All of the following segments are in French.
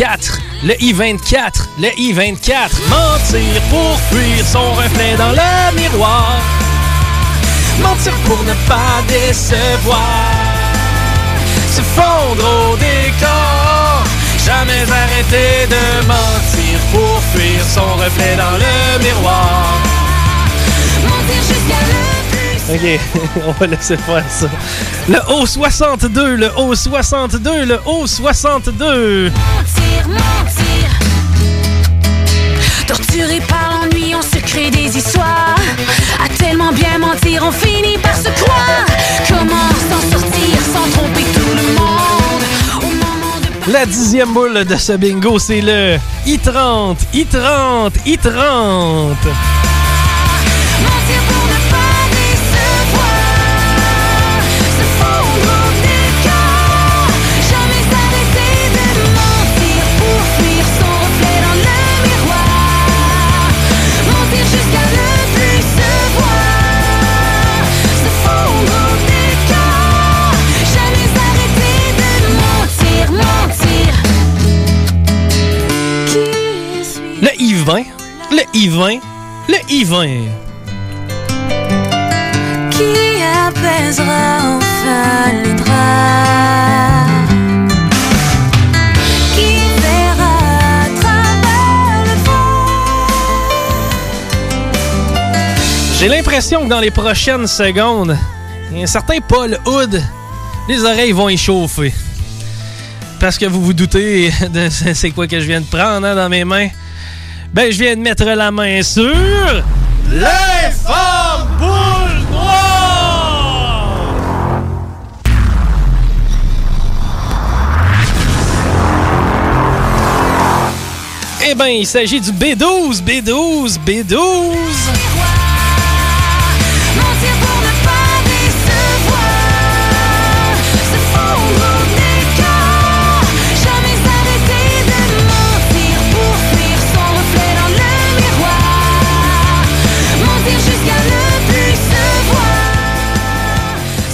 4, le I-24, le I-24, mentir pour fuir son reflet dans le miroir, mentir pour ne pas décevoir, se fondre au décor, jamais arrêter de mentir pour fuir son reflet dans le miroir. Mentir jusqu'à le Ok, on va laisser faire ça. Le O62, le O62, le O62. mentir, mentir. Torturé par l'ennui, on se crée des histoires. À tellement bien mentir, on finit par se croire. Comment s'en sortir sans tromper tout le monde? Au moment de La dixième boule de ce bingo, c'est le I30, I30, I30. mentir le I20, le I20. Qui apaisera enfin le J'ai l'impression que dans les prochaines secondes, un certain Paul Hood, les oreilles vont échauffer. Parce que vous vous doutez de c'est quoi que je viens de prendre hein, dans mes mains. Ben, je viens de mettre la main sur... L'informe boule noire! Eh ben, il s'agit du B12, B12, B12.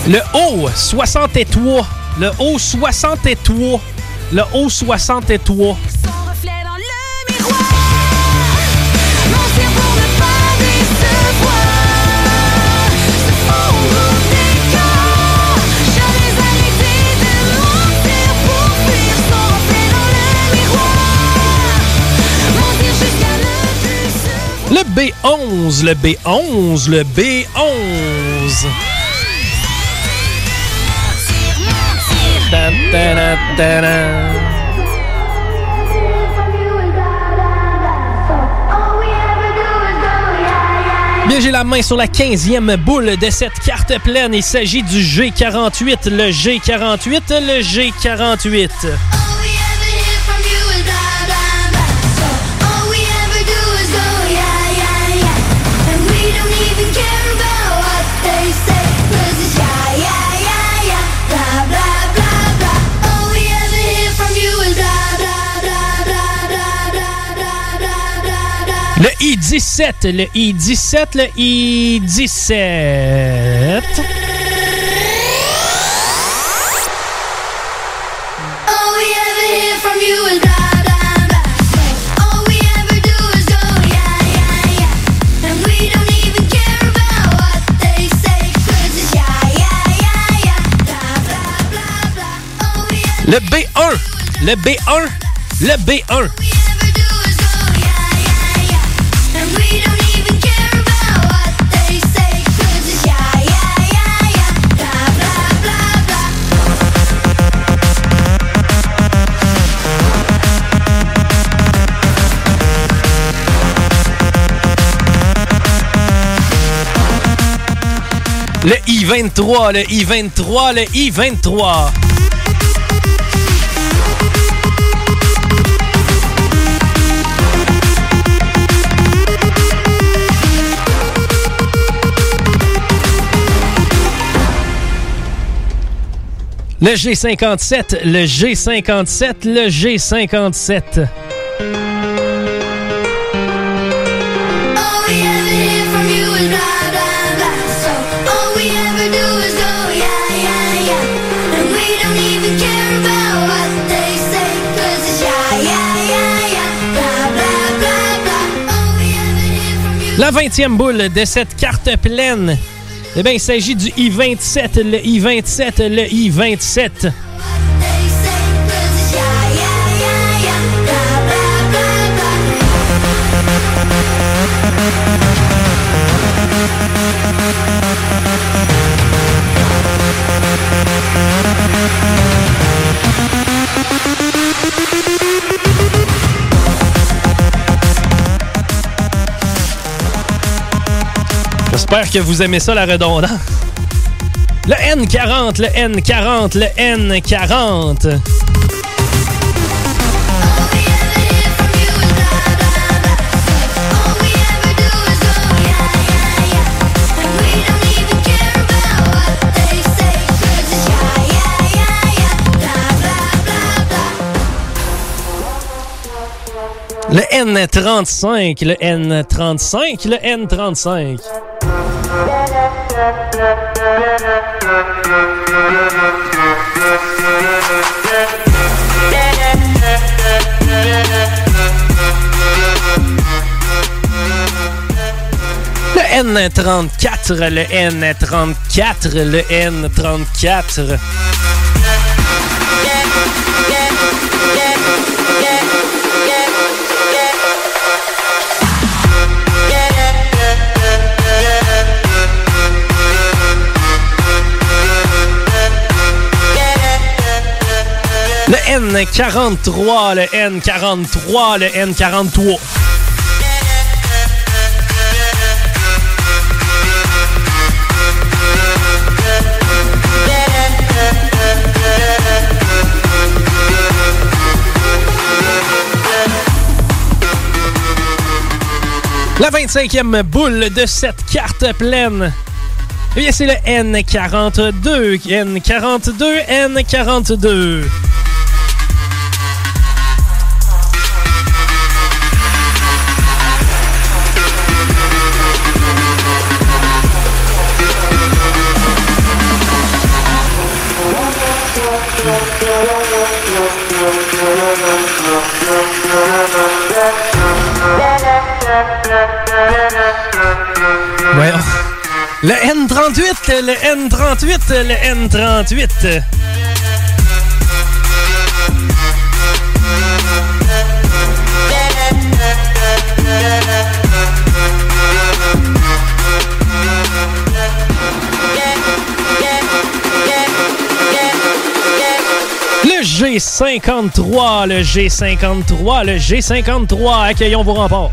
Le haut 63. Le haut 63. Le haut 63. Son reflet dans le miroir Mentir pour ne pas décevoir Se fondre au décor Jamais arrêter de mentir Pour fuir son reflet dans le miroir Mentir jusqu'à ne plus se voir Le B11, le B11, le B11. Bien, j'ai la main sur la 15e boule de cette carte pleine. Il s'agit du G48, le G48, le G48. Le I-17, le I-17, le I-17. Le B1. Le B1. Le B1. Le I-23, le I-23, le I-23. Le G57, le G57, le G57. 20e boule de cette carte pleine. Eh bien, il s'agit du I-27, le I-27, le I-27. J'espère que vous aimez ça, la redondance. Le N40, le N40, le N40. Le N35, le N35, le N35. Le N34, le N34, le N34. N43, le N43, le N43. La 25e boule de cette carte pleine. Eh bien, c'est le N42, N42, N42. Le N38, le N38, le N38. Le G53, le G53, le G53. Accueillons vos remparts.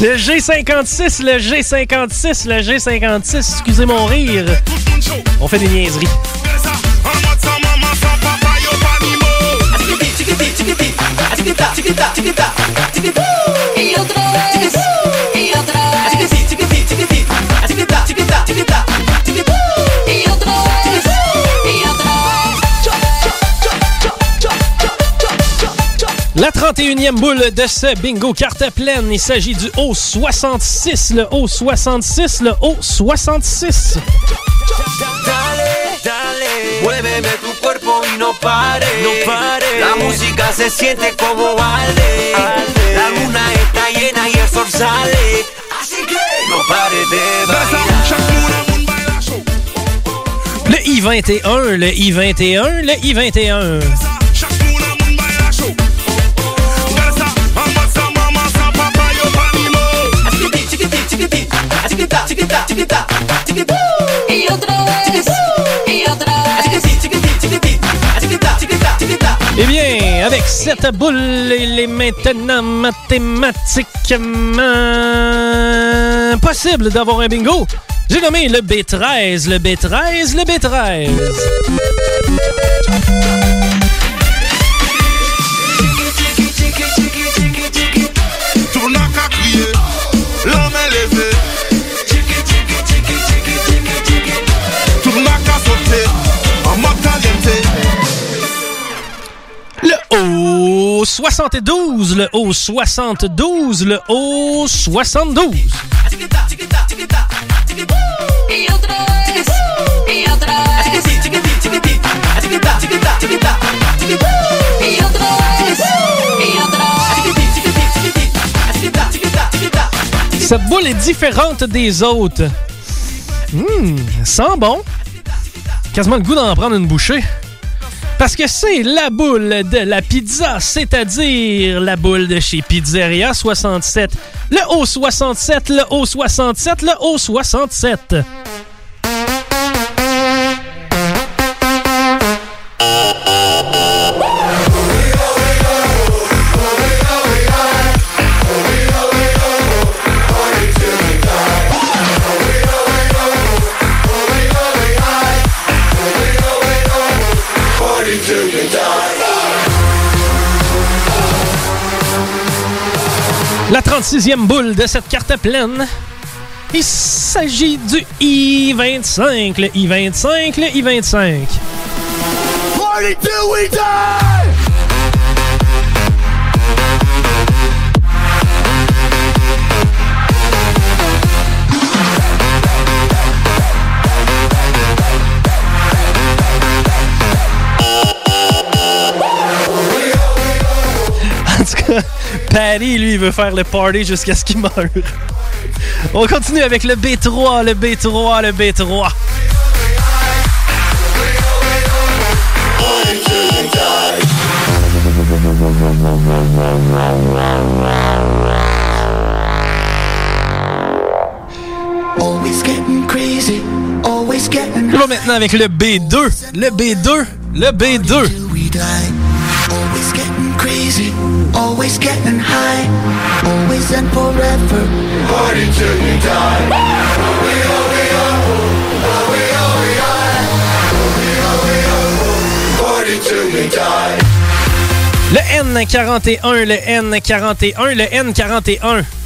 le G56, le G56, le G56, excusez mon rire. On fait des niaiseries. La 31e boule de ce bingo carte pleine, il s'agit du O66, le O66, le O66. Dale, dale, muéveme tu cuerpo y no pare, no pare. La música se siente como arde, la luna está llena y el sol sale, así que no pare de bailar. Le I-21, le I-21, le I-21. Cette boule, il est maintenant mathématiquement possible d'avoir un bingo. J'ai nommé le B13, le B13, le B13. Vez. Y otra vez, y otra Cette boule est différente des autres. Hum, sent bon. Quasiment le goût d'en prendre une bouchée. Parce que c'est la boule de la pizza, c'est-à-dire la boule de chez Pizzeria 67. Le O67, le O67, le O67. La 36e boule de cette carte pleine. Il s'agit du I-25, le I-25, le I-25. Party till we die! Patty, lui, il veut faire le party jusqu'à ce qu'il meure. On continue avec le B3, le B3, le B3. Always getting crazy, always getting On va maintenant avec le B2, le B2, le B2. Always getting high, always and forever. Party till we die. We are, we are, we are, we are. We are, we are. Party till we die. Le N41, le N41, le N41.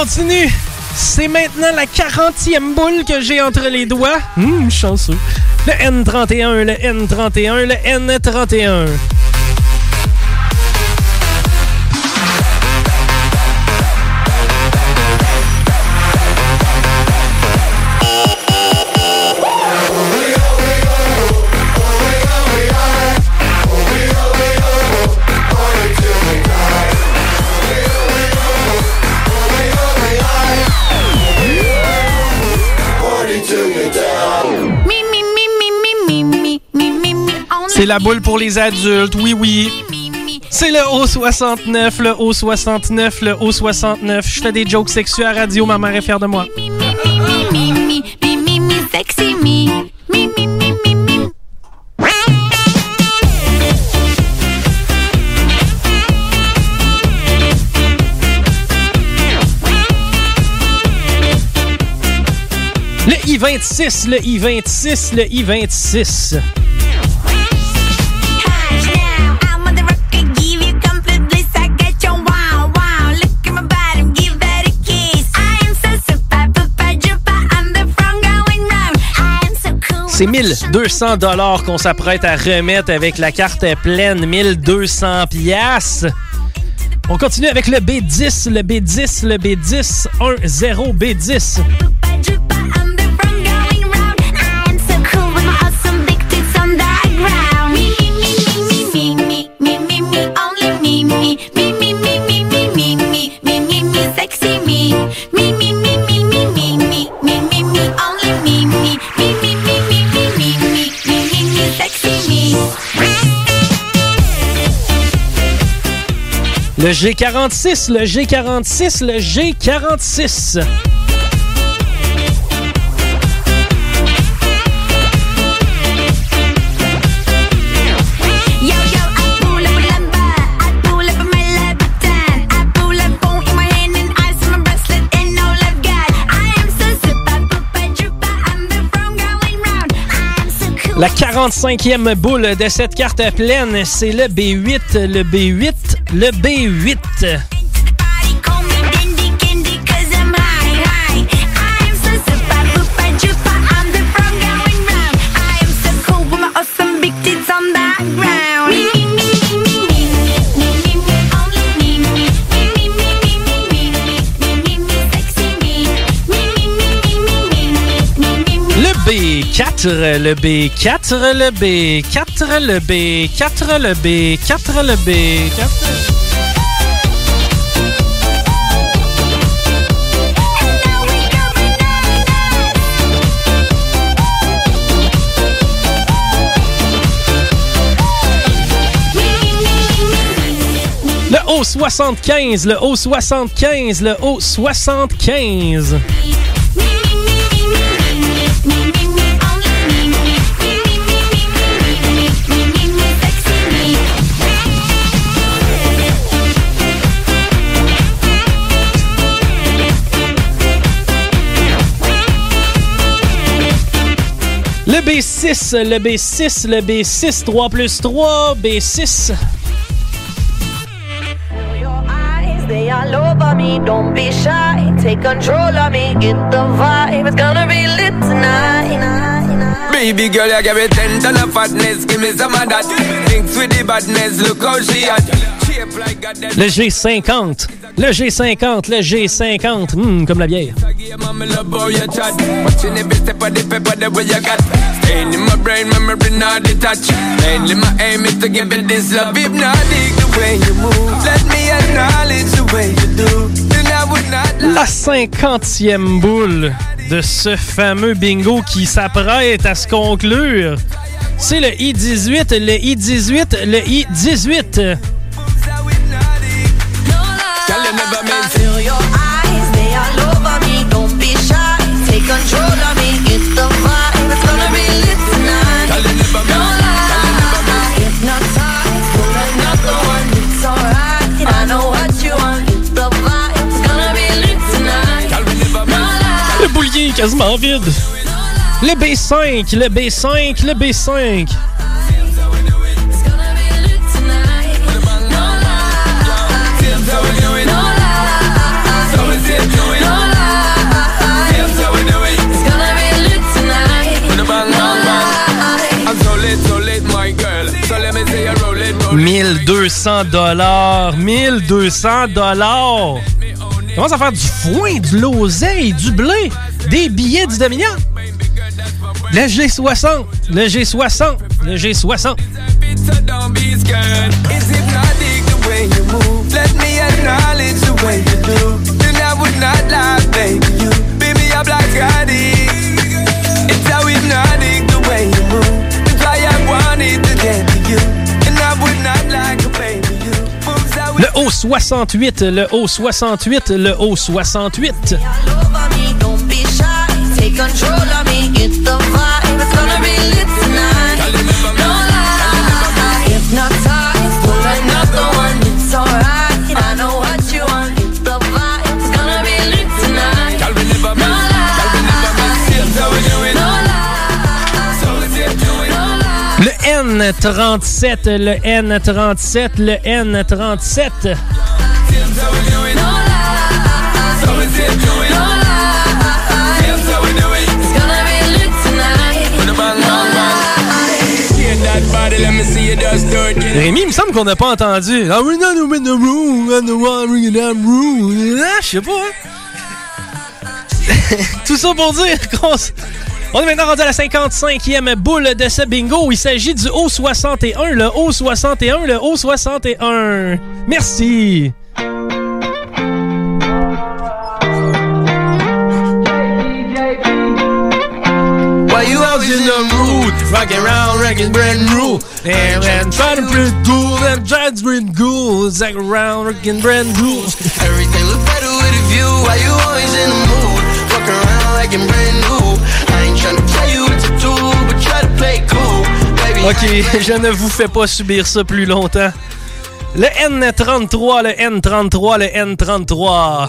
Continue. C'est maintenant la 40e boule que j'ai entre les doigts. Hum, chanceux. Le N31, le N31, le N31. C'est la boule pour les adultes, oui, oui. C'est le O69, le O69, le O69. Je fais des jokes sexuels à radio, ma mère est fière de moi. Le I-26, le I-26, le I-26. C'est 1200 dollars qu'on s'apprête à remettre avec la carte pleine, 1200 pièces. On continue avec le B10, le B10, le B10, 1-0 B10. Going round. I am so cool. La 45e boule de cette carte pleine, c'est le B8, le B8, le B8. le B, 4, le B, 4, le B, 4, le B, 4, le B, Le haut 75, le haut 75, le haut 75. B6, le B6, le B6, 3 plus 3, B6. Your eyes, they all over me. Don't be shy. Take control of me. Get the vibe. It's gonna be lit tonight. Baby girl, you give me ten ton of fatness, give me some of that. Thinks with the badness, look how she at. Shape like goddess. Le G50, le G50, le G50, hmm, comme la bière. La cinquantième boule de ce fameux bingo qui s'apprête à se conclure. C'est le I-18, le I-18, le I-18. Let me say you roll it, roll it. 1200 dollars, 1200 dollars. Commence à faire du foin, de l'oseille, du blé, des billets du Dominion. Le G60, le G60, le G60. Le haut 68, le haut 68, le haut 68 control of me, it's the vibe. It's gonna be lit tonight. No lie, hypnotize. Pull another one, it's alright. I know what you want, it's the vibe. It's gonna be lit tonight. No lie, no lie. Le N37, le N37, le N37. It's Rémi, il me semble qu'on n'a pas entendu. Ah oui, non, in the room, in the one, in the room. Je sais pas. hein. Tout ça pour dire qu'on s- On est maintenant rendu à la 55e boule de ce bingo. Il s'agit du O61, le O61, le O61. Merci. Why you always in the mood? Rocking around, rocking brand new. And then trying to play cool, and trying to play cool. Like around, rocking brand new. Everything look better with a view. Why you always in the mood? Fuck around like I'm brand new. I ain't tryna tell you what to do, but try to play cool. Baby, Ok, je ne vous fais pas subir ça plus longtemps. Le N33, le N33, le N33.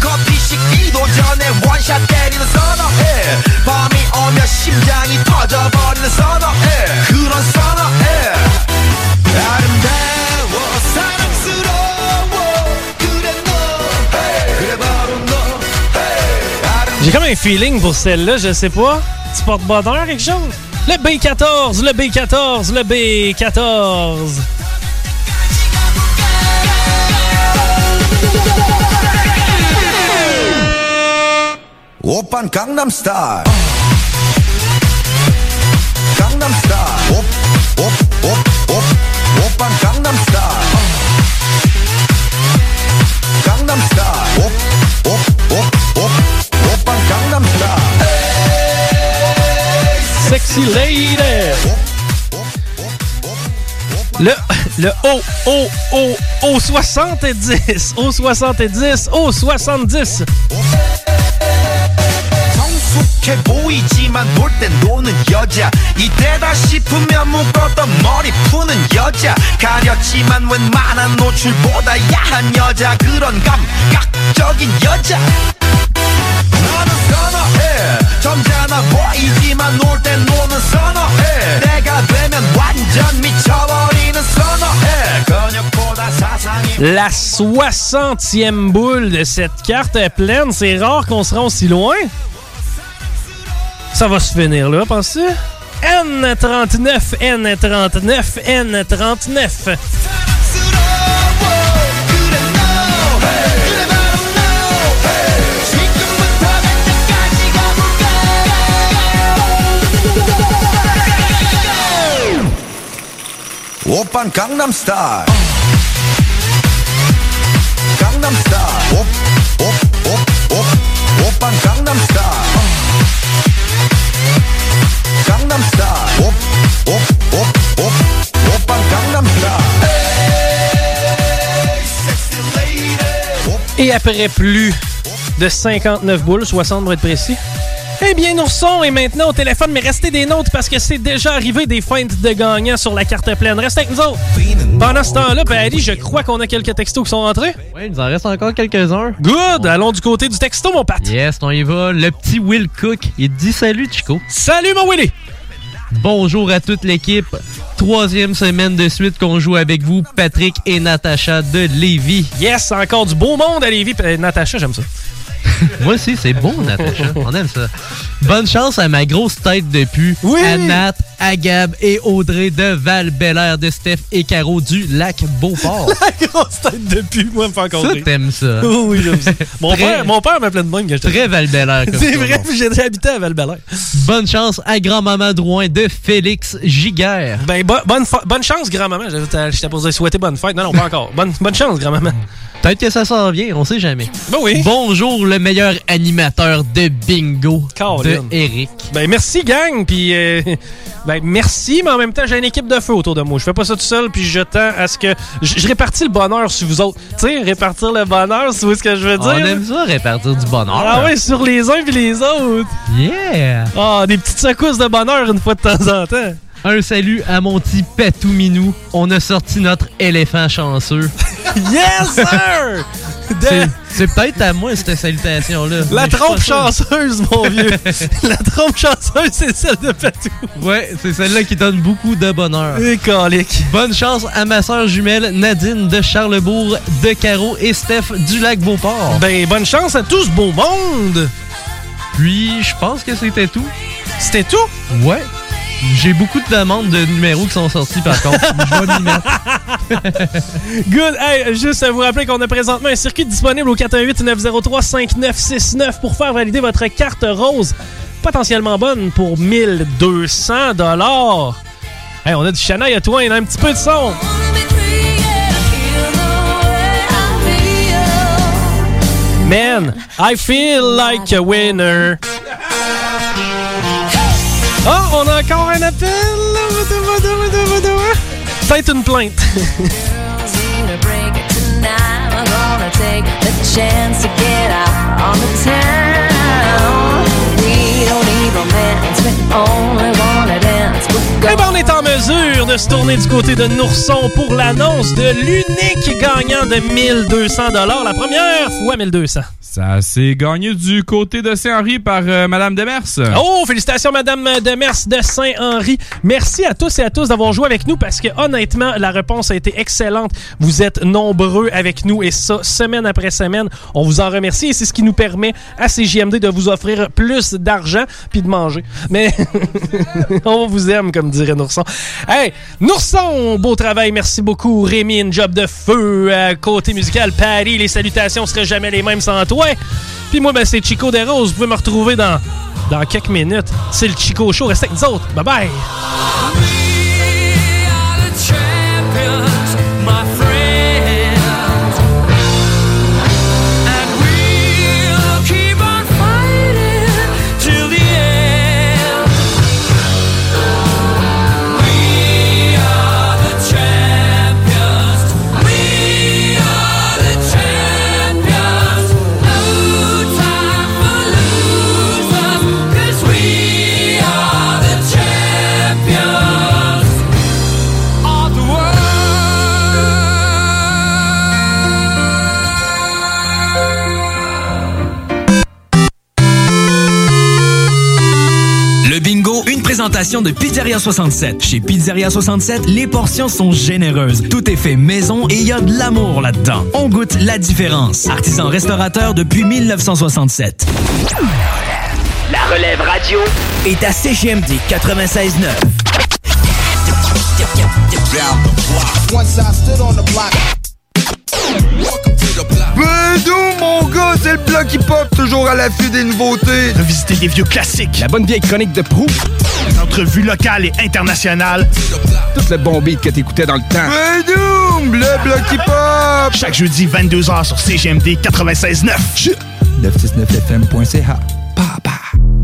커피 식기도 전에 원샷 때리는 선어해 밤이 오면 심장이 터져버리는 선어해 그런 선어해 아름다워 사랑스러워 그래 너 hey, 그래 바로 너 hey, 아름 J'ai comme un feeling pour celle-là, je sais pas. Tu portes bonheur, quelque chose? Le B14, le B14, le B14. 오빤 강남스타일 강남스타일 옵옵옵옵 오빤 강남스타일 강남스타일 옵옵옵옵 오빤 강남스타일 Sexy lady. Le, le O, O, O, O 70, O 70, O 70. 성숙해 보이지만 놀 땐 노는 여자 이때다 싶으면 묶었던 머리 푸는 여자 가렸지만 웬만한 노출보다 야한 여자 그런 감각적인 여자 너는 선어해 점잖아 보이지만 놀 땐 노는 선어해 내가 되면 완전 미쳐버리는 선어해 근육보다 사상이 La 60e boule de cette carte est pleine. C'est rare qu'on se rend aussi loin. Ça va se finir là, penses-tu? N39, N39, N39. Opern Gangnam Style. Gangnam Style. Op, op, op, op. Opern Gangnam Style. Et après plus de 59 boules, 60 pour être précis. Eh bien, Ourson et maintenant au téléphone, mais restez des nôtres parce que c'est déjà arrivé des feintes de gagnants sur la carte pleine. Restez avec nous autres. Pendant ce temps-là, ben, Paris, je crois qu'on a quelques textos qui sont entrés. Oui, il nous en reste encore quelques-uns. Good! Allons du côté du texto, mon Pat. Yes, on y va. Le petit Will Cook, il dit salut, Chico. Salut, mon Willy! Bonjour à toute l'équipe. Troisième semaine de suite qu'on joue avec vous, Patrick et Natacha de Lévis. Yes, encore du beau monde à Lévis. Natacha, j'aime ça. Moi aussi, c'est bon, Natacha. On aime ça. Bonne chance à ma grosse tête de pu, Oui. à Nat, à Gab et Audrey de val de Steph et Caro du lac Beauport. La grosse tête de pub, moi, me faire Ça, compris. t'aimes ça. Oui, oui, j'aime ça. Mon Très- père, mon père m'appelait de même quand j'étais Très val comme C'est ça, vrai, j'ai déjà habité à val Bonne chance à grand-maman Drouin de Félix Giguère. Ben, bo- bonne, bonne chance, grand-maman. J'étais j'étais posé souhaiter bonne fête. Non, non, pas encore. Bonne, bonne chance, grand-maman. Peut-être que ça s'en vient, on sait jamais. Ben oui. Bonjour, le meilleur animateur de bingo de. Eric. Ben, merci, gang. Puis, euh, ben, merci, mais en même temps, j'ai une équipe de feu autour de moi. Je fais pas ça tout seul, puis je tends à ce que. Je répartis le bonheur sur vous autres. Tu sais, répartir le bonheur, c'est ce que je veux dire? On aime ça, répartir du bonheur. Ah ouais, sur les uns puis les autres. Yeah! Ah, des petites secousses de bonheur une fois de temps en temps. Un salut à mon petit Patou Minou. On a sorti notre éléphant chanceux. Yes, sir! De- C'est- peut-être à moi, cette salutation-là. La trompe chanceuse, mon vieux. La trompe chanceuse, c'est celle de Patou. Ouais, c'est celle-là qui donne beaucoup de bonheur. Et colique. Bonne chance à ma soeur jumelle Nadine de Charlebourg, de Caro et Steph du lac Beauport. Ben, bonne chance à tout ce beau monde. Puis, je pense que c'était tout. C'était tout? Ouais. J'ai beaucoup de demandes de numéros qui sont sortis par contre. Je vais m'y mettre. Good. Hey, juste à vous rappeler qu'on a présentement un circuit disponible au 418-903-5969 pour faire valider votre carte rose potentiellement bonne pour 1200 dollars. Hey, on a du Shania Twain, un petit peu de son. Man, I feel like a winner. Oh, on a encore un appel. Peut-être une plainte. Eh ben, on est en mesure de se tourner du côté de Nourson pour l'annonce de l'unique gagnant de 1200 La première fois 1200. Ça s'est gagné du côté de Saint-Henri par euh, Madame Demers. Oh, félicitations Madame Demers de Saint-Henri. Merci à tous et à tous d'avoir joué avec nous parce que honnêtement, la réponse a été excellente. Vous êtes nombreux avec nous et ça, semaine après semaine, on vous en remercie et c'est ce qui nous permet à CJMD de vous offrir plus d'argent puis de manger. Mais on vous aime, comme dirait Nourson. Hey, Nourson, beau travail, merci beaucoup. Rémi, une job de feu. Euh, côté musical, Paris, les salutations seraient jamais les mêmes sans toi. Puis moi, ben, c'est Chico Desroses. Vous pouvez me retrouver dans, dans quelques minutes. C'est le Chico Show. Restez avec nous autres. Bye bye. Présentation de Pizzeria 67. Chez Pizzeria 67, les portions sont généreuses. Tout est fait maison et il y a de l'amour là-dedans. On goûte la différence. Artisan restaurateur depuis 1967. La relève radio est à CGMD 96.9. Once I stood on the block. Bédou, mon gars, c'est le bloc hip-hop, toujours à l'affût des nouveautés. Revisiter des vieux classiques. La bonne vieille chronique de proue. Les entrevues locales et internationales. Tout le bon beat que t'écoutais dans le temps. Bédou, le bloc hip-hop. Chaque jeudi, 22h sur CGMD 96.9. 969fm.ca.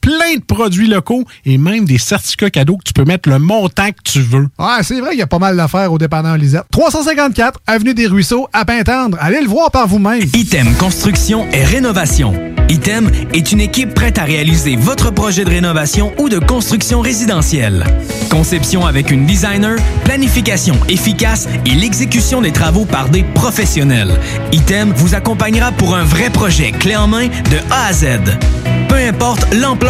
plein de produits locaux et même des certificats cadeaux que tu peux mettre le montant que tu veux. Ouais, c'est vrai qu'il y a pas mal d'affaires au dépanneur Lisette. 354 Avenue des Ruisseaux, à Pintendre. Allez le voir par vous-même. Item Construction et Rénovation. Item est une équipe prête à réaliser votre projet de rénovation ou de construction résidentielle. Conception avec une designer, planification efficace et l'exécution des travaux par des professionnels. Item vous accompagnera pour un vrai projet clé en main de A à Z. Peu importe l'ampleur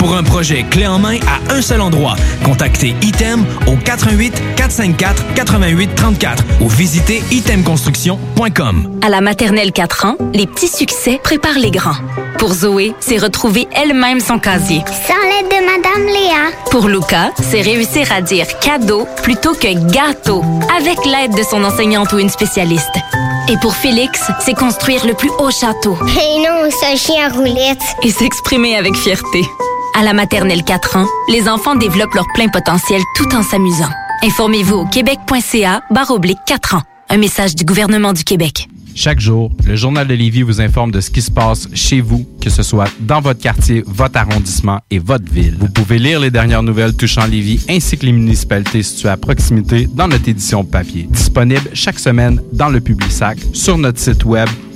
Pour un projet clé en main à un seul endroit, contactez Item au 88 454 88 34 ou visitez itemconstruction.com. À la maternelle 4 ans, les petits succès préparent les grands. Pour Zoé, c'est retrouver elle-même son casier. Sans l'aide de Madame Léa. Pour Luca, c'est réussir à dire cadeau plutôt que gâteau avec l'aide de son enseignante ou une spécialiste. Et pour Félix, c'est construire le plus haut château. Et non, c'est un chien à roulette. Et s'exprimer avec fierté. À la maternelle 4 ans, les enfants développent leur plein potentiel tout en s'amusant. Informez-vous au québec.ca barre oblique 4 ans. Un message du gouvernement du Québec. Chaque jour, le Journal de Lévis vous informe de ce qui se passe chez vous, que ce soit dans votre quartier, votre arrondissement et votre ville. Vous pouvez lire les dernières nouvelles touchant Lévis ainsi que les municipalités situées à proximité dans notre édition papier. Disponible chaque semaine dans le Publisac, sur notre site web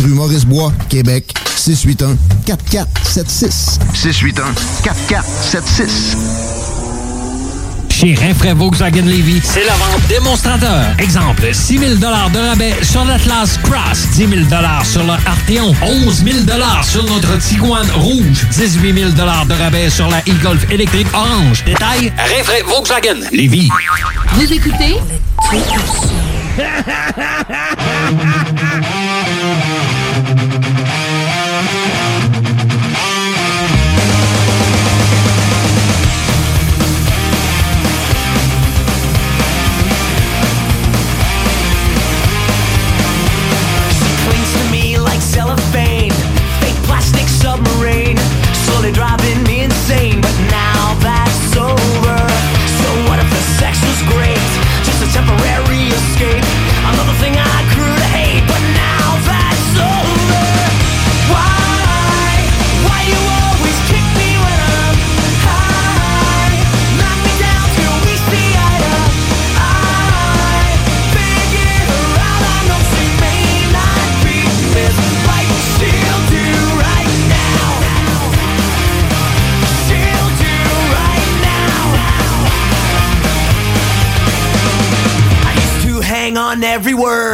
rue Maurice-Bois, Québec, 681 4476. 681 4476. Chez Rinfraie Volkswagen Levy, c'est la vente démonstrateur. Exemple, 6 000 de rabais sur l'Atlas Cross, 10 000 sur le Arteon, 11 000 sur notre Tiguan Rouge, 18 000 de rabais sur la e-Golf électrique orange. Détail, Rinfraie Volkswagen Levy. Vous écoutez? on every word.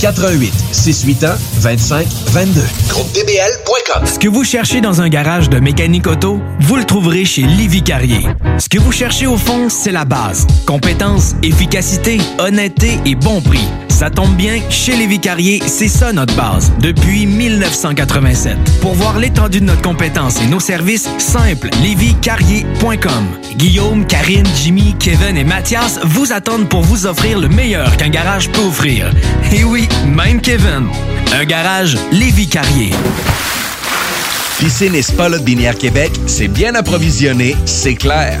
88 681 25 22. GroupeDBL.com. Ce que vous cherchez dans un garage de mécanique auto, vous le trouverez chez Livy Carrier. Ce que vous cherchez au fond, c'est la base. Compétence, efficacité, honnêteté et bon prix. Ça tombe bien, chez Lévi Carrier, c'est ça notre base, depuis 1987. Pour voir l'étendue de notre compétence et nos services, simple, lévicarrier.com. Guillaume, Karine, Jimmy, Kevin et Mathias vous attendent pour vous offrir le meilleur qu'un garage peut offrir. Et oui, même Kevin. Un garage Lévi Carrier. Piscine et Spa Binière Québec, c'est bien approvisionné, c'est clair.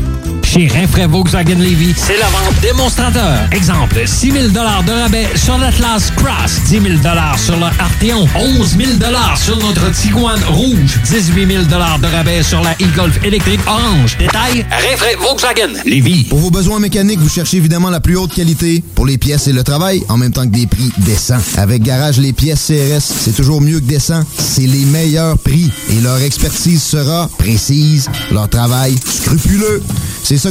Chez Rinfraie Volkswagen Levy, c'est la vente démonstrateur. Exemple, 6 000 de rabais sur l'Atlas Cross, 10 000 sur le Arteon, 11 000 sur notre Tiguan Rouge, 18 000 de rabais sur la e-Golf électrique orange. Détail, Rinfraie Volkswagen Levy. Pour vos besoins mécaniques, vous cherchez évidemment la plus haute qualité pour les pièces et le travail, en même temps que des prix décents. Avec Garage Les Pièces CRS, c'est toujours mieux que décent. C'est les meilleurs prix et leur expertise sera précise, leur travail scrupuleux. C'est ça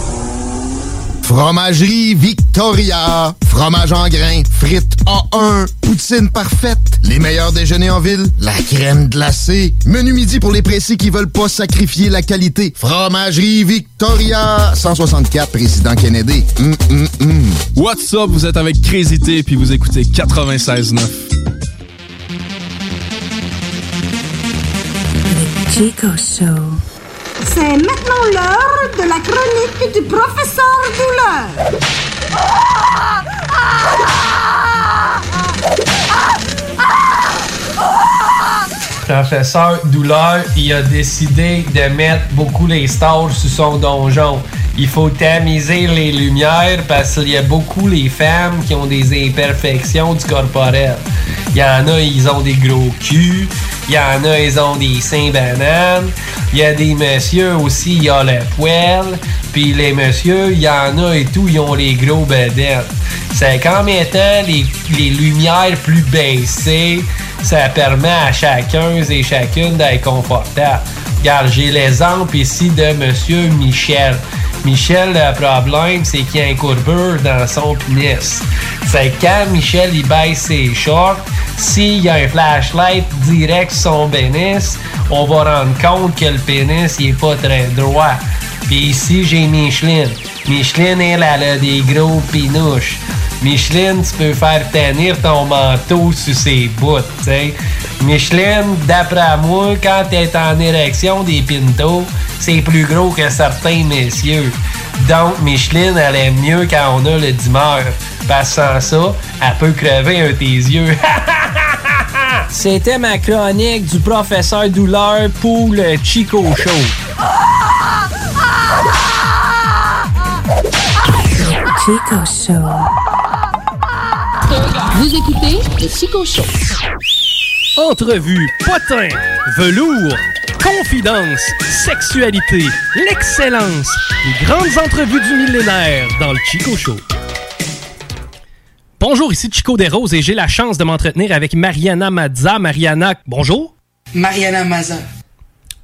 681 4476. Fromagerie Victoria. Fromage en grains, frites A1, poutine parfaite, les meilleurs déjeuners en ville, la crème glacée, menu midi pour les précis qui veulent pas sacrifier la qualité. Fromagerie Victoria. 164 Président Kennedy. Hum, hum, hum. What's up, vous êtes avec Crazy T puis vous écoutez 96.9. Chico Show. C'est maintenant l'heure de la chronique du professeur Douleur. Professeur Douleur, il a décidé de mettre beaucoup les stars sur son donjon. Il faut tamiser les lumières parce qu'il y a beaucoup les femmes qui ont des imperfections du corporel. Il y en a, ils ont des gros culs. Il y en a, ils ont des seins bananes. Il y a des messieurs aussi, il y a le poêle. Puis les messieurs, il y en a et tout, ils ont les gros bedettes. C'est qu'en mettant les, les lumières plus baissées, ça permet à chacun et chacune d'être confortable. Regarde, j'ai l'exemple ici de Monsieur Michel. Michel, le problème, c'est qu'il y a un courbure dans son pénis. C'est quand Michel il baisse ses shorts, s'il y a un flashlight direct sur son pénis, on va rendre compte que le pénis il est pas très droit. Puis ici, j'ai Micheline. Micheline, elle, elle a des gros pinouches. Micheline, tu peux faire tenir ton manteau sur ses bouts, tu sais. Micheline, d'après moi, quand elle est en érection des pintos, c'est plus gros que certains messieurs. Donc, Micheline, elle aime mieux quand on a le dimeur. Parce que sans ça, elle peut crever un de tes yeux. C'était ma chronique du professeur Douleur pour le Chico Show. Chico Show. Vous écoutez le Chico Show. Entrevue, potin, velours, confidence, sexualité, l'excellence, les grandes entrevues du millénaire dans le Chico Show. Bonjour, ici Chico Desroses et j'ai la chance de m'entretenir avec Mariana Mazza. Mariana, bonjour. Mariana Maza.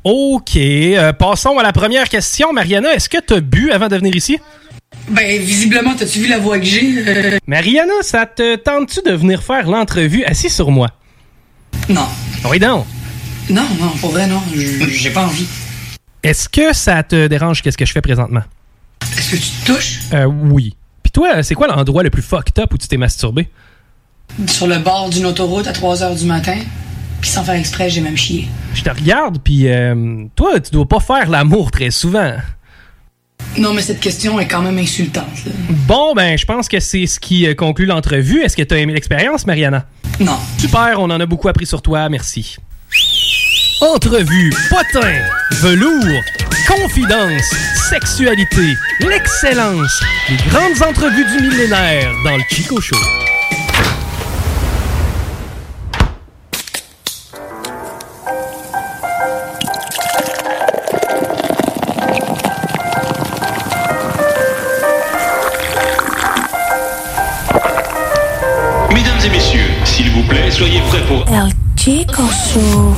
OK. euh, passons à la première question. Mariana, est-ce que tu as bu avant de venir ici? Ben, visiblement, t'as-tu vu la voix que j'ai? Euh, Mariana, ça te tente-tu de venir faire l'entrevue assis sur moi? Non. Oui, non. Non, non, pour vrai, non. J'ai pas envie. Est-ce que ça te dérange qu'est-ce que je fais présentement? Est-ce que tu te touches? Euh, oui. Puis toi, c'est quoi l'endroit le plus fucked up où tu t'es masturbé? Sur le bord d'une autoroute à 3 heures du matin, puis sans faire exprès, j'ai même chié. Je te regarde, puis euh, toi, tu dois pas faire l'amour très souvent. Non, mais cette question est quand même insultante. là. Bon, ben, je pense que c'est ce qui euh, conclut l'entrevue. Est-ce que tu as aimé l'expérience, Mariana? Non. Super, on en a beaucoup appris sur toi, merci. Entrevue, potin, velours, confidence, sexualité, l'excellence, les grandes entrevues du millénaire dans le Chico Show. El Chico Show.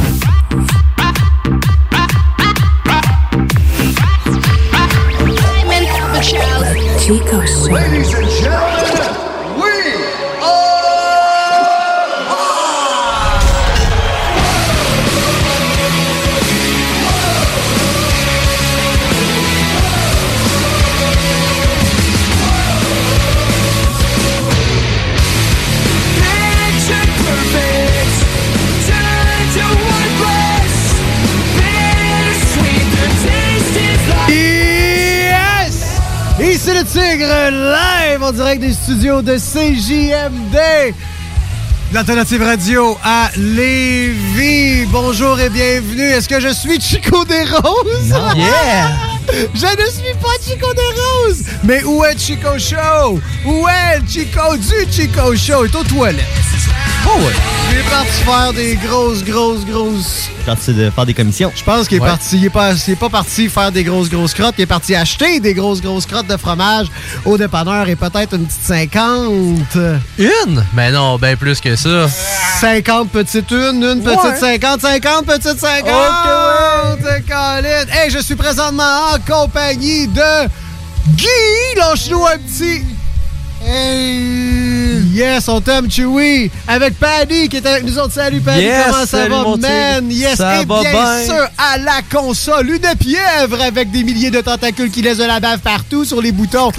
Studios de CJMD. L'alternative radio à Lévis. Bonjour et bienvenue. Est-ce que je suis Chico des Roses? Non. Yeah! Je ne suis pas Chico des Roses. Mais où est Chico Show? Où est Chico du Chico Show? Il est aux toilettes. Oh ouais. Il est parti faire des grosses, grosses, grosses parti de faire des commissions. je pense qu'il est Ouais. parti. Il est pas, il est pas parti faire des grosses, grosses crottes. Il est parti acheter des grosses, grosses crottes de fromage au dépanneur et peut-être une petite 50. Une? Mais non, bien plus que ça. 50 petites une, une petite Ouais. 50, 50 petites 50. Ok, ouais. Colin. Hey, je suis présentement en compagnie de Guy. Lâche-nous un petit. Hey. Yes, on t'aime, Chewy. Avec Paddy qui est avec nous autres. Salut, Paddy. Yes, Comment ça va, man? Yes, Ça et va bien bien. sûr, à la console, une pieuvre avec des milliers de tentacules qui laissent de la bave partout sur les boutons.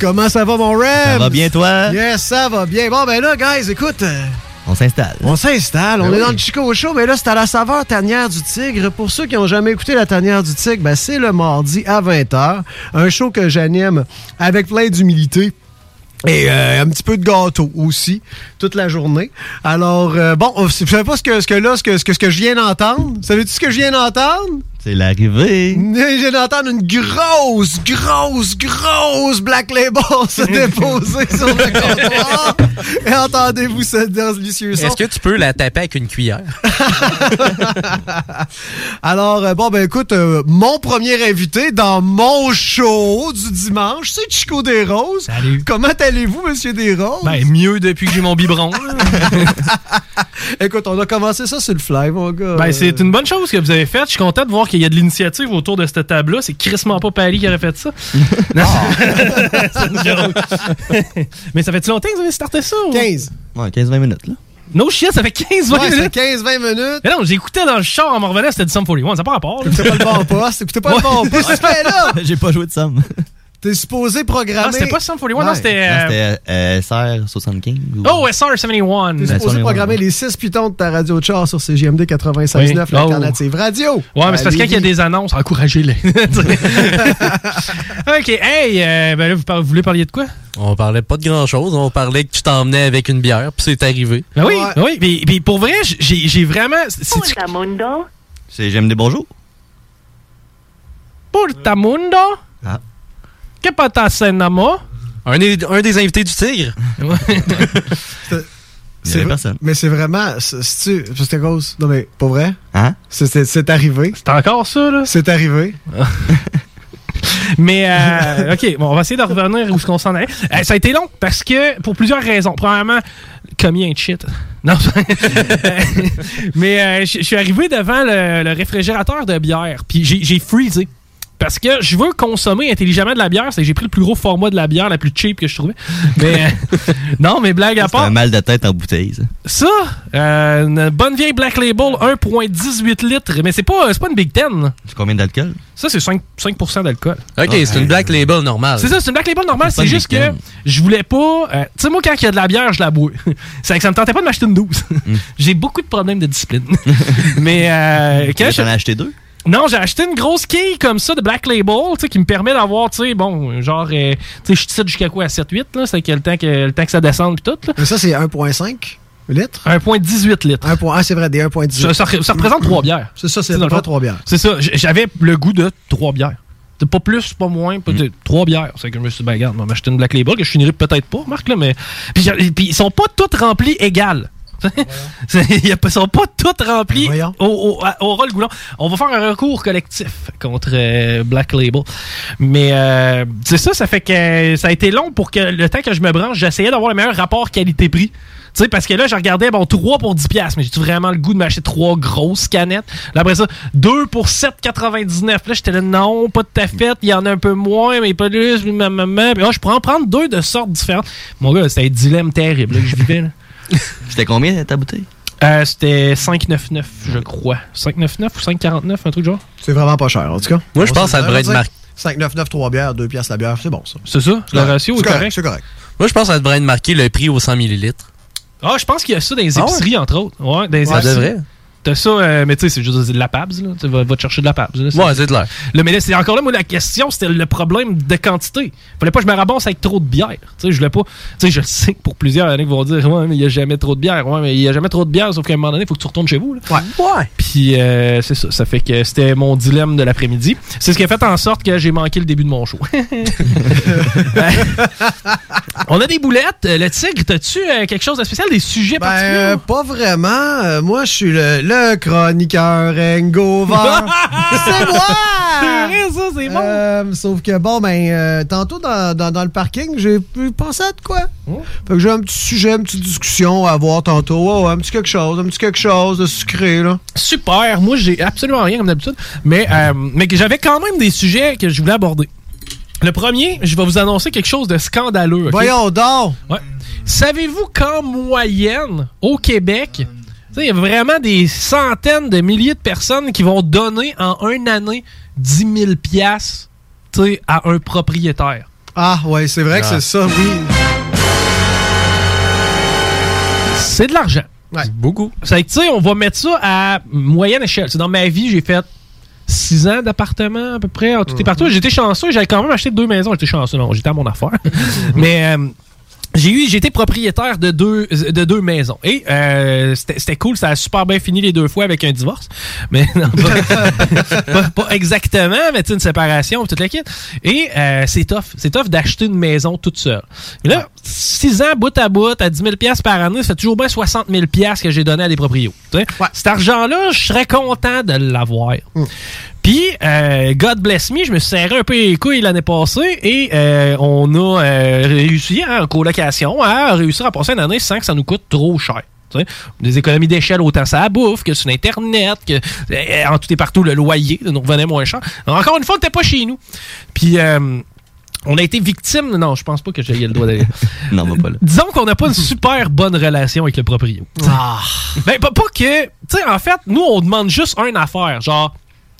Comment ça va, mon Rem? Ça va bien, toi? Yes, ça va bien. Bon, ben là, guys, écoute. euh, On s'installe. on s'installe, on Ben est dans le Chico Show, mais là, c'est à la saveur tanière du tigre. Pour ceux qui n'ont jamais écouté la tanière du tigre, ben, c'est le mardi à 20h. Un show que j'anime avec plein d'humilité. Et euh, un petit peu de gâteau aussi, toute la journée. Alors, euh, bon, vous savez pas ce que, ce que là, ce que, ce que, ce que je viens d'entendre? Savez-tu ce que je viens d'entendre? C'est l'arrivée. Je viens d'entendre une grosse, grosse, grosse Black Label se déposer sur le comptoir. Et entendez-vous ce délicieux son? Est-ce que tu peux la taper avec une cuillère? Alors, euh, bon, ben écoute, euh, mon premier invité dans mon show du dimanche, c'est Chico des Roses. Salut. Comment allez-vous, Monsieur des Roses? Ben, mieux depuis que j'ai mon biberon. écoute, on a commencé ça sur le fly, mon gars. Ben, c'est une bonne chose que vous avez faite. Je suis content de voir qu'il y a de l'initiative autour de cette table-là. C'est crissement pas Paris qui aurait fait ça. Non. Joke. Mais ça fait-tu longtemps que vous avez starté ça? ou? 15. Ouais, 15-20 minutes, là. No shit, ça fait 15-20 Ouais, ça fait minutes. 15-20 minutes. Mais non, j'écoutais dans le char en me revenant, c'était du Sum 41. Ça n'a pas rapport. Écoutez pas le bon poste, écoutez pas le bon poste. Là? J'ai pas joué de somme. T'es supposé programmer. Ah, c'était pas Sum 41, non, c'était. Non, euh, C'était euh, SR75. ou- Oh, SR71. T'es supposé programmer les 6 pitons de ta radio de char sur CGMD 96.9, Oui. l'alternative radio. Ouais, mais c'est parce que quand il y a des annonces, encouragez-les. OK, hey, euh, ben là, vous, par- vous voulez parler de quoi? On parlait pas de grand-chose. On parlait que tu t'emmenais avec une bière, puis c'est arrivé. Ben oui, oui. Puis, puis pour vrai, j'ai j'ai vraiment. tu- C'est J'aime des bonjours. Porta mundo. Ah. Namo? Un des, un des invités du Tigre. C'est personne. Mais c'est vraiment. c'est- c'est-tu- C'était grosse. Non, mais pas vrai? Hein? C'est- arrivé. C'est encore ça, là? C'est arrivé. Mais, euh, OK, bon, on va essayer de revenir où ce qu'on s'en allait. Euh, ça a été long parce que, pour plusieurs raisons. Premièrement, combien de shit. Non, mais euh, je suis arrivé devant le, le réfrigérateur de bière, puis j'ai j'ai freezé. Parce que je veux consommer intelligemment de la bière, c'est que j'ai pris le plus gros format de la bière, la plus cheap que je trouvais. Mais euh, non, mais blague à C'est un part. mal de tête en bouteille, ça. Ça, euh, une bonne vieille Black Label 1.18 litres, mais c'est pas, c'est pas une Big Ten. C'est combien d'alcool? Ça, c'est 5, 5% d'alcool. Ok, c'est une Black Label normale. C'est ça, c'est une Black Label normale. C'est juste que je voulais pas. euh, tu sais, moi, quand il y a de la bière, je la bois. c'est que ça me tentait pas de m'acheter une 12. J'ai beaucoup de problèmes de discipline. Mais euh, quand je. T'en as acheté deux? Non, j'ai acheté une grosse quille comme ça de Black Label, tu sais, qui me permet d'avoir, tu sais, bon, genre, euh, tu sais, je tire jusqu'à quoi, à 7-8, là, c'est le temps que, le temps que ça descende pis tout, là. Mais ça, c'est 1,5 litres? 1,18 litres. Un point- ah, c'est vrai, des 1,18. Ça, ça re- ça représente trois bières. C'est ça, c'est fond. trois bières. C'est ça, j'avais le goût de trois bières. C'est pas plus, pas moins, pas de- trois bières. C'est que je me suis dit, ben regarde, m'acheter une Black Label que je finirai peut-être pas, Marc, là, mais. Puis, puis ils sont pas toutes remplies égales. Ils a- sont pas toutes remplies au, au, au rôle goulon. On va faire un recours collectif contre euh, Black Label. Mais euh, c'est ça, ça fait que ça a été long pour que le temps que je me branche, j'essayais d'avoir le meilleur rapport qualité-prix. Tu sais, parce que là, je regardais, bon, 3 pour 10$, piastres, mais j'ai vraiment le goût de m'acheter trois grosses canettes? Là, après ça, 2 pour 7,99$. Là, j'étais là, non, pas de ta fête, il y en a un peu moins, mais pas plus, maman. Puis, ah, je pourrais en prendre deux de sortes différentes. Mon gars, c'était un dilemme terrible là, que je vivais. là. C'était combien ta bouteille? Euh, c'était 5,99, je crois. 5,99 ou 5,49, un truc genre? C'est vraiment pas cher, en tout cas. Moi, je pense que ça devrait être marqué. 5,99, 3 bières, 2 piastres la bière, c'est bon, ça. C'est ça? Le ratio est correct? C'est correct. Moi, je pense que ça devrait être marqué le prix au 100 ml. Ah, je pense qu'il y a ça dans les Ah ouais? épiceries, entre autres. Ouais, dans les Ça épiceries. devrait. T'as ça, euh, mais tu sais, c'est juste de la PABS, là. Tu vas, va te chercher de la PABS. Là, Ouais, c'est clair. Là, mais là, c'est encore là, moi, la question, c'était le problème de quantité. Fallait pas que je me rabasse avec trop de bière. Tu sais, je voulais pas. Tu sais, je sais que pour plusieurs, il y en a qui vont dire, ouais, mais il y a jamais trop de bière. Ouais, mais il y a jamais trop de bière, sauf qu'à un moment donné, il faut que tu retournes chez vous, là. Ouais. Ouais. Puis, euh, c'est ça. Ça fait que c'était mon dilemme de l'après-midi. C'est ce qui a fait en sorte que j'ai manqué le début de mon show. On a des boulettes. Le tigre, t'as-tu euh, quelque chose de spécial? Des sujets Ben, particuliers? euh, pas vraiment. Euh, moi, je suis le, le chroniqueur hangover. c'est moi! C'est vrai, ça, c'est bon. Euh, sauf que, bon, ben, euh, tantôt dans, dans- dans le parking, j'ai pu penser à de quoi? Oh. Fait que j'ai un petit sujet, une petite discussion à avoir tantôt. Oh, un petit quelque chose, un petit quelque chose de sucré, là. Super. Moi, j'ai absolument rien comme d'habitude. Mais, euh, mais que j'avais quand même des sujets que je voulais aborder. Le premier, je vais vous annoncer quelque chose de scandaleux. Voyons donc! Ouais. Savez-vous qu'en moyenne, au Québec, il y a vraiment des centaines de milliers de personnes qui vont donner en une année 10 000 piastres, à un propriétaire. Ah, ouais, c'est vrai que Ah. c'est ça, oui. C'est de l'argent. Beaucoup. C'est que, tu sais, on va mettre ça à moyenne échelle. C'est dans ma vie, j'ai fait 6 ans d'appartement à peu près, en tout et partout. J'étais chanceux, j'avais quand même acheté deux maisons. J'étais chanceux, non, j'étais à mon affaire. Mais euh, j'ai eu, j'ai été propriétaire de deux, de deux maisons. Et euh, c'était cool, ça a super bien fini les deux fois avec un divorce. Mais non, pas, pas- pas exactement, mais tu sais, une séparation, toute la kit. Et euh, c'est tough. C'est tough d'acheter une maison toute seule. Et là, 6 ans bout à bout, à 10 000 par année, ça fait toujours bien 60 000 que j'ai donné à des proprios. Tu sais, Cet argent-là, je serais content de l'avoir. Puis, euh, God bless me, je me suis serré un peu les couilles l'année passée et euh, on a euh, réussi hein, en colocation à réussir à passer une année sans que ça nous coûte trop cher. Tu sais, Des économies d'échelle autant ça bouffe que sur Internet, que euh, en tout et partout le loyer nous revenait moins cher. Encore une fois, on n'était pas chez nous. Puis, euh, on a été victime. Non, je pense pas que j'ai le droit d'aller. non, va pas là. Disons qu'on n'a pas une super bonne relation avec le proprio. Ben, pas, pas que. Tu sais, en fait, nous, on demande juste une affaire. Genre,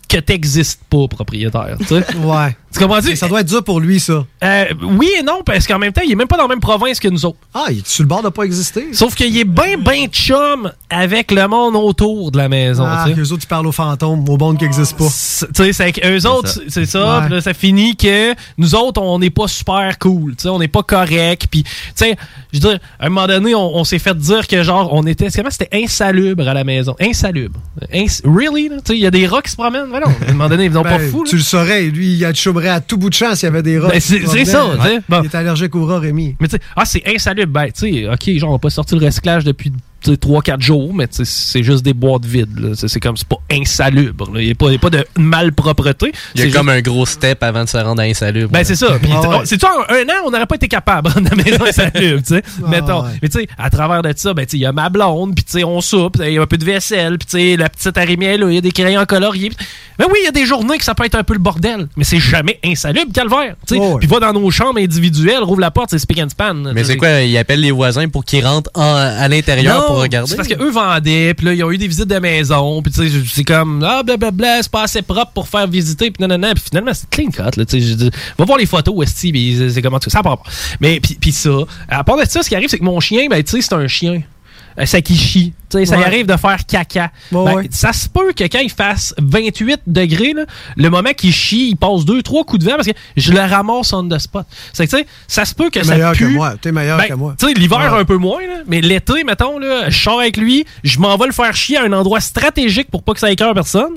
que t'existes pas, propriétaire. tu sais. Ouais. Tu comprends -tu? Ça doit être dur pour lui, ça. Euh, oui et non, parce qu'en même temps, il est même pas dans la même province que nous autres. Ah, il est sur le bord de pas exister. Sauf qu'il est bien, bien chum avec le monde autour de la maison. Ah, eux autres, ils parlent aux fantômes, aux bondes qui n'existent pas. Tu sais, c'est qu'eux autres, c'est ça. Ouais. puis là, ça finit que nous autres, on n'est pas super cool. Tu sais, on n'est pas correct. Puis, tu sais, je veux dire, à un moment donné, on, on s'est fait dire que genre, on était, comment c'était insalubre à la maison? Insalubre. Ins- really? Tu sais, il y a des rats qui se promènent. Mais non, à un moment donné, ils sont pas Ben, fous. là. Tu le saurais, lui, il à tout bout de champ s'il y avait des rats. Ben, c'est- ça, tu sais. Bon. Il est allergique aux rats, Rémi. Mais tu sais, ah, c'est insalubre. Ben, tu sais, OK, genre, on n'a pas sorti le recyclage depuis 3-4 jours, mais c'est juste des boîtes vides. C'est comme, c'est pas insalubre. Il n'y a, pas- il y a pas de malpropreté. Il y a C'est comme juste- un gros step avant de se rendre à insalubre. ben, c'est ça. Puis, Ah ouais. oh, c'est-tu, en un an, on n'aurait pas été capable de rendre la maison insalubre, tu sais? Mettons. ouais. Mais, tu sais, à travers de ça, ben, tu sais, il y a ma blonde, puis, tu sais, on soupe, il y a un peu de vaisselle, puis, tu sais, la petite là, il y a des crayons coloriés. Ben oui, il y a des journées que ça peut être un peu le bordel, mais c'est jamais insalubre, calvaire, tu sais. Puis, va dans nos chambres individuelles, rouvre la porte, c'est speak and span. Mais c'est quoi, ils appellent les voisins pour qu'ils rentrent en- à l'intérieur pour regarder? C'est parce qu'eux vendaient, puis là, ils ont eu des visites de maison, puis tu sais, c'est comme, ah, blablabla, c'est pas assez propre pour faire visiter, puis nanana, puis finalement, c'est clean cut, là, tu sais. Va voir les photos, Esti, puis c'est- comment tu ça part pas. Mais, puis ça, à part de ça, ce qui arrive, c'est que mon chien, ben, tu sais, c'est un chien. Euh, Ça qui chie. Sais, ça y arrive de faire caca. Ben, Ça se peut que quand il fasse 28 degrés, là, le moment qu'il chie, il passe deux, trois coups de vent parce que je le ramasse on the spot. C'est que, tu sais, ça se peut que T'es ça meilleur pue. que moi. T'es meilleur Ben, que moi. Tu sais, l'hiver un peu moins, là, mais l'été, mettons, là, je sors avec lui, je m'en vais le faire chier à un endroit stratégique pour pas que ça écœure personne.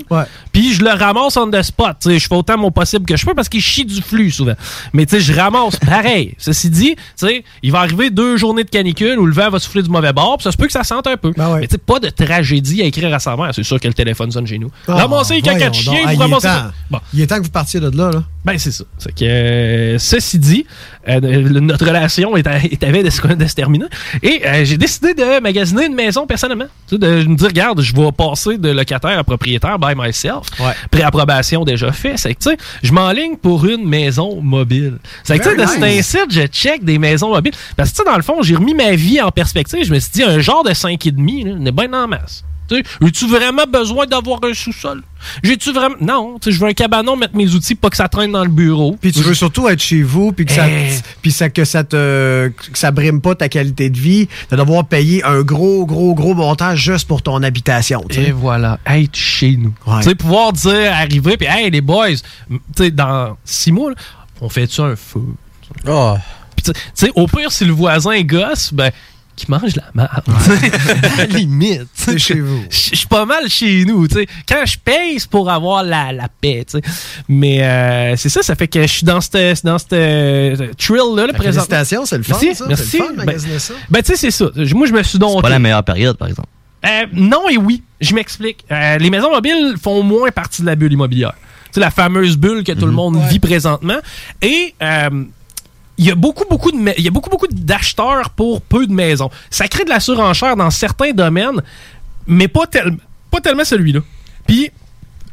Puis je le ramasse on the spot. Tu sais, je fais autant mon possible que je peux parce qu'il chie du flux souvent. Mais tu sais, je ramasse pareil. Ceci dit, tu sais, il va arriver deux journées de canicule où le vent va souffler du mauvais bord, puis ça se peut que ça sente un peu. Mais tu sais, pas de tragédie à écrire à sa mère. C'est sûr que le téléphone sonne chez nous. Ah, Ramassez caca de chien, vous ramassez. Il est temps que vous partiez de là, là. Ben, c'est ça. C'est que, euh, ceci dit, euh, notre relation est, à- est avait de se, de se terminer? Et euh, j'ai décidé de magasiner une maison personnellement. Tu sais, de me dire, regarde, je vais passer de locataire à propriétaire by myself. Préapprobation déjà fait. C'est que, tu sais, je m'enligne pour une maison mobile. C'est que, tu sais, de nice. cet incite, je check des maisons mobiles. Parce que, tu sais, dans le fond, j'ai remis ma vie en perspective. Je me suis dit, un genre de 5,5, là, on est bien en masse. Sais, As-tu vraiment besoin d'avoir un sous-sol? J'ai-tu vraiment. Non, je veux un cabanon, mettre mes outils, pas que ça traîne dans le bureau. Puis tu veux surtout être chez vous, puis que ça, Eh. puis ça, que ça te, que ça brime pas ta qualité de vie, de devoir payer un gros, gros, gros montant juste pour ton habitation. Et voilà, être chez nous. Ouais. Tu sais, pouvoir dire, arriver, puis hey, les boys, tu sais, dans six mois, là, on fait-tu un feu? Puis tu sais, au pire, si le voisin gosse, ben, qui mange la merde. à la limite. C'est chez vous. Je suis pas mal chez nous, tu sais. Quand je paye, c'est pour avoir la, la paix, tu sais. Mais euh, c'est ça, ça fait que je suis dans cette dans cette, euh, trill-là, là, Ben, présent. félicitations, c'est le fun, Merci, ça. Merci. Le fun Ben- magasiner ça. Ben, tu sais, c'est ça. Moi, je me suis donc. C'est pas la meilleure période, par exemple. Euh, non et oui. Je m'explique. Euh, les maisons mobiles font moins partie de la bulle immobilière. C'est la fameuse bulle que tout le monde vit présentement. Et euh, il y a beaucoup, beaucoup de, il y beaucoup, beaucoup d'acheteurs pour peu de maisons. Ça crée de la surenchère dans certains domaines, mais pas, tel- pas tellement celui-là. Puis,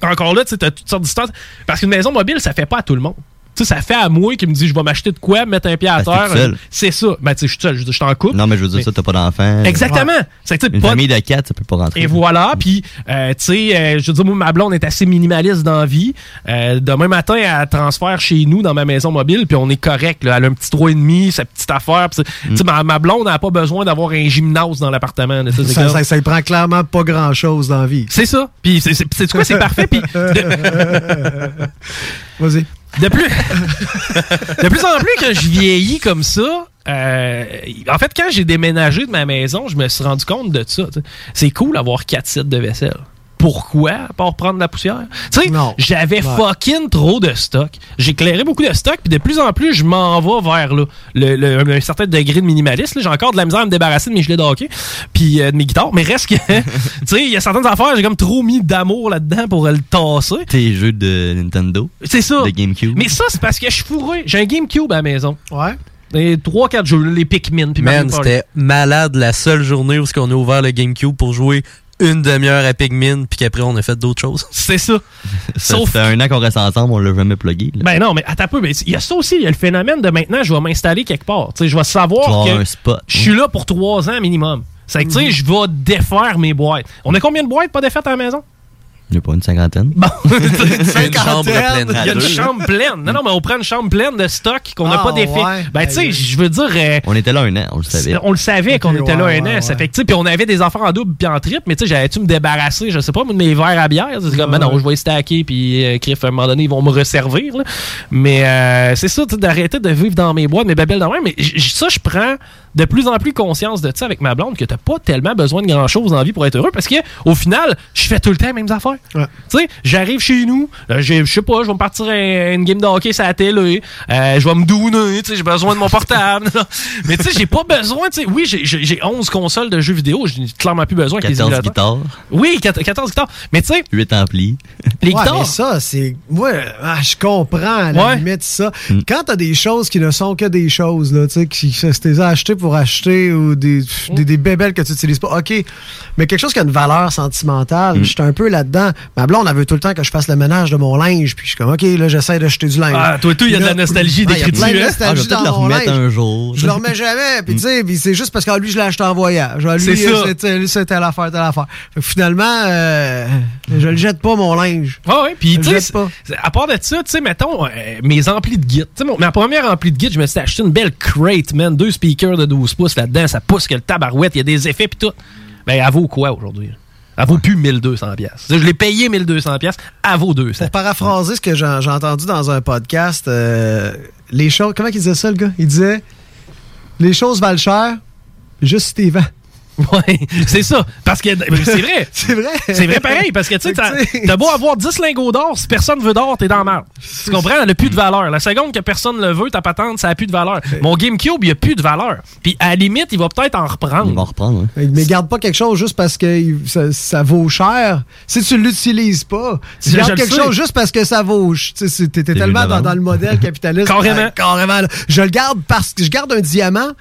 encore là, tu as toutes sortes d'histoires. Parce qu'une maison mobile, ça fait pas à tout le monde. Tu sais, ça fait à moi qui me dit je vais m'acheter de quoi, mettre un pied à t'es terre. C'est ça. Ben, tu sais, je suis seul, je je suis en couple. Non, mais je veux dire, Mais- ça, t'as pas d'enfant. Exactement. C'est sais, Une pas- famille de quatre, ça peut pas rentrer. et voilà, puis, euh, tu sais, euh, je veux dire, moi, ma blonde est assez minimaliste dans la vie. Euh, demain matin, elle transfère chez nous dans ma maison mobile, puis on est correct. Là. Elle a un petit 3,5, sa petite affaire. c'est- Tu sais, ma, ma blonde n'a pas besoin d'avoir un gymnase dans l'appartement. Ça, ça, prend clairement pas grand-chose dans la vie. C'est ça. Puis, c'est quoi, c'est parfait. Puis, Vas-y. De plus, de plus en plus que je vieillis comme ça, euh, en fait, quand j'ai déménagé de ma maison, je me suis rendu compte de ça. C'est cool d'avoir quatre sites de vaisselle. Pourquoi? Pour prendre de la poussière? Tu sais, j'avais Ouais. fucking trop de stock. J'ai éclairé beaucoup de stock, puis de plus en plus, je m'en vais vers là, le, le- un certain degré de minimalisme. là. J'ai encore de la misère à me débarrasser de mes gilets de hockey, puis euh, de mes guitares. Mais reste que, tu sais, il y a certaines affaires, j'ai comme trop mis d'amour là-dedans pour le tasser. Tes jeux de Nintendo. C'est ça. De GameCube. Mais ça, c'est parce que je suis fourré. J'ai un GameCube à la maison. Ouais. Et 3-4 jeux, les Pikmin. Puis Man, Mario Party. c'était malade la seule journée où on a ouvert le GameCube pour jouer une demi-heure à Pikmin, puis qu'après on a fait d'autres choses. C'est ça. Ça Sauf- fait un an qu'on reste ensemble, on l'a jamais plugué. là. Ben non, mais attends un peu. mais Il y a ça aussi. Il y a le phénomène de maintenant, je vais m'installer quelque part. Tu sais, je vais savoir que je suis là pour 3 ans minimum. C'est que, tu sais, je vais défaire mes boîtes. On a combien de boîtes pas défaites à la maison? Il y a pas une cinquantaine? Bon. Une chambre pleine. Il y a une chambre pleine. Non, non, mais on prend une chambre pleine de stock qu'on n'a Ah, pas défait. ouais. Ben, tu sais, je veux dire. euh, On était là un an, on le savait. on le savait qu'on était là ouais, un ouais, an. Ça fait que, tu sais, puis on avait des enfants en double puis en triple, mais tu sais, j'allais-tu me débarrasser, je sais pas, moi, de mes verres à bière? C'est comme, ben non, je vais stacker, puis euh, Criff, à un moment donné, ils vont me resservir. là. Mais euh, c'est ça, tu sais, d'arrêter de vivre dans mes boîtes, mes babelles dans mais j- j- ça, je prends de plus en plus conscience de ça avec ma blonde que t'as pas tellement besoin de grand chose la vie pour être heureux parce que au final, je fais tout le temps les mêmes affaires. Tu sais, j'arrive chez nous, euh, je sais pas, je vais me partir à une game de hockey sur la télé, euh, je vais me douner, tu sais, j'ai besoin de mon portable. Mais tu sais, j'ai pas besoin, tu sais, oui, j'ai- j'ai j'ai 11 consoles de jeux vidéo, j'ai clairement plus besoin avec les 14 émulateurs. guitares, Oui, 14 guitares. Mais tu sais, 8 amplis. les Ouais, guitares. mais ça, c'est. Moi, ah, je comprends à la Ouais. limite ça. Quand t'as des choses qui ne sont que des choses, là, tu sais, qui que tu les as achetées pour acheter ou des, des, des bébelles que tu n'utilises pas, OK. Mais quelque chose qui a une valeur sentimentale, je suis un peu là-dedans. Ma blonde, elle veut tout le temps que je fasse le ménage de mon linge, puis je suis comme, OK, là, j'essaie d'acheter du linge. Ah, toi, tout, il y a de la nostalgie ah, il y a d'écriture, plein de hein? nostalgie Ah, je vais peut-être dans le remettre un jour. Je le remets jamais. Puis, tu sais, c'est juste parce que lui, je l'ai acheté en voyage. Ah, Lui, C'est ça. c'était lui, c'était l'affaire, telle affaire. Fait que finalement, euh, je le jette pas, mon linge. Ah ouais, puis tu sais, jette pas. c'est- à part de ça, tu sais, mettons, euh, mes amplis de Git. Tu sais, mon- ma première ampli de Git, je me suis acheté une belle crate, man. Deux speakers de 12 pouces là-dedans, ça pousse que le tabarouette, il y a des effets pis tout. Ben, elle vaut quoi aujourd'hui? Elle vaut plus 1200 pièces. Je l'ai payé 1200 pièces, elle vaut 200. Pour paraphraser ce que j'ai entendu dans un podcast, euh, les choses. Comment il disait ça, le gars? Il disait Les choses valent cher, juste si t'es. Ouais, c'est ça. Parce que c'est vrai. c'est vrai. C'est vrai pareil, parce que tu sais, t'as beau avoir 10 lingots d'or, si personne veut d'or, t'es dans la merde. Tu comprends? Elle a plus de valeur. La seconde que personne le veut, ta patente, ça a plus de valeur. Mon GameCube, il a plus de valeur. Puis à la limite, il va peut-être en reprendre. Il va reprendre, hein. Mais garde pas quelque chose juste parce que ça, ça vaut cher. Si tu l'utilises pas, tu Je- gardes je le quelque sais. chose juste parce que ça vaut. tu sais, tellement dans, le modèle capitaliste. Carrément. Ouais, carrément. là. Je le garde parce que je garde un diamant.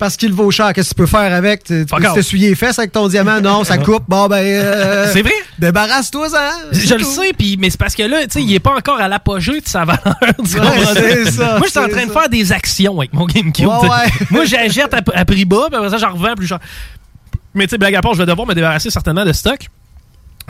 Parce qu'il vaut cher. Qu'est-ce que tu peux faire avec? Tu Fuck peux off. t'essuyer les fesses avec ton diamant? Non, ça coupe. Bon, ben. euh, C'est vrai? Débarrasse-toi, ça. Je le sais, puis mais c'est parce que là, tu sais, il est pas encore à l'apogée de sa valeur. tu Ouais, comprends? c'est ça, Moi, je suis en c'est train de ça. faire des actions avec mon GameCube. Ouais, ouais. Moi, j'achète à, à prix bas, puis après ça, j'en revends plus cher. Mais tu sais, blague à part, je vais devoir me débarrasser certainement de stock.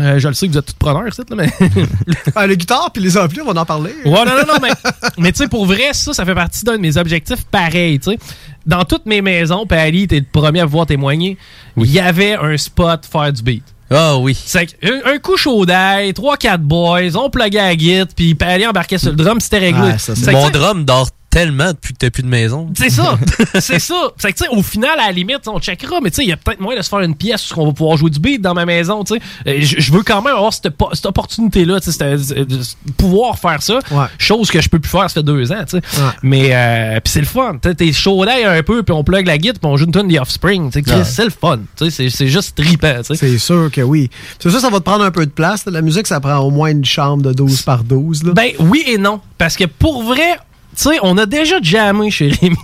Euh, je le sais que vous êtes tous preneurs, là, mais. Ah, les guitares puis les amplis, on va en parler. Ouais, non, non, non, mais, mais tu sais, pour vrai, ça, ça fait partie d'un de mes objectifs pareil, tu sais. Dans toutes mes maisons, puis Ali, t'es le premier à pouvoir témoigner, il y avait un spot faire du beat. Ah oui. C'est un, un coup chaud d'ail, 3-4 boys, on pluguait à la git, puis Ali embarquait sur le drum, c'était réglé. Ça, que, Mon drum dort tellement depuis que t'as plus de maison. c'est ça, c'est ça. C'est que, tu sais, au final, à la limite, on checkera, mais tu sais, il y a peut-être moyen de se faire une pièce où on va pouvoir jouer du beat dans ma maison, tu sais. Euh, Je veux quand même avoir cette, po- cette opportunité-là, tu sais, euh, de pouvoir faire ça. Chose que je peux plus faire, ça fait deux ans, tu sais. Mais, euh, puis c'est le fun. Tu sais, T'es chaud d'ail un peu, puis on plug la guitare, puis on joue une tune de Offspring. tu sais, Ouais. C'est le fun. Tu sais, C'est c'est juste trippant, tu sais. C'est sûr que oui. C'est sûr, ça va te prendre un peu de place. La musique, ça prend au moins une chambre de 12 par 12. Là. Ben oui et non. Parce que pour vrai, tu sais, on a déjà jammé chez Rémi.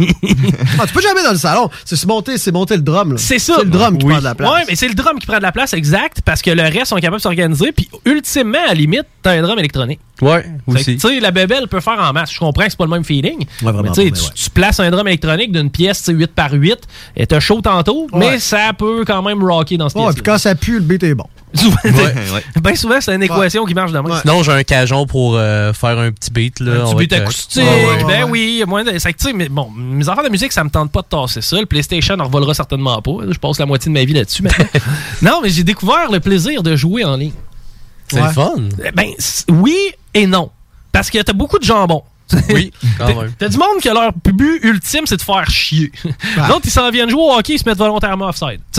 Ah, tu peux jamais dans le salon. C'est monter, c'est monter le drum. là. C'est ça. C'est le drum qui Oui. prend de la place. Ouais, mais c'est le drum qui prend de la place, exact, parce que le reste sont capables de s'organiser. Puis ultimement, à la limite, t'as un drum électronique. Ouais, aussi. Tu sais, la bébelle peut faire en masse. Je comprends que c'est pas le même feeling. vraiment mais tu sais, pas, mais tu, ouais. tu places un drum électronique d'une pièce tu sais, 8 par 8, et t'as chaud tantôt, Ouais. mais ça peut quand même rocker dans ce Ouais, puis quand ça pue, le beat est bon. Souvent, ouais. ben souvent, c'est une équation qui marche de même. Sinon, j'ai un cajon pour euh, faire un petit beat. Là, Un petit beat être, euh, acoustique, ouais, ouais. ben oui, moins de, c'est que, tu sais, mais bon, mes affaires de musique, ça me tente pas de tasser ça. Le PlayStation en revolera certainement pas. Je passe la moitié de ma vie là-dessus maintenant. non, mais j'ai découvert le plaisir de jouer en ligne. C'est le fun. Ben c- oui et non. Parce que t'as beaucoup de jambon. Oui, quand T'as- même. T'as du monde que leur but ultime, c'est de faire chier. Ah. L'autre, ils s'en viennent jouer au hockey, ils se mettent volontairement offside.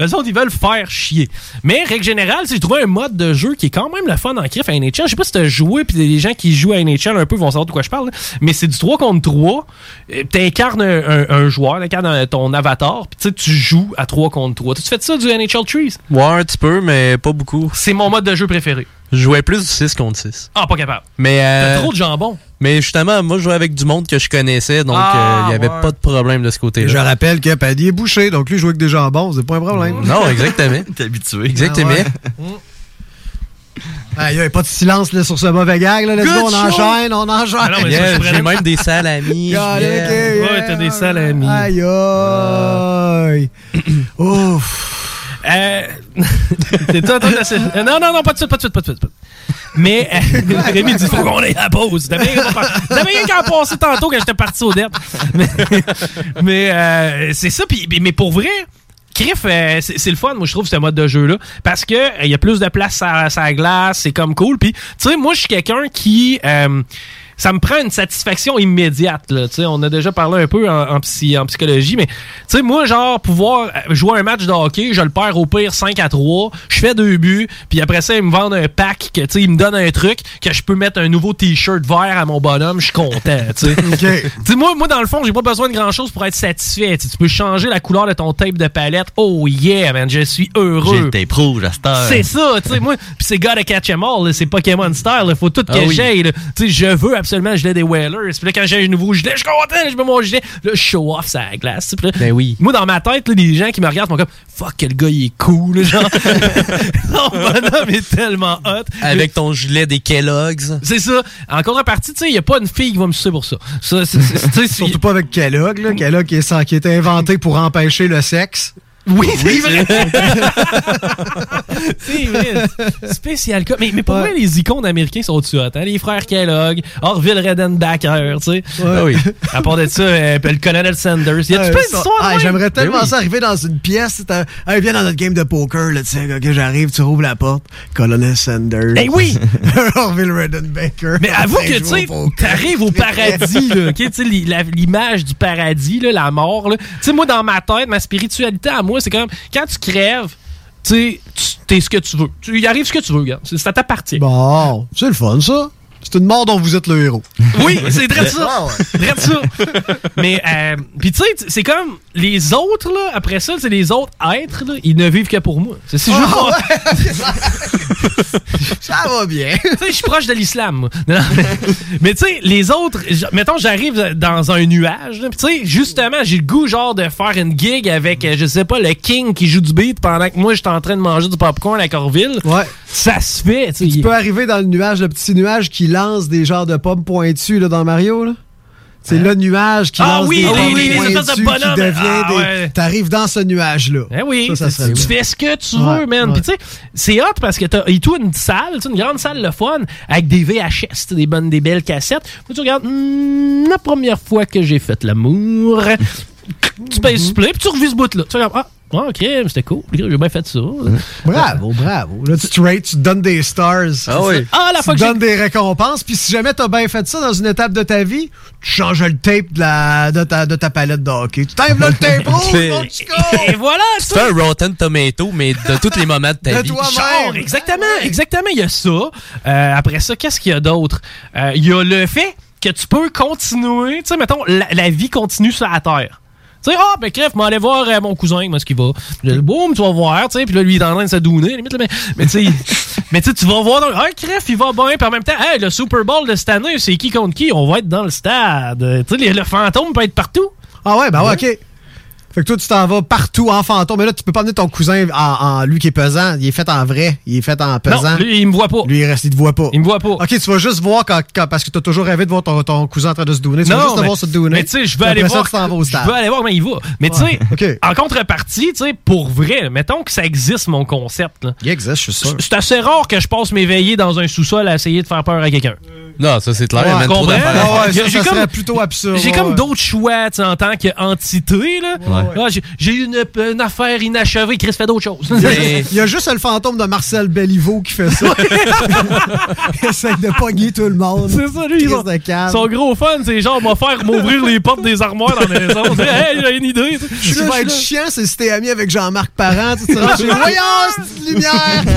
Eux autres, ils veulent faire chier. Mais, règle générale, j'ai trouvé un mode de jeu qui est quand même le fun en crif à NHL. Je sais pas si t'as joué, puis les gens qui jouent à NHL un peu vont savoir de quoi je parle. là. Mais c'est du 3 contre 3. Euh, T'incarnes un, un, un joueur, t'incarnes un- ton avatar, puis tu sais, tu joues à 3 contre 3. Tu fait ça du NHL Trees? Ouais, un petit peu, mais pas beaucoup. C'est mon mode de jeu préféré. Je jouais plus du 6 contre 6. Ah, pas capable. Mais, euh, T'as trop de jambon. mais justement, moi, je jouais avec du monde que je connaissais, donc il Ah, n'y avait ouais. pas de problème de ce côté-là. je rappelle que Paddy est bouché, donc lui, jouer avec des jambons, c'est pas un problème. Non, exactement. T'es habitué. Exactement. Ah Ah, Il n'y a pas de silence là, sur ce mauvais gag. Là. Let's Good go, on show. enchaîne, on enchaîne. Ah Yeah, J'ai même des salamis. Yeah. yeah. Ouais, t'as des salamis. Aïe, aïe. Ouf. Euh, T'es toi, toi, euh, non, non, non, pas de suite, pas de suite, pas de suite. pas de suite. Mais euh, Rémi dit faut qu'on aille à la pause. T'avais rien qu'à passer tantôt quand j'étais parti au DEP. Mais, mais, euh, c'est ça, puis, mais pour vrai, Criff, euh, c'est le fun, moi, je trouve, ce mode de jeu-là. Parce que euh, il y a plus de place à, à la glace, c'est comme cool. Puis, tu sais, moi, je suis quelqu'un qui. euh, ça me prend une satisfaction immédiate. Là, tu sais, on a déjà parlé un peu en, en psy- en psychologie, mais tu sais, moi, genre, pouvoir euh, jouer un match de hockey, je le perds au pire 5 à 3, je fais deux buts, puis après ça, ils me vendent un pack, que, tu sais, ils me donnent un truc, que je peux mettre un nouveau t-shirt vert à mon bonhomme, je suis content. moi, moi, dans le fond, j'ai pas besoin de grand-chose pour être satisfait. Tu peux changer la couleur de ton tape de palette. Oh yeah, man, je suis heureux. J'ai le tape rouge à cette heure. C'est ça, tu sais, moi, puis c'est gotta catch 'em all, c'est Pokémon style, il faut tout que Ah oui. j'aille, je veux absolument le gilet des Whalers, puis là, quand j'ai un nouveau gilet, je suis content, je mets mon gilet, là, je show off ça glace, sais, puis là, Ben oui. Moi, dans ma tête, là, les gens qui me regardent sont comme, fuck, quel gars, il est cool, genre. Son bonhomme est tellement hot. Avec ton gilet des Kellogg's. C'est ça. En contrepartie, tu sais, il y a pas une fille qui va me sucer pour ça. C'est- Surtout pas avec Kellogg, là. Kellogg qui est, qui est inventé pour empêcher le sexe. Oui, c'est vrai. c'est vrai. Spécial cas. Mais, mais pour vrai, les icônes américains sont dessus hot, hein? Les frères Kellogg, Orville Redenbacher, tu sais. Ah oui. À part de ça, euh, le colonel Sanders. Il y a Ouais, plein d'histoires. Ah? J'aimerais tellement Ben oui. ça arriver dans une pièce. Hey, viens dans notre game de poker, là, tu sais, que j'arrive, tu rouvres la porte. Colonel Sanders. Eh oui! Orville Redenbaker. Mais avoue que, tu sais, au t'arrives au paradis, là, ok, tu sais, li- la- l'image du paradis, là, la mort, là. Tu sais, moi, dans ma tête, ma spiritualité à moi, c'est comme, quand tu crèves, tu sais, t'es ce que tu veux. Tu y arrives ce que tu veux, gars. Ça t'appartient. Bon, c'est le fun, ça. C'est une mort dont vous êtes le héros. Oui, c'est très ça. Ouais. Très ça. Mais, euh, puis tu sais, c'est comme les autres, là, après ça, c'est les autres êtres, là, ils ne vivent que pour moi. C'est si je Ah Ça va bien. tu sais, je suis proche de l'islam, mais- mais tu sais, les autres, mettons, j'arrive dans un nuage, tu sais, justement, j'ai le goût, genre, de faire une gig avec, euh, je sais pas, le king qui joue du beat pendant que moi, je suis en train de manger du popcorn à Corville. Ouais. Ça se fait, tu sais. Tu peux arriver dans le nuage, le petit nuage qui lance des genres de pommes pointues là, dans Mario. Là. C'est le nuage qui Ah lance oui, des les- pommes espèces de pointues qui devient Ah des... ouais. T'arrives dans ce nuage-là. Eh oui, Ça, ça serait tu fais ce que tu Ouais, veux, man. ouais. Puis tu sais, c'est hot parce que t'as et tout une salle, une grande salle le fun, avec des VHS, des bonnes, des belles cassettes. Puis tu regardes, hmm, la première fois que j'ai fait l'amour, tu payes play, puis tu revis ce bout-là. Tu regardes, ah, ah, ok, c'était cool, j'ai bien fait ça. Bravo, bravo. Là, tu te rates, tu te donnes des stars. Ah oui. Ah, la tu fois que donnes des récompenses. Puis si jamais t'as bien fait ça dans une étape de ta vie, tu changes le tape de, la, de, ta, de ta palette de hockey. Tu t'enlèves là le tape rouge, C'est- mon chico! Et voilà, Tu fais un Rotten Tomato, mais de tous les moments de ta De vie. toi-même. Genre, exactement, exactement, il y a ça. Euh, après ça, qu'est-ce qu'il y a d'autre? Euh, Il y a le fait que tu peux continuer, tu sais, mettons, la, la vie continue sur la Terre. Tu sais, ah, ben, crève, m'en aller voir euh, mon cousin, moi, ce qu'il va. Boum, tu vas voir, tu sais, puis là, lui, il est en train de se douner, limite, là, mais, mais tu sais, mais tu sais, tu vas voir, donc, ah, crève, il va bien, puis en même temps, hey, le Super Bowl de cette année, c'est qui contre qui? On va être dans le stade. Tu sais, le fantôme peut être partout. Ah ouais, ben ouais, OK. Fait que toi, tu t'en vas partout en fantôme. Mais là, tu peux pas amener ton cousin en, en- lui qui est pesant. Il est fait en vrai. Il est fait en pesant. Non, lui, il me voit pas. Lui, il reste, il te voit pas. Il me voit pas. OK, tu vas juste voir quand, quand- parce que t'as toujours rêvé de voir ton, ton cousin en train de se donner. Tu vas juste te mais, voir se donner. mais tu sais, je veux aller voir. je veux aller voir comment il va. Mais tu sais, en contrepartie, tu sais, pour vrai, mettons que ça existe mon concept. Là. Il existe, je suis sûr. C'est assez rare que je passe mes veillées dans un sous-sol à essayer de faire peur à quelqu'un. Non, ça c'est clair. Ouais, même trop comprends? d'affaires. Ouais, ça, J'ai ça comme- serait plutôt absurde. J'ai ouais, comme ouais. d'autres choix sais, en tant qu'entité. là. Ah, j'ai- une, une affaire inachevée. Chris fait d'autres choses. Il y a juste le fantôme de Marcel Belliveau qui fait ça. il essaie de pogner tout le monde. C'est ça, lui. Son, son gros fun, c'est genre, m'a faire m'ouvrir les portes des armoires dans la maison. Sais, hey, j'ai une idée. tu sais. Ce qui va être chiant, c'est si t'es ami avec Jean-Marc Parent. Tu chez Voyons, cette lumière!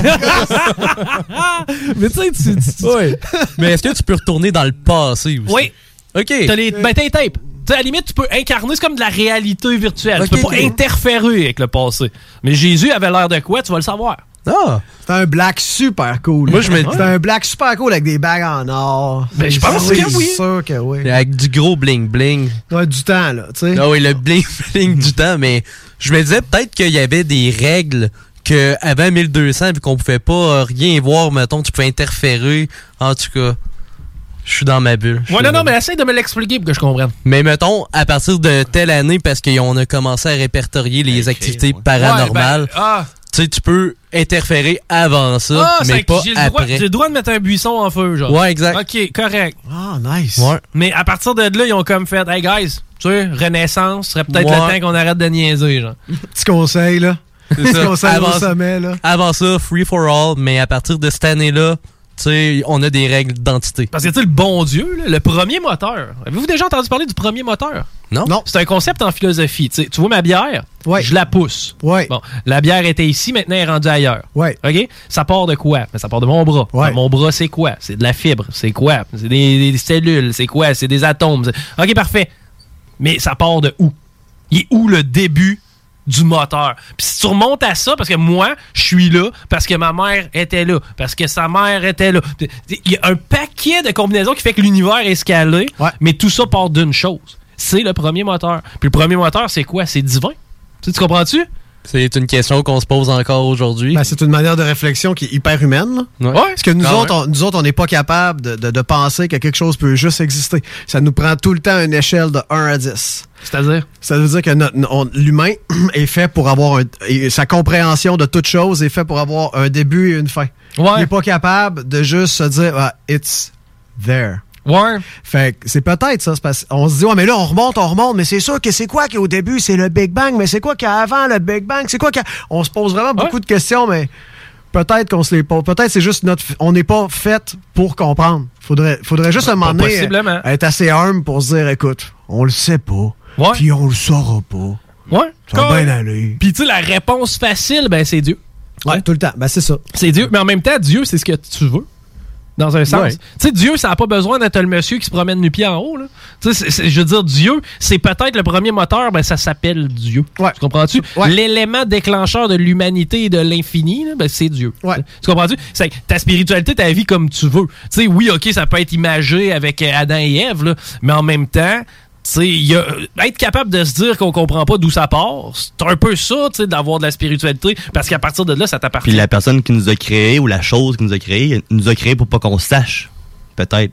Mais tu sais, tu-. Mais est-ce que tu peux retourner dans le passé aussi? Oui. OK. T'as les, ben, t'as les tapes. Tu sais, à la limite, tu peux incarner, c'est comme de la réalité virtuelle. Tu peux pas interférer avec le passé. Mais Jésus avait l'air de quoi, tu vas le savoir. Ah! C'est un black super cool. Moi, je me- C'est un black super cool avec des bagues en or. Ben, je pense que oui. C'est sûr que oui. Avec du gros bling-bling. Ouais, du temps, là, tu sais. Ah oui, le bling-bling du temps, mais je me disais peut-être qu'il y avait des règles que avant 1200, vu qu'on pouvait pas euh, rien voir, mettons, tu peux interférer. En tout cas, je suis dans ma bulle. Ouais, non, non, mais essaye de me l'expliquer pour que je comprenne. Mais mettons, à partir de telle année, parce qu'on a commencé à répertorier les activités paranormales, Ouais, ben, ah, tu sais, tu peux interférer avant ça, ah mais c'est pas j'ai le, droit, après. j'ai le droit de mettre un buisson en feu, genre. Ouais, exact. Ok, correct. Ah, nice. Ouais. Mais à partir de là, ils ont comme fait, hey guys, tu sais, Renaissance, serait peut-être Ouais. le temps qu'on arrête de niaiser, genre. Petit conseil, là. C'est Petit conseil Avant- au sommet, là. Avant ça, free for all, mais à partir de cette année-là, sais, on a des règles d'identité. Parce que, tu sais, le bon Dieu, là, le premier moteur. Avez-vous déjà entendu parler du premier moteur? Non. Non. C'est un concept en philosophie. Tu vois ma bière? Ouais. Je la pousse. Ouais. Bon, la bière était ici, maintenant elle est rendue ailleurs. Ouais. OK? Ça part de quoi? Ben, ça part de mon bras. Ouais. Ben, mon bras, c'est quoi? C'est de la fibre. C'est quoi? C'est des, des cellules. C'est quoi? C'est des atomes. OK, parfait. Mais ça part de où? Il est où le début du moteur? Puis si tu remontes à ça, parce que moi, je suis là, parce que ma mère était là, parce que sa mère était là. Il y a un paquet de combinaisons qui fait que l'univers est scalé, mais tout ça part d'une chose. C'est le premier moteur. Puis le premier moteur, c'est quoi? C'est divin. Tu, sais, tu comprends-tu? C'est une question qu'on se pose encore aujourd'hui. Ben, c'est une manière de réflexion qui est hyper humaine. Ouais. Parce que nous Ah autres, ouais. on, nous autres, on n'est pas capable de, de- de penser que quelque chose peut juste exister. Ça nous prend tout le temps une échelle de 1 à 10. C'est-à-dire? Ça veut dire que notre- on- l'humain est fait pour avoir un, et sa compréhension de toute chose est fait pour avoir un début et une fin. Il n'est pas capable de juste se dire ah, it's there. Ouais. Fait que c'est peut-être ça. parce- on se dit, ouais, mais là, on remonte, on remonte, mais c'est sûr que c'est quoi qui au début, c'est le Big Bang, mais c'est quoi qui a avant le Big Bang? C'est quoi qui a- On se pose vraiment beaucoup de questions, mais peut-être qu'on se les pose. Peut-être c'est juste notre. On n'est pas fait pour comprendre. Faudrait, faudrait juste à un moment donné, Possiblement. être assez humble pour se dire, écoute, on le sait pas. Puis on le saura pas. Ouais. Ça va bien aller. Puis tu sais, la réponse facile, ben c'est Dieu. Ouais, tout le temps. Ben c'est ça. C'est Dieu. Mais en même temps, Dieu, c'est ce que tu veux. Dans un sens. Ouais. Tu sais, Dieu, ça n'a pas besoin d'être le monsieur qui se promène du pied en haut. Là. Tu sais, c'est- c'est- je veux dire, Dieu, c'est peut-être le premier moteur, ben ça s'appelle Dieu. Tu comprends-tu? L'élément déclencheur de l'humanité et de l'infini, ben, c'est Dieu. Tu comprends-tu? C'est ta spiritualité, ta vie comme tu veux. Tu sais, oui, OK, ça peut être imagé avec Adam et Ève, là, mais en même temps, y a- être capable de se dire qu'on comprend pas d'où ça part, c'est un peu ça, tu sais, d'avoir de la spiritualité, parce qu'à partir de là, ça t'appartient. Puis la personne qui nous a créé ou la chose qui nous a créé, nous a créé pour pas qu'on sache, peut-être,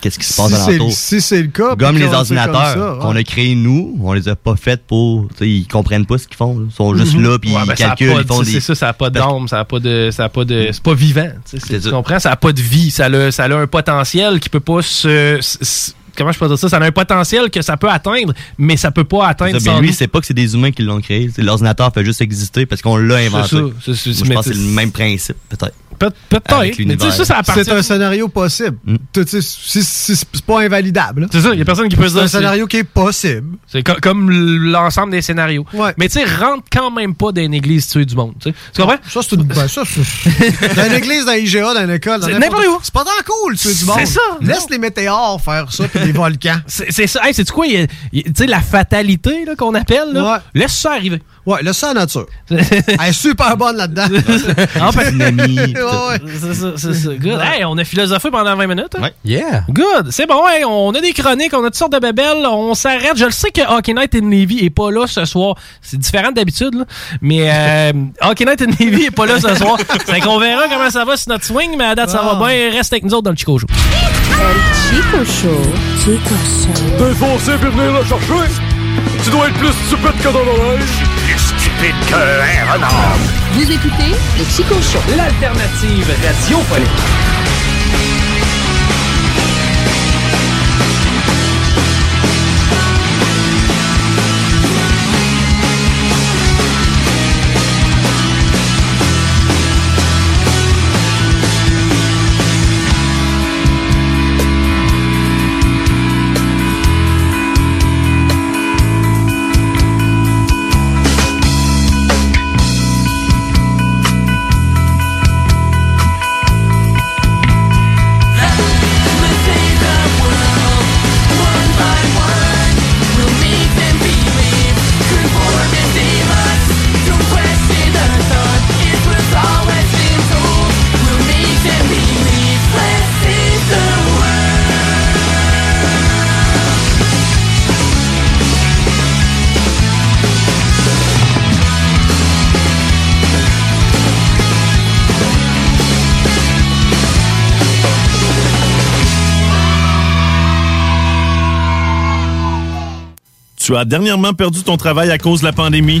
qu'est-ce qui se passe Si c'est- alentour. si c'est le cas, Comme les ordinateurs ouais. qu'on a créés nous, on les a pas faits pour. tu sais, Ils comprennent pas ce qu'ils font. là. Ils sont juste Mhm. là, puis Ouais, ils ben, a calculent, pas ils font de- des. C'est ça, ça n'a pas d'âme, ça n'a pas de. Ça a pas de. C'est pas vivant. tu sais, c'est- Tu comprends? Ça n'a pas de vie. Ça a, ça a un potentiel qui peut pas se. se- se- Comment je peux dire ça? Ça a un potentiel que ça peut atteindre, mais ça peut pas atteindre Ça, ben, sans lui, c'est pas que c'est des humains qui l'ont créé. L'ordinateur fait juste exister parce qu'on l'a inventé. ça, Moi, je pense que c'est le même principe, peut-être. Peut- Peut-être. C'est un scénario possible. Sais, c'est- pas invalidable. C'est ça, il y a personne qui peut C'est un dire. scénario qui est possible. C'est co- comme l'ensemble des scénarios. Mais tu sais, rentre quand même pas dans une église tuer du monde. tu comprends? Ça, c'est une. Ben, ça, dans une église, dans l'IGA, dans une école. dans n'importe- n'importe où. C'est pas tant cool, tuer du monde. C'est ça. Laisse les météores faire ça, puis les volcans. C'est ça. Hey, c'est quoi? Tu sais, la fatalité qu'on appelle, là, laisse ça arriver. Ouais, à la nature. Elle est super bonne là-dedans. En fait- Dynamite. Ouais, ouais. C'est ça, c'est ça. Good. Hey, on a philosophé pendant 20 minutes. hein? Yeah. Good. C'est bon, hey, on a des chroniques, on a toutes sortes de bébelles, on s'arrête. Je le sais que Hockey Night in Navy est pas là ce soir. C'est différent d'habitude, là. Mais euh, Hockey Night in Navy est pas là ce soir. C'est qu'on verra comment ça va sur notre swing, mais à date, ça va bien. Reste avec nous autres dans le Chico Show. Chico Show. Chico Show. Défoncé puis venir le chercher. Tu dois être plus stupide que dans l'oreille. Plus stupide qu'un renard. Vous écoutez le Chico Show. L'alternative radiophonique. Tu as dernièrement perdu ton travail à cause de la pandémie?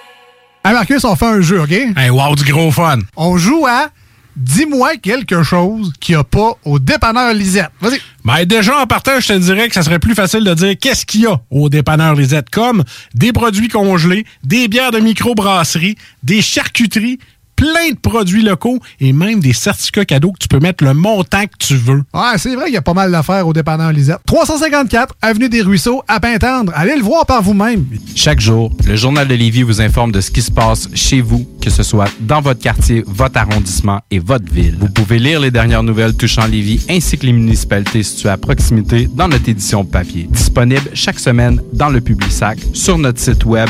Hey Marcus, on fait un jeu, OK? Hey, wow, du gros fun. On joue à Dis-moi quelque chose qu'il n'y a pas au dépanneur Lisette. Vas-y. Ben déjà, en partant, je te dirais que ça serait plus facile de dire qu'est-ce qu'il y a au dépanneur Lisette, comme des produits congelés, des bières de microbrasserie, des charcuteries, plein de produits locaux et même des certificats cadeaux que tu peux mettre le montant que tu veux. Ouais, c'est vrai qu'il y a pas mal d'affaires au dépanneur Lisette. 354 Avenue des Ruisseaux, à Pintendre. Allez le voir par vous-même. Chaque jour, le Journal de Lévis vous informe de ce qui se passe chez vous, que ce soit dans votre quartier, votre arrondissement et votre ville. Vous pouvez lire les dernières nouvelles touchant Lévis ainsi que les municipalités situées à proximité dans notre édition papier. Disponible chaque semaine dans le Publisac, sur notre site web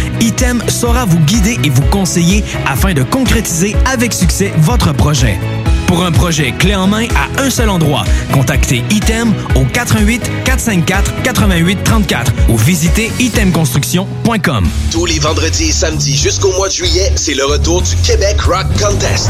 Item saura vous guider et vous conseiller afin de concrétiser avec succès votre projet. Pour un projet clé en main à un seul endroit, contactez Item au 88 454 88 34 ou visitez itemconstruction.com. Tous les vendredis et samedis jusqu'au mois de juillet, c'est le retour du Québec Rock Contest.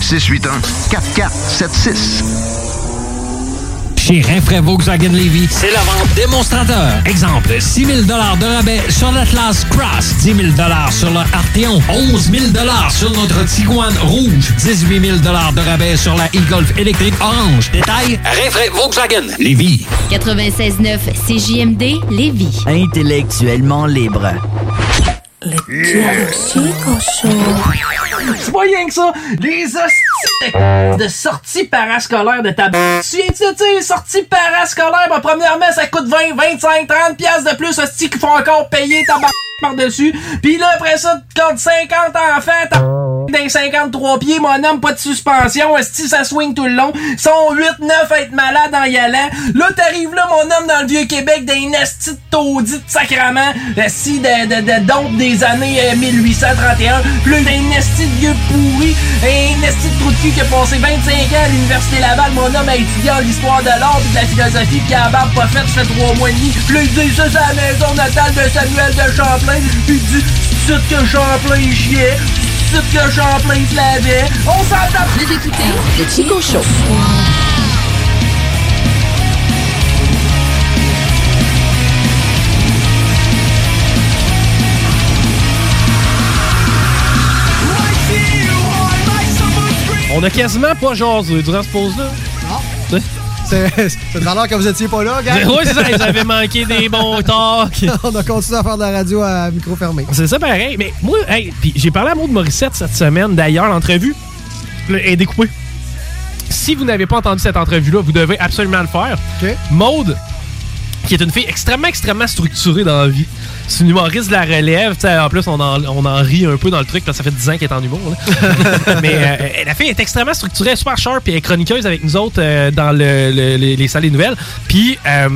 681-4476. Chez Rinfraie Volkswagen Levy, c'est la vente démonstrateur. Exemple, 6 000 de rabais sur l'Atlas Cross, 10 000 sur le Arteon, 11 000 sur notre Tiguan Rouge, 18 000 de rabais sur la e-Golf électrique orange. Détail, Rinfraie Volkswagen Levy. 96.9 CJMD Lévis. Intellectuellement libre. C'est pas rien que ça. Les hosties de, sorties parascolaires de ta b... Tu viens-tu de dire sorties parascolaires? Ben, premièrement, ça coûte 20, 25, 30 piastres de plus, hostie, qu'il faut encore payer ta b... par-dessus. Puis là, après ça, tu comptes 50 enfants, ta d'un 53 pieds, mon homme, pas de suspension, esti, ça swing tout le long. Sont 8, 9 à être malades en y allant. Là, t'arrives là, mon homme, dans le Vieux-Québec, d'un esti de taudis de sacrament, esti de, de, de des années euh, 1831. Puis là, d'un esti de vieux pourri, un esti de trou de cul qui a passé 25 ans à l'Université Laval, mon homme a étudié en l'histoire de l'art pis de la philosophie pis à la barbe pas faite, ça fait 3 mois et demi. Puis là, il dit ça, c'est la maison natale de Samuel de Champlain. Puis il dit, que Champlain chiait, ça que Champlain se lavait. On s'entend. Vous écoutez le Chico Show. On a quasiment pas jasé durant ce pause-là. Non. C'est de valeur que vous étiez pas là, gars. Oui, c'est ça, ils avaient manqué des bons talks. On a continué à faire de la radio à micro fermé. C'est ça pareil. Mais moi, hey, puis j'ai parlé à Maud Morissette cette semaine. D'ailleurs, l'entrevue est découpée. Si vous n'avez pas entendu cette entrevue-là, vous devez absolument le faire. Maude, qui est une fille extrêmement, extrêmement structurée dans la vie. C'est une humoriste de la relève. Tu sais, en plus, on en, on en rit un peu dans le truc parce que ça fait 10 ans qu'elle est en humour. là. Mais euh, la fille est extrêmement structurée, super sharp, et elle est chroniqueuse avec nous autres euh, dans le- le- les, les salles des nouvelles. Puis, euh,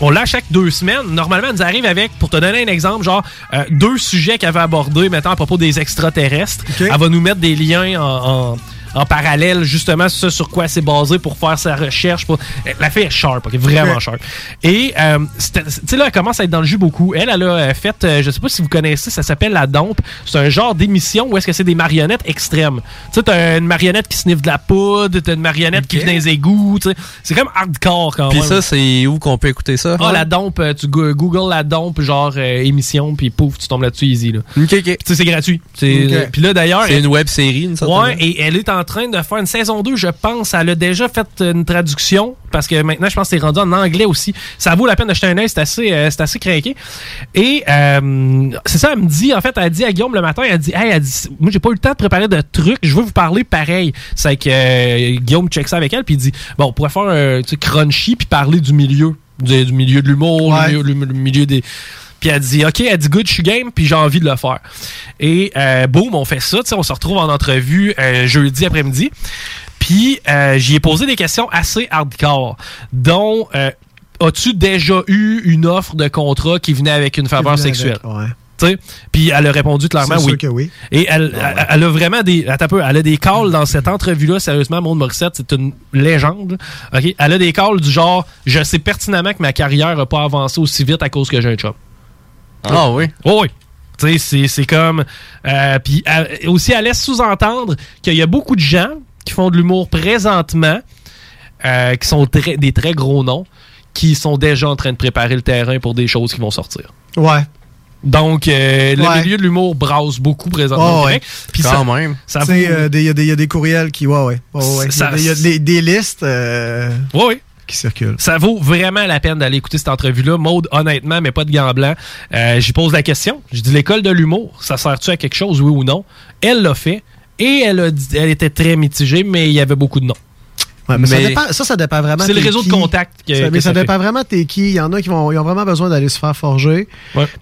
on l'a chaque deux semaines. Normalement, elle nous arrive avec, pour te donner un exemple, genre euh, deux sujets qu'elle va aborder, mettons, à propos des extraterrestres. Elle va nous mettre des liens en... en- en parallèle, justement, ce sur quoi c'est basé pour faire sa recherche. Pour... La fille est sharp, ok, vraiment sharp. Et, euh, tu sais, là, elle commence à être dans le jus beaucoup. Elle, elle a euh, fait, euh, je sais pas si vous connaissez, ça s'appelle La Dompe. C'est un genre d'émission où est-ce que c'est des marionnettes extrêmes. Tu sais, t'as une marionnette qui sniffe de la poudre, t'as une marionnette qui vient les égouts, tu sais. C'est comme hardcore quand Puis même. ça, c'est où qu'on peut écouter ça? Ah, la dompe, tu go- Google la dompe, genre euh, émission, puis pouf, tu tombes là-dessus easy. Là. Ok, ok. Tu sais, c'est gratuit. Puis là, d'ailleurs. C'est une web série, une certaine Ouais, et elle est en train de faire une saison 2, je pense. Elle a déjà fait une traduction, parce que maintenant, je pense que c'est rendu en anglais aussi. Ça vaut la peine de jeter un œil, c'est assez, euh, c'est assez craqué. Et euh, c'est ça, elle me dit, en fait, elle dit à Guillaume le matin, elle dit, hey, elle dit, moi, j'ai pas eu le temps de préparer de trucs, je veux vous parler pareil. C'est que euh, Guillaume check ça avec elle, puis il dit, bon, on pourrait faire un tu sais, crunchy, puis parler du milieu, du, du milieu de l'humour, Ouais. le milieu- le milieu des... Puis elle dit, OK, elle dit, good, je suis game, puis j'ai envie de le faire. Et euh, boum, on fait ça, tu sais, on se retrouve en entrevue euh, jeudi après-midi. Puis euh, j'y ai posé des questions assez hardcore, dont euh, as-tu déjà eu une offre de contrat qui venait avec une faveur sexuelle? avec, ouais. Tu sais? Puis elle a répondu clairement C'est oui. sûr que oui. Et elle, elle, elle a vraiment des. Attends un peu, elle a des calls dans cette entrevue-là. Sérieusement, Maud Morissette, c'est une légende. OK? Elle a des calls du genre Je sais pertinemment que ma carrière n'a pas avancé aussi vite à cause que j'ai un chum. Ah oui? Oh oui. Tu sais, c'est- c'est comme. euh, Puis elle- aussi, elle laisse sous-entendre qu'il y a beaucoup de gens qui font de l'humour présentement, euh, qui sont très- des très gros noms, qui sont déjà en train de préparer le terrain pour des choses qui vont sortir. Ouais. Donc, euh, le Ouais. milieu de l'humour brasse beaucoup présentement. Oh, ouais. Puis Quand ça- même. Euh, il y, a des- il y a des courriels qui. Ouais, ouais. Ouais, ouais. Ça- Il y a, des- il y a des, des listes euh, Ouais, ouais. Ça vaut vraiment la peine d'aller écouter cette entrevue-là. Maude, honnêtement, mais pas de gants blancs. Euh, J'y pose la question. Je dis l'école de l'humour, ça sert-tu à quelque chose, oui ou non? Elle l'a fait et elle, elle était très mitigée, mais il y avait beaucoup de non. Ouais, mais ça, dépend, ça, ça dépend vraiment. C'est le réseau de qui. contact que- Ça- que mais ça, dépend vraiment t'es qui. Il y en a qui vont, ils ont vraiment besoin d'aller se faire forger.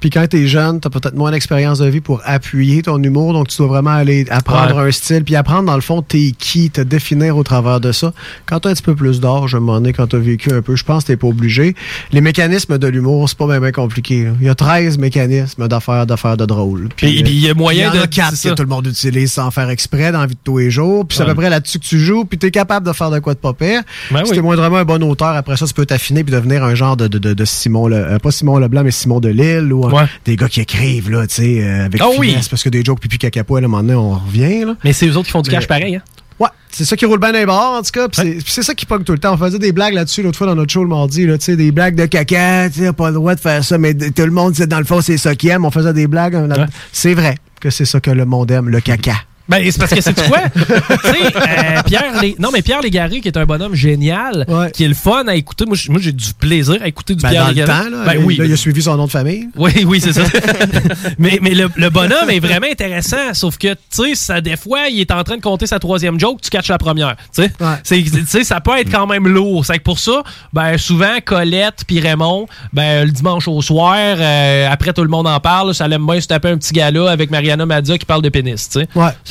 Puis quand t'es jeune, t'as peut-être moins d'expérience de vie pour appuyer ton humour. Donc tu dois vraiment aller apprendre Ouais. un style. Puis apprendre, dans le fond, t'es qui, te définir au travers de ça. Quand t'as un petit peu plus d'âge, un moment donné, quand t'as vécu un peu, je pense que t'es pas obligé. Les mécanismes de l'humour, c'est pas bien, bien compliqué. là. Il y a 13 mécanismes d'affaires, d'affaires de drôle. Puis- puis il y a moyen il y en de- a quatre que tout le monde utilise sans faire exprès dans la vie de tous les jours. Puis c'est à Ouais. peu près là-dessus que tu joues. Puis t'es capable de faire de quoi pas pire. Ben si oui. t'es moindrement un bon auteur, après ça, tu peux t'affiner puis devenir un genre de, de, de, de Simon, Le- euh, pas Simon Leblanc, mais Simon Delille ou euh, des gars qui écrivent, là, tu sais, euh, avec oui. finesse, parce que des jokes pipi cacapo, à un moment donné, on revient, là. Mais c'est eux autres qui font du cash pareil, hein? Ouais, c'est ça qui roule bien dans les bars, en tout cas. Puis c'est- ça qui pogne tout le temps. On faisait des blagues là-dessus l'autre fois dans notre show le mardi, là, des blagues de caca, tu sais, pas le droit de faire ça, mais tout le monde, dans le fond, c'est ça qu'ils aiment. On faisait des blagues. C'est vrai que c'est ça que le monde aime, le caca. Ben, c'est parce que c'est quoi? tu sais, euh, Pierre, non, mais Pierre Légaré, qui est un bonhomme génial, qui est le fun à écouter. Moi, j'ai du plaisir à écouter du Ben, Pierre dans le Légaré. temps, là, ben il- oui. là, il a suivi son nom de famille. Oui, oui, c'est ça. mais mais le, le bonhomme est vraiment intéressant, sauf que, tu sais, des fois, il est en train de compter sa troisième joke, tu catches la première. Tu sais, ça peut être quand même lourd. C'est que pour ça, ben, souvent, Colette puis Raymond, ben, le dimanche au soir, euh, après tout le monde en parle, ça l'aime bien se taper un petit gars-là avec Mariana Madia qui parle de pénis, tu sais.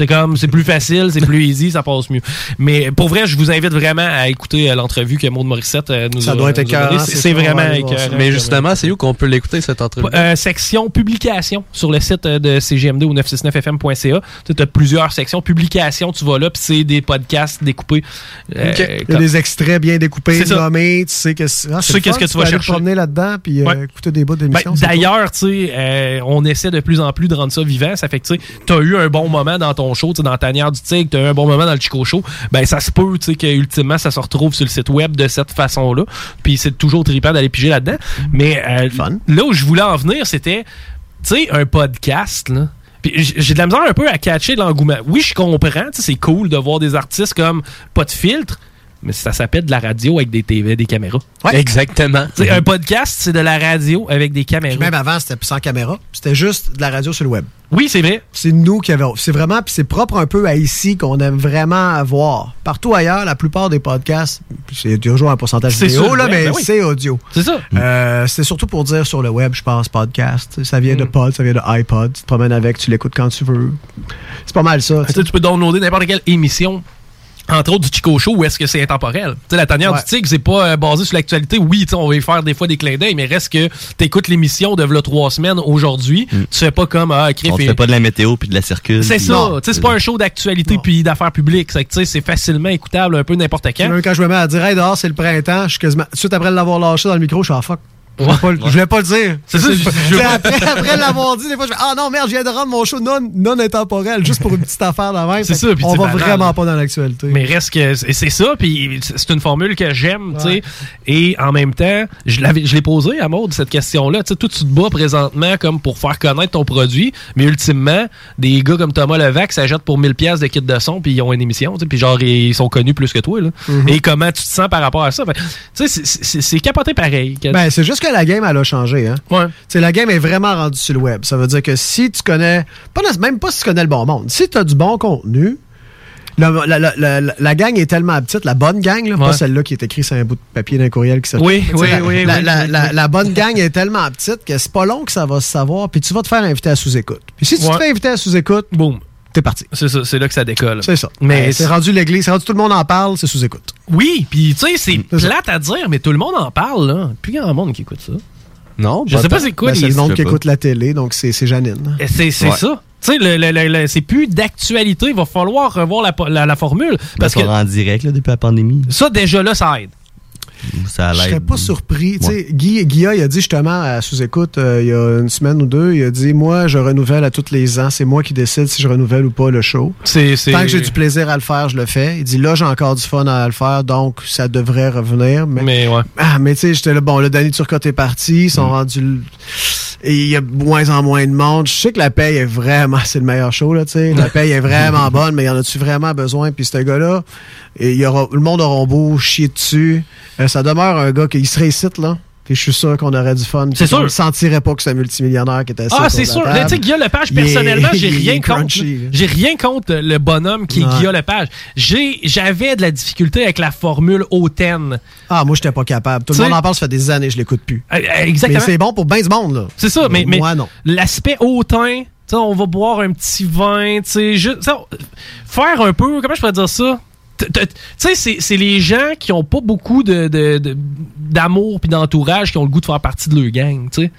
C'est comme, c'est plus facile, c'est plus easy, ça passe mieux. Mais pour vrai, je vous invite vraiment à écouter euh, l'entrevue que Maud Morissette euh, nous Ça a doit être écœurant, C'est ça, vraiment ça. écœurant. Mais justement, c'est où qu'on peut l'écouter, cette entrevue? Euh, section publication sur le site de CGMD ou 969fm.ca. Tu as plusieurs sections. Publication, tu vas là, puis c'est des podcasts découpés. euh, Il y a comme- des extraits bien découpés, ça. nommés, tu sais que c'est- ah, Tu qu'est-ce fun, que tu peux vas aller chercher. promener là-dedans puis euh, Ouais. écouter des bouts Ben, d'émissions. c'est D'ailleurs, tu sais, euh, on essaie de plus en plus de rendre ça vivant. Ça fait que tu as eu un bon moment dans ton show, dans Tanière du Tigre, tu as eu un bon moment dans le Chico Show. Ben, ça se peut, tu sais, qu'ultimement, ça se retrouve sur le site web de cette façon-là. Puis c'est toujours trippant d'aller piger là-dedans. Mais euh, là où je voulais en venir, c'était, tu sais, un podcast, là. J'ai de la misère un peu à catcher l'engouement. Oui, je comprends, tu sais, c'est cool de voir des artistes comme pas de filtre, mais ça s'appelle de la radio avec des TV, des caméras. Exactement. Tu sais, un podcast, c'est de la radio avec des caméras. Puis même avant, c'était sans caméra. C'était juste de la radio sur le web. Oui, c'est vrai. C'est nous qui avons. C'est vraiment. Puis c'est propre un peu à ici qu'on aime vraiment avoir. Partout ailleurs, la plupart des podcasts, c'est toujours un pourcentage C'est vidéo, le là, mais ben oui. c'est audio. C'est ça. Euh, c'est surtout pour dire sur le web, je pense, podcast. Ça vient de Mm. pod, ça vient de iPod. Tu te promènes avec, tu l'écoutes quand tu veux. C'est pas mal ça. Tu sais, tu peux downloader n'importe quelle émission. Entre autres du Chico Show, où est-ce que c'est intemporel? Tu sais, la tanière Ouais. du Tigre, c'est pas euh, basé sur l'actualité. Oui, on va y faire des fois des clins d'œil, mais reste que t'écoutes l'émission de v'là trois semaines aujourd'hui. Tu fais pas comme, ah, Mm. On fait pas de la météo puis de la circule. C'est ça. Tu sais, c'est pas un show d'actualité puis d'affaires publiques. C'est que, tu sais, c'est facilement écoutable un peu n'importe quand. Même quand je me mets à dire, hey, dehors, c'est le printemps, je suis quasiment. Suite après l'avoir lâché dans le micro, je suis en fuck. Je voulais pas le- je voulais pas le dire. C'est ça, je- après, après l'avoir dit, des fois, je fais Ah non, merde, je viens de rendre mon show non, non intemporel, juste pour une petite affaire de même. C'est ça, On va banal. vraiment pas dans l'actualité. Mais reste que c'est ça, puis c'est une formule que j'aime, tu sais. Et en même temps, je l'avais, je l'ai posé à Maud cette question-là. Tu sais, toi, tu te bats présentement comme pour faire connaître ton produit, mais ultimement, des gars comme Thomas Levac s'achètent pour 1000 pièces de kit de son, puis ils ont une émission, tu sais, puis genre ils sont connus plus que toi là. Mhm. Et comment tu te sens par rapport à ça? Tu sais, c'est- capoté pareil. Ben, c'est juste que la game, elle a changé. Hein? Ouais. T'sais, la game est vraiment rendue sur le web. Ça veut dire que si tu connais, pas même pas si tu connais le bon monde, si tu as du bon contenu, la, la- la- la- la gang est tellement petite, la bonne gang, là, pas celle-là qui est écrite sur un bout de papier d'un courriel qui circule. Oui, oui, la, oui, la- oui, la- oui. bonne gang est tellement petite que c'est pas long que ça va se savoir, puis tu vas te faire inviter à sous-écoute. Puis si tu Ouais. te fais inviter à sous-écoute, boum, t'es parti. C'est ça, c'est là que ça décolle. C'est ça. Mais Mais c'est rendu l'église, c'est rendu tout le monde en parle, c'est sous-écoute. Oui, puis tu sais, c'est plate à dire, mais tout le monde en parle, là. Plus grand monde qui écoute ça. Non, Je sais pas c'est quoi Ben, c'est les- le monde je qui sais pas. écoute la télé, donc c'est c'est Janine. C'est c'est Ouais. ça. Tu sais, c'est plus d'actualité. Il va falloir revoir la, la- la formule. Parce Parce que qu'on en direct là, depuis la pandémie. ça, déjà là, ça aide. Ça Je serais pas surpris. Tu sais, Guy, Guilla, il a dit justement à sous-écoute euh, il y a une semaine ou deux, il a dit Moi, je renouvelle à tous les ans. C'est moi qui décide si je renouvelle ou pas le show. C'est- c'est- Tant que j'ai du plaisir à le faire, je le fais. Il dit Là, j'ai encore du fun à le faire, donc ça devrait revenir. Mais, Mais ouais. Ah, mais tu sais, j'étais là, bon, là, Danny Turcotte est parti, ils sont rendus. l- Et il y a de moins en moins de monde. Je sais que la paye est vraiment, c'est le meilleur show, là, tu sais. La paye est vraiment bonne, mais y en a-tu vraiment besoin? Puis ce gars-là, il y aura, le monde aura beau chier dessus. Euh, ça demeure un gars qui serait ici, là. Puis je suis sûr qu'on aurait du fun. C'est Puis on sûr. ne sentirait pas que c'est un multimillionnaire qui était assis Ah, c'est sûr. Tu sais, Guillaume Lepage, personnellement, j'ai rien contre. là. J'ai rien contre le bonhomme qui est. Guillaume Lepage. J'avais de la difficulté avec la formule hautaine. Ah, moi, j'étais pas capable. Tout le monde en parle, ça fait des années, je l'écoute plus. Euh, Exactement. Mais c'est bon pour bien du monde, là. C'est ça, mais, mais Moi, non. l'aspect hautain, tu on va boire un petit vin, tu sais, juste- tu sais, faire un peu, comment je pourrais dire ça? Tu sais, c'est- les gens qui ont pas beaucoup de- de- de- d'amour puis d'entourage qui ont le goût de faire partie de leur gang, tu sais.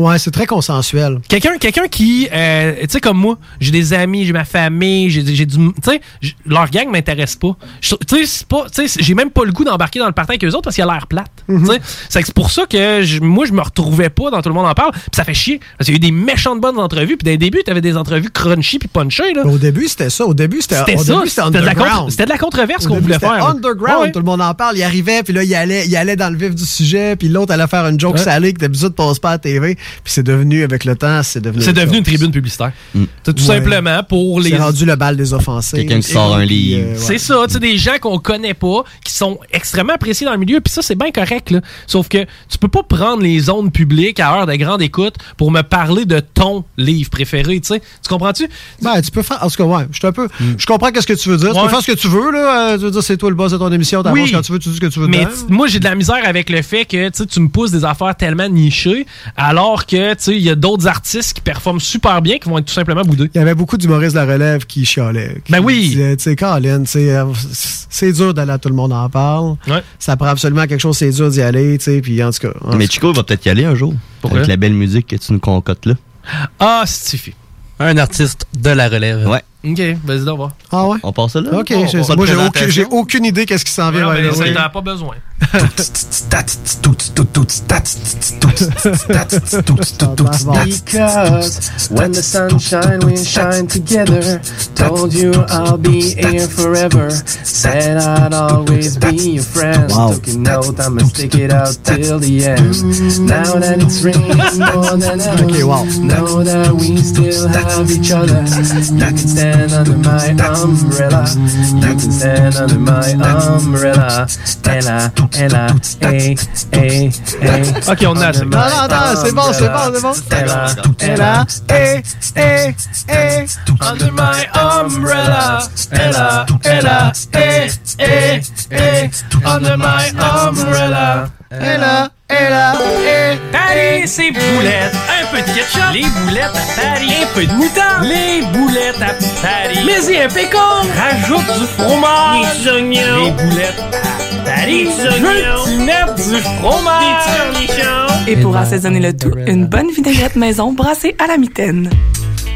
Ouais, c'est très consensuel. Quelqu'un quelqu'un qui, euh, tu sais, comme moi, j'ai des amis, j'ai ma famille, j'ai du. Tu sais, leur gang m'intéresse pas. Tu sais, c'est pas. Tu sais, j'ai même pas le goût d'embarquer dans le party avec eux autres parce qu'il a l'air plate. Tu sais, c'est pour ça que je- moi, je me retrouvais pas dans Tout le monde en parle. Puis ça fait chier. Parce qu'il y a eu des méchantes bonnes entrevues. Puis dès le début, t'avais des entrevues crunchy puis punchées, là. Au début, c'était ça. Au début, c'était C'était de, la contre- c'était de la controverse qu'on voulait faire. Underground, Ouais. tout le monde en parle. Il arrivait, puis là, il allait, il allait dans le vif du sujet, puis l'autre allait faire une joke Ouais. salée que d'habitude passe pas à la TV. Puis c'est devenu, avec le temps, c'est devenu. C'est devenu une tribune publicitaire. C'est tout Ouais. simplement pour les. C'est rendu le bal des offensés. Quelqu'un qui sort un livre. euh, ouais. C'est ça, tu sais, des gens qu'on connaît pas, qui sont extrêmement appréciés dans le milieu, puis ça, c'est bien correct, là. Sauf que tu peux pas prendre les zones publiques à heure de grande écoute pour me parler de ton livre préféré, tu sais. Tu comprends-tu? Ben, tu peux faire. En tout cas, ouais, je suis un peu. Je comprends qu'est-ce que tu veux dire. Tu peux faire ce que tu veux, là. Euh, Tu veux dire, c'est toi le boss de ton émission. T'avances Oui. quand tu veux, tu dis ce que tu veux. Mais moi, j'ai de la misère avec le fait que tu sais, tu me pousses des affaires tellement nichées, alors que tu sais, il y a d'autres artistes qui performent super bien qui vont être tout simplement boudés. Il y avait beaucoup d'humoristes de la relève qui chialaient. qui Ben oui. Tu sais, Colin, tu sais, euh, c'est dur d'aller à tout le monde en parle. Ça prend absolument quelque chose, c'est dur d'y aller, tu sais. Puis en tout cas. en Mais Chico va peut-être y aller un jour. Pourquoi? Avec la belle musique que tu nous concoctes là. Ah, c'est suffit. Un artiste de la relève. Ouais. Ok, vas-y, donc, va. Ah ouais? On passe là? Ok, moi j'ai aucune, présentation? j'ai aucune idée qu'est-ce qui s'en vient. Non, ouais, mais ça, ouais. t'en as pas besoin. Because when the sun shine, we shine together. Told you I'll be here forever. Said I'd always be your friend. Wow. Took a note, I'ma stick it out till the end. Now that it's raining more than ever. Okay, wow. Know that we still have each other. You can stand under my umbrella. You can stand under my umbrella. Ella, Ella, hey, hey, hey. Ok, on a assez. Non, non, non, c'est bon, c'est bon, c'est bon. Ella, Ella, eh, eh, eh. Under my umbrella, Ella, Ella, eh, eh, eh, under my umbrella. Ella, Ella, eh. Paris, c'est boulettes, un peu de ketchup, les boulettes à Paris, un peu de moutarde, les boulettes à Paris, mais y un pécan, rajoute du fromage, des oignons, les boulettes à Paris, je veux que tu mettes du fromage, des cornichons. Et pour assaisonner le tout, une bonne vinaigrette maison brassée à la mitaine.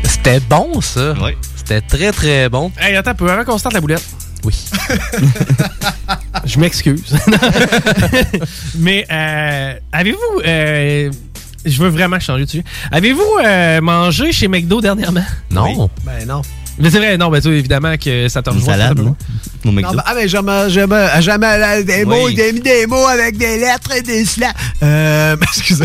C'était bon, ça. C'était très, très bon. Hey, attends un peu, avant qu'on starte la boulette. Oui. Je m'excuse. Mais euh, avez-vous... euh, je veux vraiment changer de sujet. Avez-vous euh, mangé chez McDo dernièrement? Non. Ben non. Mais c'est vrai, non, ben tu évidemment que ça te rejoint. salade, non? Au Non, McDo. ben, ah, mais jamais, jamais, jamais euh, des Oui. mots, des, des mots avec des lettres et des slats. Euh, excusez.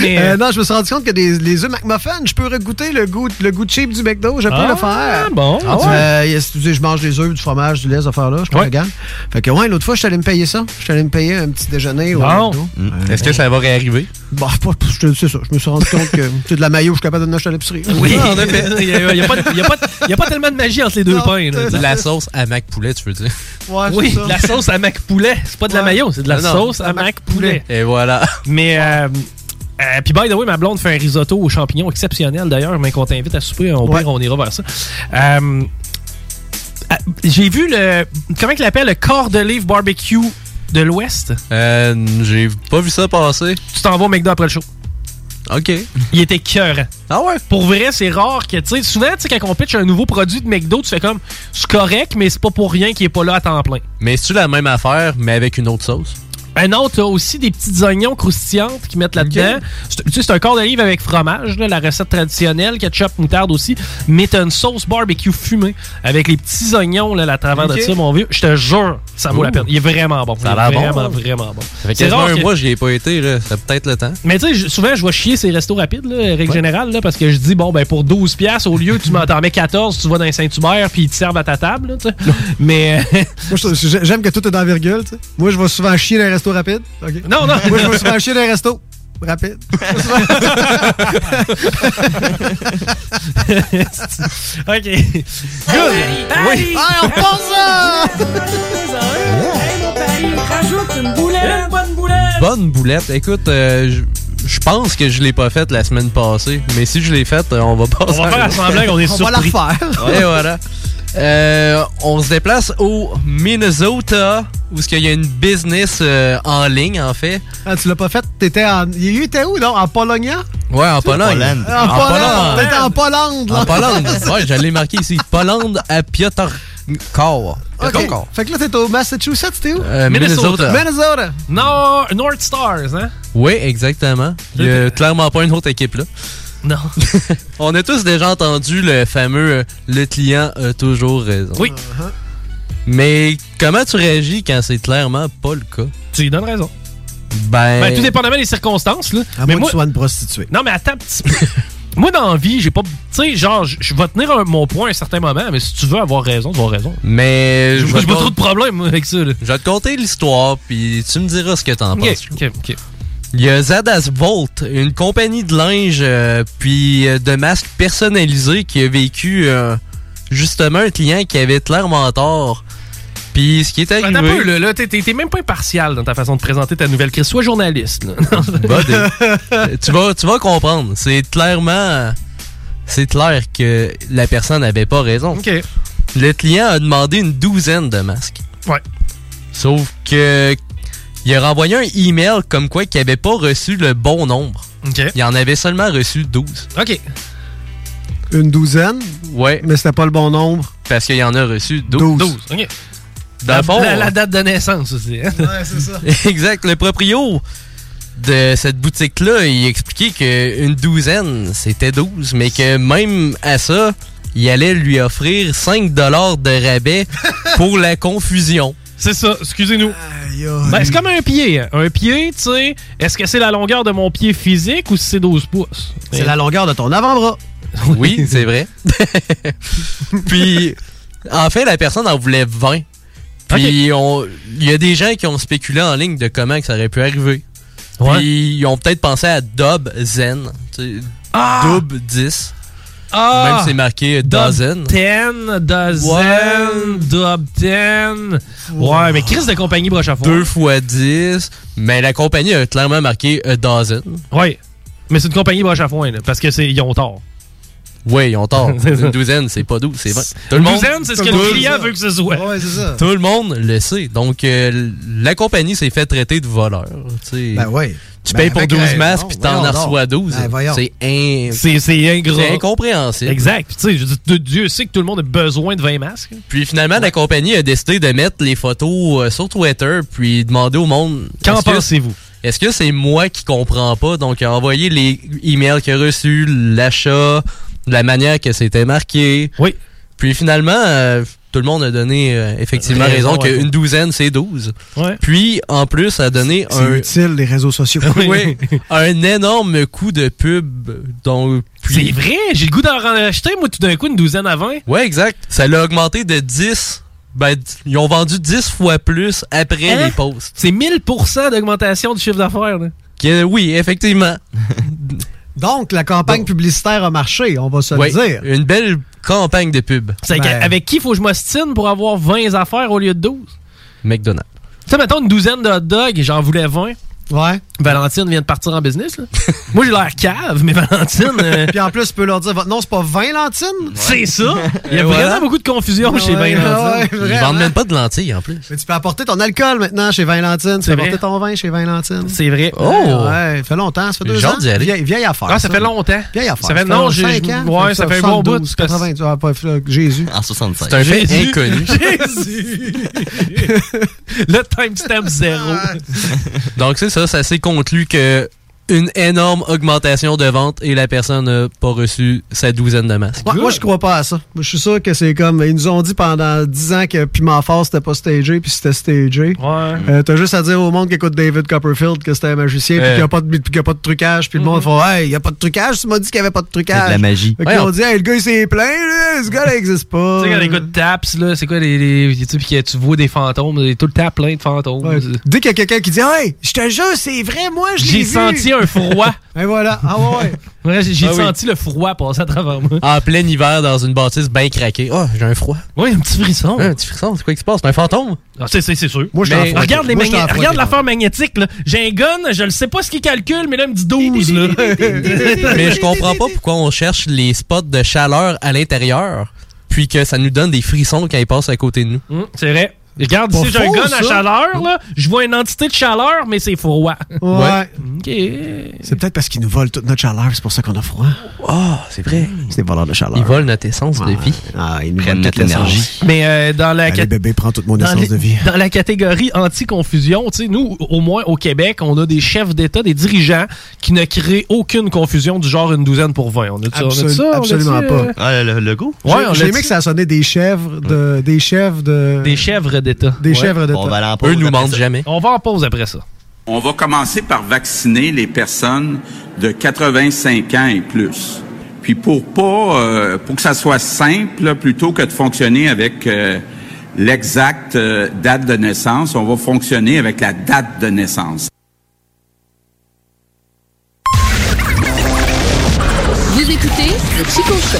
Mais, Euh, euh, non, je me suis rendu compte que des, les œufs McMuffin, je peux regoûter le goût, le goût cheap du McDo. Je peux Ah, le faire. bon. Ah, Ah ouais? Euh, je mange des œufs, du fromage, du lait, ces affaires-là. Je suis Ouais. vegan. Fait que, ouais, l'autre fois, je suis allé me payer ça. Je suis allé me payer un petit déjeuner au Bon. McDo. Mm. Est-ce que ça va réarriver? Bon, pas, je te- c'est ça. Je me suis rendu compte que c'est de la maillot, je suis capable de acheter à l'épicerie. Oui, en effet. Il n'y a, il y a pas de- il y a pas de- il y a pas tellement de magie entre les deux Non, pains. là. c'est De la sauce à Mac Poulet, tu veux dire? Ouais, c'est Oui, ça. de la sauce à mac poulet. C'est pas de la mayo, c'est de la non. sauce à mac poulet. Et voilà. Mais, euh, euh, puis by the way, ma blonde fait un risotto aux champignons exceptionnel d'ailleurs, mais qu'on t'invite à souper, au Ouais. pire, on ira vers ça. Euh, ah, J'ai vu le. Comment il l'appelle Le corps de livre barbecue de l'Ouest? Euh, j'ai pas vu ça passer. Tu t'en vas au McDo après le show. OK. Il était cœur. Ah ouais? Pour vrai, c'est rare que, tu sais, souvent, tu sais, quand on pitch un nouveau produit de McDo, tu fais comme, c'est correct, mais c'est pas pour rien qu'il est pas là à temps plein. Mais c'est-tu la même affaire, mais avec une autre sauce? Un autre, t'as aussi des petits oignons croustillantes qu'ils mettent là-dedans. C'est- Tu sais, c'est un corps d'olive avec fromage, là, la recette traditionnelle, ketchup, moutarde aussi. Mais t'as une sauce barbecue fumée avec les petits oignons là, à travers de ça, mon vieux. Je te jure, ça vaut la peine. Il est vraiment bon. Ça Il est bon. Vraiment, vraiment bon. Ça fait quasiment rare un que- mois, j'y ai pas été, là. Ça peut-être le temps. Mais tu sais, souvent, je vois chier ces restos rapides, là, règle générale, là, parce que je dis, bon, ben pour 12$, piastres, au lieu, tu m'en t'en mets 14, tu vas dans un Saint-Hubert, puis ils te servent à ta table, là. Mais. euh, Moi, je- j'aime que tout est dans la virgule, tu sais. Moi, je vais souvent chier dans les restos rapides. OK. Non, non. Moi, je vais souvent chier dans les restos rapides. ok. Good. Oui. Hey, on repense ça! Rajoute une boulette. Une bonne boulette. Bonne boulette. Écoute, euh, je je pense que je l'ai pas faite la semaine passée. Mais si je l'ai faite, euh, on va passer. On va faire semblant qu'on est On va la surpris. refaire. Et voilà. Euh, on se déplace au Minnesota, où il y a une business euh, en ligne, en fait. Ah, tu l'as pas fait? T'étais en. Il était où, non? En Pologne? Ouais, en Pologne. Pologne. En, Pologne! T'étais en Pologne, là. En Pologne. Ouais, j'allais marquer ici. Pologne à Piotrkow. OK. Piotrkow. Fait que là, t'es au Massachusetts, t'es où? Euh, Minnesota. Minnesota. North Stars, hein? Oui, exactement. Il y a clairement pas une autre équipe là. Non. On a tous déjà entendu le fameux euh, le client a toujours raison. Oui. Mais comment tu réagis quand c'est clairement pas le cas? Tu lui donnes raison. Ben, Ben, tout dépendamment des circonstances, là. À mais moins moi, que tu sois une prostituée. Non, mais attends un petit peu. moi, dans la vie, j'ai pas. Tu sais, genre, je vais tenir un- mon point à un certain moment, mais si tu veux avoir raison, tu vas avoir raison. mais J'ai je pas trop de problèmes moi, avec ça, là. je vais te conter l'histoire, puis tu me diras ce que t'en Ok, penses. ok, ok. Il y a Zadas Volt, une compagnie de linge euh, puis euh, de masques personnalisés qui a vécu euh, justement un client qui avait clairement tort. Puis ce qui est arrivé... Attends un peu, là, là, t'es- même pas impartial dans ta façon de présenter ta nouvelle crise. Sois journaliste, là. Bah, tu, vas, tu vas comprendre. C'est clairement... C'est clair que la personne n'avait pas raison. OK. Le client a demandé une douzaine de masques. Ouais. Sauf que... Il a renvoyé un email comme quoi qu'il avait pas reçu le bon nombre. Il en avait seulement reçu 12. OK. Une douzaine, Ouais, mais c'était pas le bon nombre. parce qu'il en a reçu 12. 12. 12. OK. Fond, la- la date de naissance aussi. hein. Ouais, c'est ça. exact. Le proprio de cette boutique-là, il expliquait qu'une douzaine, c'était 12, mais que même à ça, il allait lui offrir 5 de rabais pour la confusion. C'est ça, excusez-nous. Ben, c'est comme un pied. hein. Un pied, tu sais, est-ce que c'est la longueur de mon pied physique ou si c'est 12 pouces? C'est la longueur de ton avant-bras. Oui, c'est vrai. Puis, en fait, la personne en voulait 20. Puis, on- il y a des gens qui ont spéculé en ligne de comment que ça aurait pu arriver. Puis, ils ont peut-être pensé à Dub Zen. Ah! Dub 10. Ah! Même si c'est marqué Dozen. 10, dozen, dub 10. Ouais, mais crise de compagnie broche à foin. 2 fois 10. Mais la compagnie a clairement marqué a dozen. Ouais. Mais c'est une compagnie broche à foin, là, parce que c'est ils ont tort. Oui, ils ont tort. Une douzaine, c'est pas 12, c'est 20. Tout Une douzaine, c'est ce que le client veut que ce soit. Ouais, c'est ça. Tout le monde le sait. Donc, euh, la compagnie s'est fait traiter de voleur. tu sais. Ben oui. Tu Ben, payes pour avec 12 raison. masques puis t'en reçois. 12. Ben, voyons. c'est in- incompréhensible. Exact. Tu sais, Dieu sait que tout le monde a besoin de 20 masques. Puis finalement, la compagnie a décidé de mettre les photos euh, sur Twitter puis demander au monde. Qu'en pensez-vous? Est-ce que c'est moi qui comprends pas? Donc, envoyé les emails qu'il a reçus, l'achat, la manière que c'était marqué. Oui. Puis finalement, euh, tout le monde a donné euh, effectivement Raison, qu'une douzaine, c'est 12. Ouais. Puis, en plus, a donné C'est un, utile, les réseaux sociaux. oui, un énorme coup de pub. Donc, puis- C'est vrai, j'ai le goût d'en racheter, moi, tout d'un coup, une douzaine à 20. Ouais, exact. Ça l'a augmenté de 10. Ben, ils ont vendu 10 fois plus après Hein? les posts. C'est 1000% d'augmentation du chiffre d'affaires. oui, effectivement. Donc, la campagne publicitaire a marché, on va se Oui, le dire. une belle campagne de pub. C'est Ben- avec- Avec qui faut que je m'ostine pour avoir 20 affaires au lieu de 12? McDonald's. Tu sais, mettons une douzaine de hot dogs et j'en voulais 20. Ouais. Valentine vient de partir en business. Là. Moi, j'ai l'air cave, mais Valentine. euh, Puis en plus, tu peux leur dire, votre nom, c'est pas 20 lentines? C'est ça. Il y a Et voilà. vraiment beaucoup de confusion chez Ouais, 20 Valentine. ouais, Ils vendent même pas de lentilles en plus. Mais tu peux apporter ton alcool maintenant chez 20 Lantines. Tu C'est peux vrai. apporter ton vin chez 20 Lantines. C'est vrai. Oh! Ouais, ça fait longtemps, ça fait deux J'ai ans. hâte d'y aller. Vieille, vieille affaire. Ah, ça fait longtemps. Vieille affaire. Ça fait- non, j'ai- 5 ans. ouais, ça fait un bon bout, 72, parce- 80, tu vois, pas, Jésus. En 76. C'est un fait Jésus. inconnu. Jésus. Le timestamp zéro. Donc, c'est ça, ça s'est conclu que une énorme augmentation de vente et la personne n'a pas reçu sa douzaine de masques. Ouais, moi, je crois pas à ça. Moi, Je suis sûr que c'est comme. Ils nous ont dit pendant 10 ans que Piment Fort, c'était pas stagé, puis c'était stagé. Ouais. Euh, T'as juste à dire au monde qui écoute David Copperfield que c'était un magicien, puis qu'il n'y a, pas de- puis qu'il y a pas de trucage, puis le monde fait Hey, il n'y a pas de trucage, tu m'as dit qu'il n'y avait pas de trucage. C'est de la magie. Fait Ouais, on- dit Hey, le gars, il s'est plaint, là, ce gars-là n'existe pas. Tu sais, quand les gars de taps, là, c'est quoi les. les tu sais, puis que tu vois des fantômes, il y a tout le temps plein de fantômes. Ouais. Dès qu'il y a quelqu'un qui dit Hey, je te jure, c'est vrai, moi, je l'ai J'ai vu. senti un froid. Et voilà. Ah ouais, ouais. J'ai Ah oui. senti le froid passer à travers moi. En plein hiver, dans une bâtisse bien craquée. Oh, j'ai un froid. Oui, un petit frisson. Un petit frisson, c'est quoi qui se passe? C'est un fantôme? Ah, c'est, c'est, c'est sûr. Moi, je Mais regarde, les Moi, je regarde l'affaire magnétique. Là. J'ai un gun, je ne sais pas ce qu'il calcule, mais là, il me dit 12. Là. Mais je comprends pas pourquoi on cherche les spots de chaleur à l'intérieur puis que ça nous donne des frissons quand ils passent à côté de nous. Hum, c'est vrai. Regarde, ici, j'ai un gun à chaleur, là. Je vois une entité de chaleur, mais c'est froid. Ouais. OK. C'est peut-être parce qu'ils nous volent toute notre chaleur, c'est pour ça qu'on a froid. Ah, c'est vrai. C'est des voleurs de chaleur. Ils volent notre essence de vie. Ah, ils nous Prennent volent toute notre énergie. Mais euh, dans la Allez, cat- bébé, prends toute mon dans, essence les- de vie. dans la catégorie anti-confusion, tu sais, nous, au moins au Québec, on a des chefs d'État, des dirigeants qui ne créent aucune confusion du genre une douzaine pour 20. On a ça, on a Absol- ça, on a absolument pas. euh, Ah, le, le goût? Ouais, J'ai aimé que ça sonnait des chèvres de. Des chèvres de. Des chèvres d'État. Des Ouais. chèvres d'État. On va aller en pause Eux nous mentent jamais. On va en pause après ça. On va commencer par vacciner les personnes de 85 ans et plus. Puis pour pas, euh, pour que ça soit simple, plutôt que de fonctionner avec euh, l'exacte euh, date de naissance, on va fonctionner avec la date de naissance. Vous écoutez le Chico Show.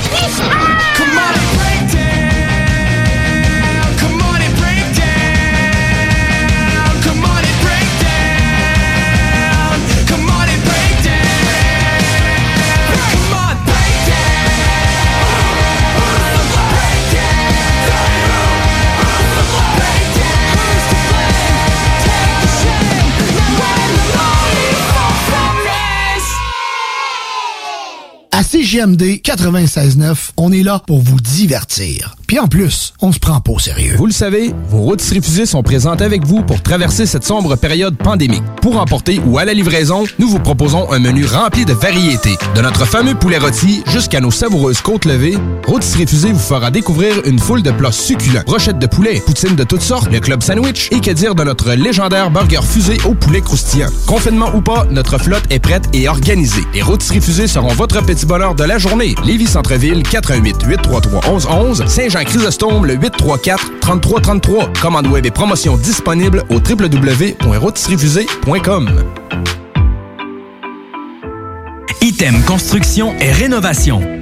À CGMD 96.9, on est là pour vous divertir. Puis en plus, on se prend pas au sérieux. Vous le savez, vos rôtisseries fusées sont présentes avec vous pour traverser cette sombre période pandémique. Pour emporter ou à la livraison, nous vous proposons un menu rempli de variétés. De notre fameux poulet rôti jusqu'à nos savoureuses côtes levées, Rôtisserie Fusée vous fera découvrir une foule de plats succulents. Brochettes de poulet, poutines de toutes sortes, le club sandwich et que dire de notre légendaire burger fusée au poulet croustillant. Confinement ou pas, notre flotte est prête et organisée. Les Rôtisseries Fusées seront votre petit bonheur de la journée. Lévis Centreville, 418 833 1111 Saint-Jean-Chrysostome, le 834 3333 Commande web et promotion disponible au www.rôtisseriefusée.com. Item Construction et Rénovation.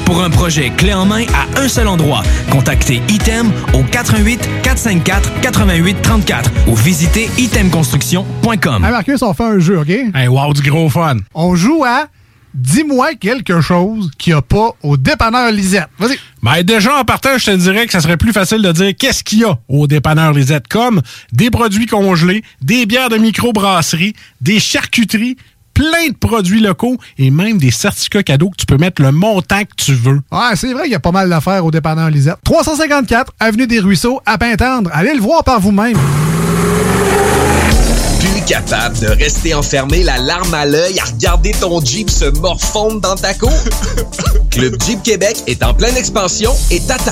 Pour un projet clé en main à un seul endroit, contactez Item au 88 454 88 34 ou visitez itemconstruction.com. Hey Marcus, on fait un jeu, OK? Hey, wow, du gros fun. On joue à Dis-moi quelque chose qu'il n'y a pas au dépanneur Lisette. Vas-y. Ben déjà, en partant, je te dirais que ça serait plus facile de dire qu'est-ce qu'il y a au dépanneur Lisette, comme des produits congelés, des bières de microbrasserie, des charcuteries, plein de produits locaux et même des certificats cadeaux que tu peux mettre le montant que tu veux. Ouais, c'est vrai qu'il y a pas mal d'affaires au dépanneur Lisette. 354 Avenue des Ruisseaux, à Pintendre. Allez le voir par vous-même. Plus capable de rester enfermé, la larme à l'œil, à regarder ton Jeep se morfondre dans ta cour? Club Jeep Québec est en pleine expansion et t'attend.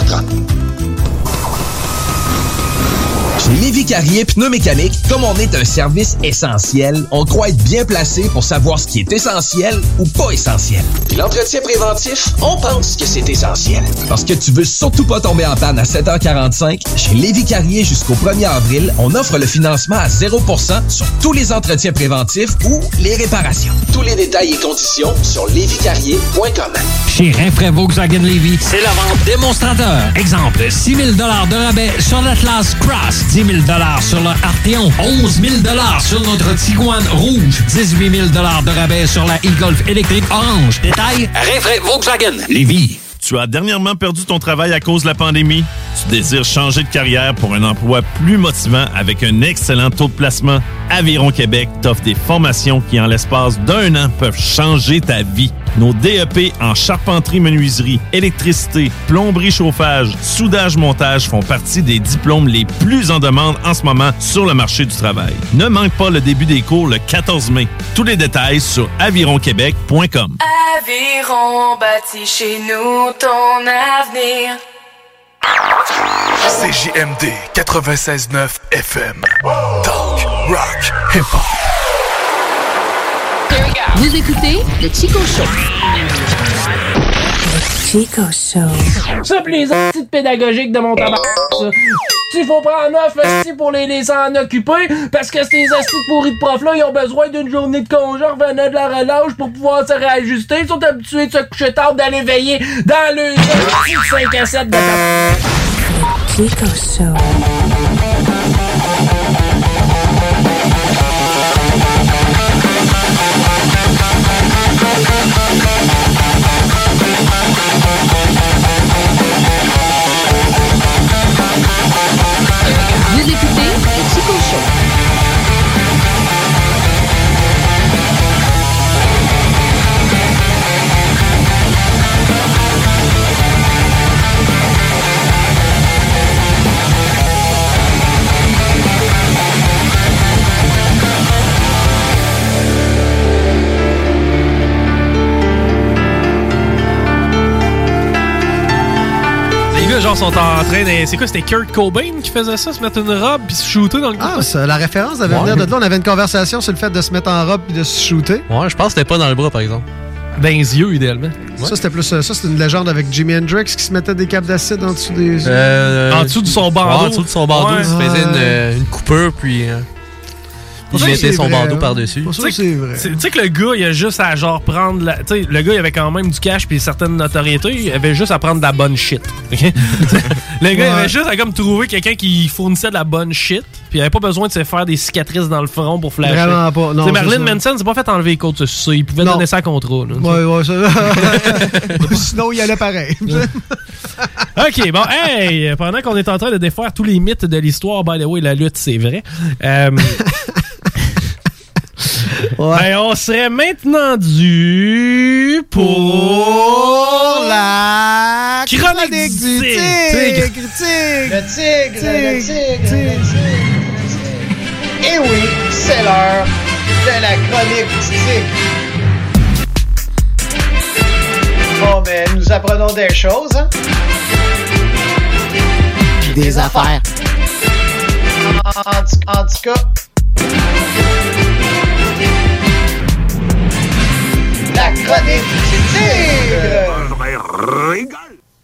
Chez Lévi Carrier Pneumécanique, comme on est un service essentiel, on croit être bien placé pour savoir ce qui est essentiel ou pas essentiel. Puis l'entretien préventif, on pense que c'est essentiel. Parce que tu veux surtout pas tomber en panne à 7h45, chez Lévi Carrier jusqu'au 1er avril, on offre le financement à 0% sur tous les entretiens préventifs ou les réparations. Tous les détails et conditions sur lévicarrier.com. Chez Rinfraie Volkswagen Levy, c'est la vente démonstrateur. Exemple, 6 000 de rabais sur l'Atlas Cross, 10 000 sur le Arteon, 11 000 sur notre Tiguan Rouge, 18 000 de rabais sur la e-Golf électrique orange. Détail, Rinfraie Volkswagen Levy. Tu as dernièrement perdu ton travail à cause de la pandémie? Tu désires changer de carrière pour un emploi plus motivant avec un excellent taux de placement? Aviron Québec t'offre des formations qui, en l'espace d'un an, peuvent changer ta vie. Nos DEP en charpenterie, menuiserie, électricité, plomberie, chauffage, soudage, montage font partie des diplômes les plus en demande en ce moment sur le marché du travail. Ne manque pas le début des cours le 14 mai. Tous les détails sur avironquebec.com. Aviron bâti chez nous ton avenir. CJMD 96.9 FM. Rock, hip-hop. Vous écoutez le Chico Show. Chico Show. Ça, pis les petites pédagogiques de mon tabac, ça. Il faut prendre neuf esti pour les laisser en occuper parce que ces estis pourris de profs-là, ils ont besoin d'une journée de congé revenant de la relâche pour pouvoir se réajuster. Ils sont habitués de se coucher tard, d'aller veiller dans le 5 à 7 de ta... Chico Show. Genre, sont en train de. C'est quoi, c'était Kurt Cobain qui faisait ça, se mettre une robe puis se shooter dans le Ah, ça, la référence devait venir de là. On avait une conversation sur le fait de se mettre en robe et de se shooter. Ouais, je pense que c'était pas dans le bras, par exemple. Dans les yeux, idéalement. Ça, c'était plus. euh, Ça, c'était une légende avec Jimi Hendrix qui se mettait des capes d'acide en dessous des yeux. Euh, En dessous de son bandeau. ouais, en dessous de son bandeau, Ouais. il se faisait une, euh, une coupure, puis euh, il mettait son vrai, bandeau hein. par-dessus. Pour ça que c'est vrai. Tu sais que le gars, il a juste à genre prendre la. Tu sais, le gars, il avait quand même du cash puis certaines notoriétés. Il avait juste à prendre de la bonne shit. ok? le gars, il avait juste à comme trouver quelqu'un qui fournissait de la bonne shit. Puis il avait pas besoin de se faire des cicatrices dans le front pour flasher. Vraiment pas, non, Tu sais, Marilyn. Manson, c'est pas fait enlever les côtes de ça. Il pouvait Non. donner ça à contrat. là. Ouais, ouais, ça. Sinon, il allait pareil. OK, bon, hey, pendant qu'on est en train de défaire tous les mythes de l'histoire, by the way, la lutte, c'est vrai. euh, ben, on serait maintenant dû pour la chronique du tigre. tigre. Tigre. Le tigre, le tigre, le Et oui, c'est l'heure de la chronique du tigre. Bon, ben, nous apprenons des choses, hein? Des affaires. En, en tout- en tout cas. La chronique du tigre!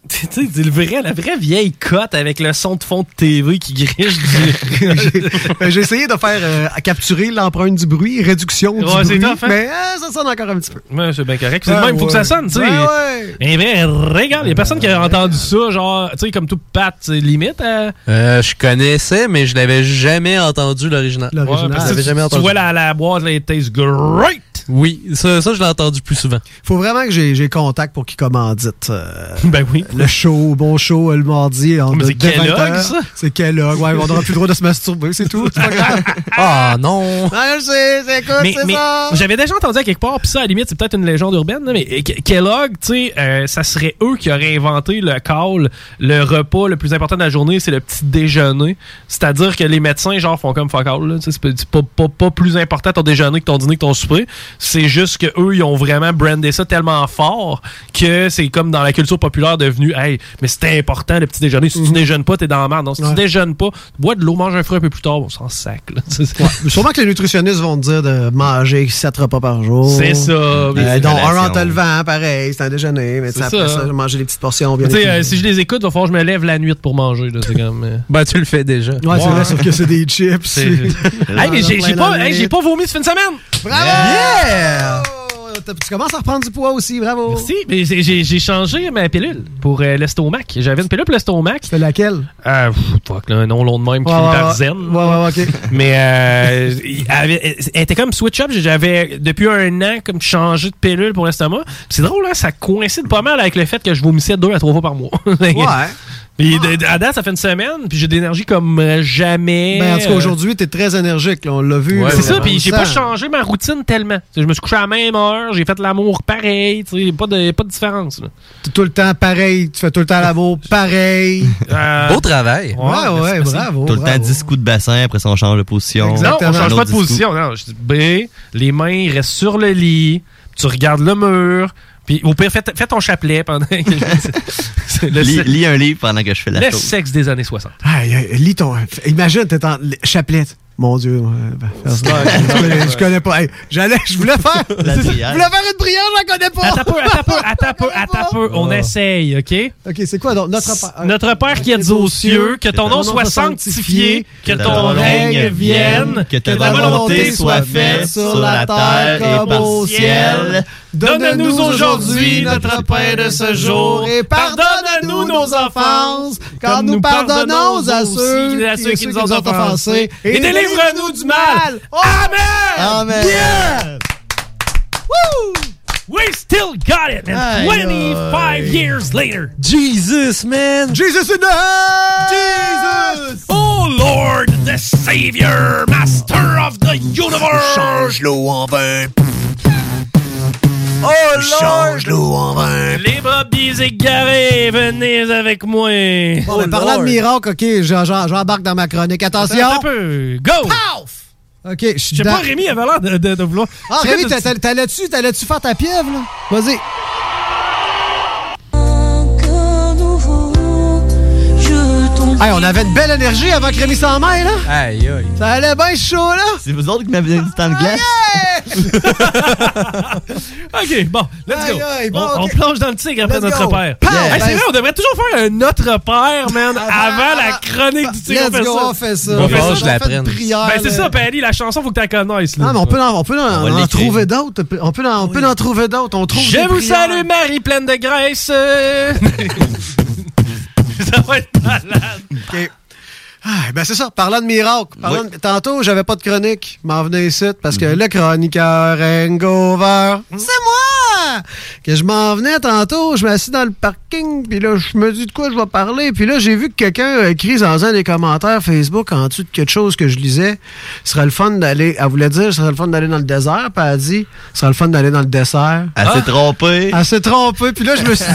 Tu sais, c'est le vrai, la vraie vieille cote avec le son de fond de TV qui griche du. Ben, J'ai essayé de faire euh, à capturer l'empreinte du bruit, réduction du Ouais, c'est bruit, tough, hein? mais euh, ça sonne encore un petit peu. Ouais, c'est bien correct. C'est Ah, le même, faut que ouais. ça sonne, tu sais. Ouais, ouais. Un vrai régal. Il y a personne qui a entendu ça, genre, tu sais, comme tout Pat, limite. euh, Euh, je connaissais, mais je l'avais jamais entendu l'original. Ouais, l'avais tu- jamais tu entendu. vois la, la boîte, là, it tastes great. Oui, ça, ça je l'ai entendu plus souvent. Faut vraiment que j'ai j'ai contact pour qu'il commandite. euh, ben oui. Le show, bon show, euh, le mardi. en c'est dès 20 Kellogg, ça? C'est Kellogg. Ouais, on n'aura plus le droit de se masturber, c'est tout. Ah non! Ah, je sais, c'est Mais, c'est mais ça. j'avais déjà entendu à quelque part, puis ça, à la limite, c'est peut-être une légende urbaine, mais Ke- Kellogg, tu sais, euh, ça serait eux qui auraient inventé le call, le repas le plus important de la journée, c'est le petit déjeuner. C'est-à-dire que les médecins, genre, font comme fuck all, c'est pas, pas, pas plus important ton déjeuner que ton dîner que ton souper. C'est juste que eux, ils ont vraiment brandé ça tellement fort que c'est comme dans la culture populaire devenu, hey, mais c'était important le petit déjeuner. Si tu déjeunes pas, t'es dans la merde. Non, si Ouais. tu déjeunes pas, bois de l'eau, mange un fruit un peu plus tard, on s'en sac, là. Mais Sûrement que les nutritionnistes vont te dire de manger 7 repas par jour. C'est ça. Euh, donc, un en te levant, pareil, c'est un déjeuner. Mais tu sais, C'est après ça. ça, manger des petites portions bien euh, si je les écoute, il va falloir que je me lève la nuit pour manger. Là, c'est comme, euh, Ben, tu le fais déjà. Ouais, c'est vrai, sauf que c'est des chips. C'est- hey, mais j'ai j'ai pas, hey, j'ai pas vomi ce fin de semaine! Bravo! Yeah! Tu commences à reprendre du poids aussi, bravo. Merci, mais j'ai- changé ma pilule pour euh, l'estomac. J'avais une pilule pour l'estomac. C'était laquelle? Euh, pff, fuck, là, un nom long de même qui Ouais, ouais, zen. Ouais, ouais, ok. Mais euh, elle était comme switch up. J'avais depuis un an comme changé de pilule pour l'estomac. C'est drôle, hein, ça coïncide pas mal avec le fait que je vomissais deux à trois fois par mois. Ouais. Puis à date, ça fait une semaine, puis j'ai d'énergie comme jamais. Ben, en tout cas, Euh, aujourd'hui, t'es très énergique, là, on l'a vu. Ouais, c'est ça, puis j'ai pas changé ma routine tellement. T'sais, Je me suis couché à la même heure, j'ai fait l'amour pareil, tu sais, pas de, pas de différence. là. T'es tout le temps pareil, tu fais tout le temps l'amour pareil. Euh, Beau travail. Ouais, ouais, bravo. Tout le temps bravo. 10 coups de bassin, après ça on change de position. Non, on change pas de 10 coups. position. Non, je dis, B, les mains restent sur le lit, tu regardes le mur, puis au pire, fais, fais ton chapelet pendant que c'est le, Lis, un livre pendant que je fais la le chose. sexe des années 60. Aïe, aïe, lis ton. Imagine, t'es en chapelet. Mon Dieu. ouais, ben, faire ça. je, connais, pas. Hey, j'allais, je voulais faire. Je voulais faire une prière, je la connais pas. Attends peu, attends peu, attends peu, attends peu. On essaye, OK? Ok, c'est quoi donc notre père? Notre Père qui es aux cieux, que ton nom soit sanctifié, que ton règne vienne, que ta volonté soit faite sur la terre et au ciel. Donne-nous aujourd'hui notre pain de ce jour et pardonne-nous nos offenses, car nous pardonnons à ceux, à ceux qui nous ont offensés. offensés. Et délivre-nous du mal. Amen! Amen! Yeah! We still got it, and 25 years later. Jesus, man! Jesus in the house! Jesus! Oh Lord, the Savior, Master of the Universe! Change l'eau en vin. Oh Change l'eau en vin. Les brebis égarés, venez avec moi! Bon, ben, parlant de miracle, ok, j'embarque dans ma chronique. Attention! Attends un peu. Go! Ok, je Je suis sais dans- pas, Rémi avait l'air de, de, de vouloir. Ah, Rémi, t'a- t'a- t'allais-tu t'allais-tu faire ta pieuvre, là? Vas-y. Hey, on avait une belle énergie avant que Rémi s'en mêle, là. Aïe, aïe. Ça allait bien chaud, là. C'est vous autres qui m'avez donné du temps de glace? Ok, bon, let's Aïe, go. aïe, bon, on, plonge dans le tigre après Let's notre go. père. Hey, c'est Ben, vrai, on devrait toujours faire un notre père, man, avant la chronique du tigre. Let's on fait go, ça. on fait ça. On fait va ça. je prière, Ben, c'est là. ça, Pally, la chanson, faut que tu la connaisses. là. Ah, mais on peut en, on peut en, On en trouver d'autres. On peut en, on peut en trouver d'autres. On trouve Je vous prières. salue, Marie pleine de graisse. Ça va être malade. OK. Ah, ben c'est ça, parlant de miracle. Parlant de- Tantôt, j'avais pas de chronique. M'en venais ici parce que le chroniqueur Hangover, c'est moi! Que je m'en venais tantôt, je m'assis dans le parking, puis là, je me dis de quoi je vais parler. Puis là, j'ai vu que quelqu'un a écrit dans un des commentaires Facebook en dessous de quelque chose que je lisais. Ce serait le fun d'aller, elle voulait dire, ce serait le fun d'aller dans le désert, puis elle a dit, ce serait le fun d'aller dans le dessert. Elle s'est trompée. Elle s'est trompée, puis là, je me suis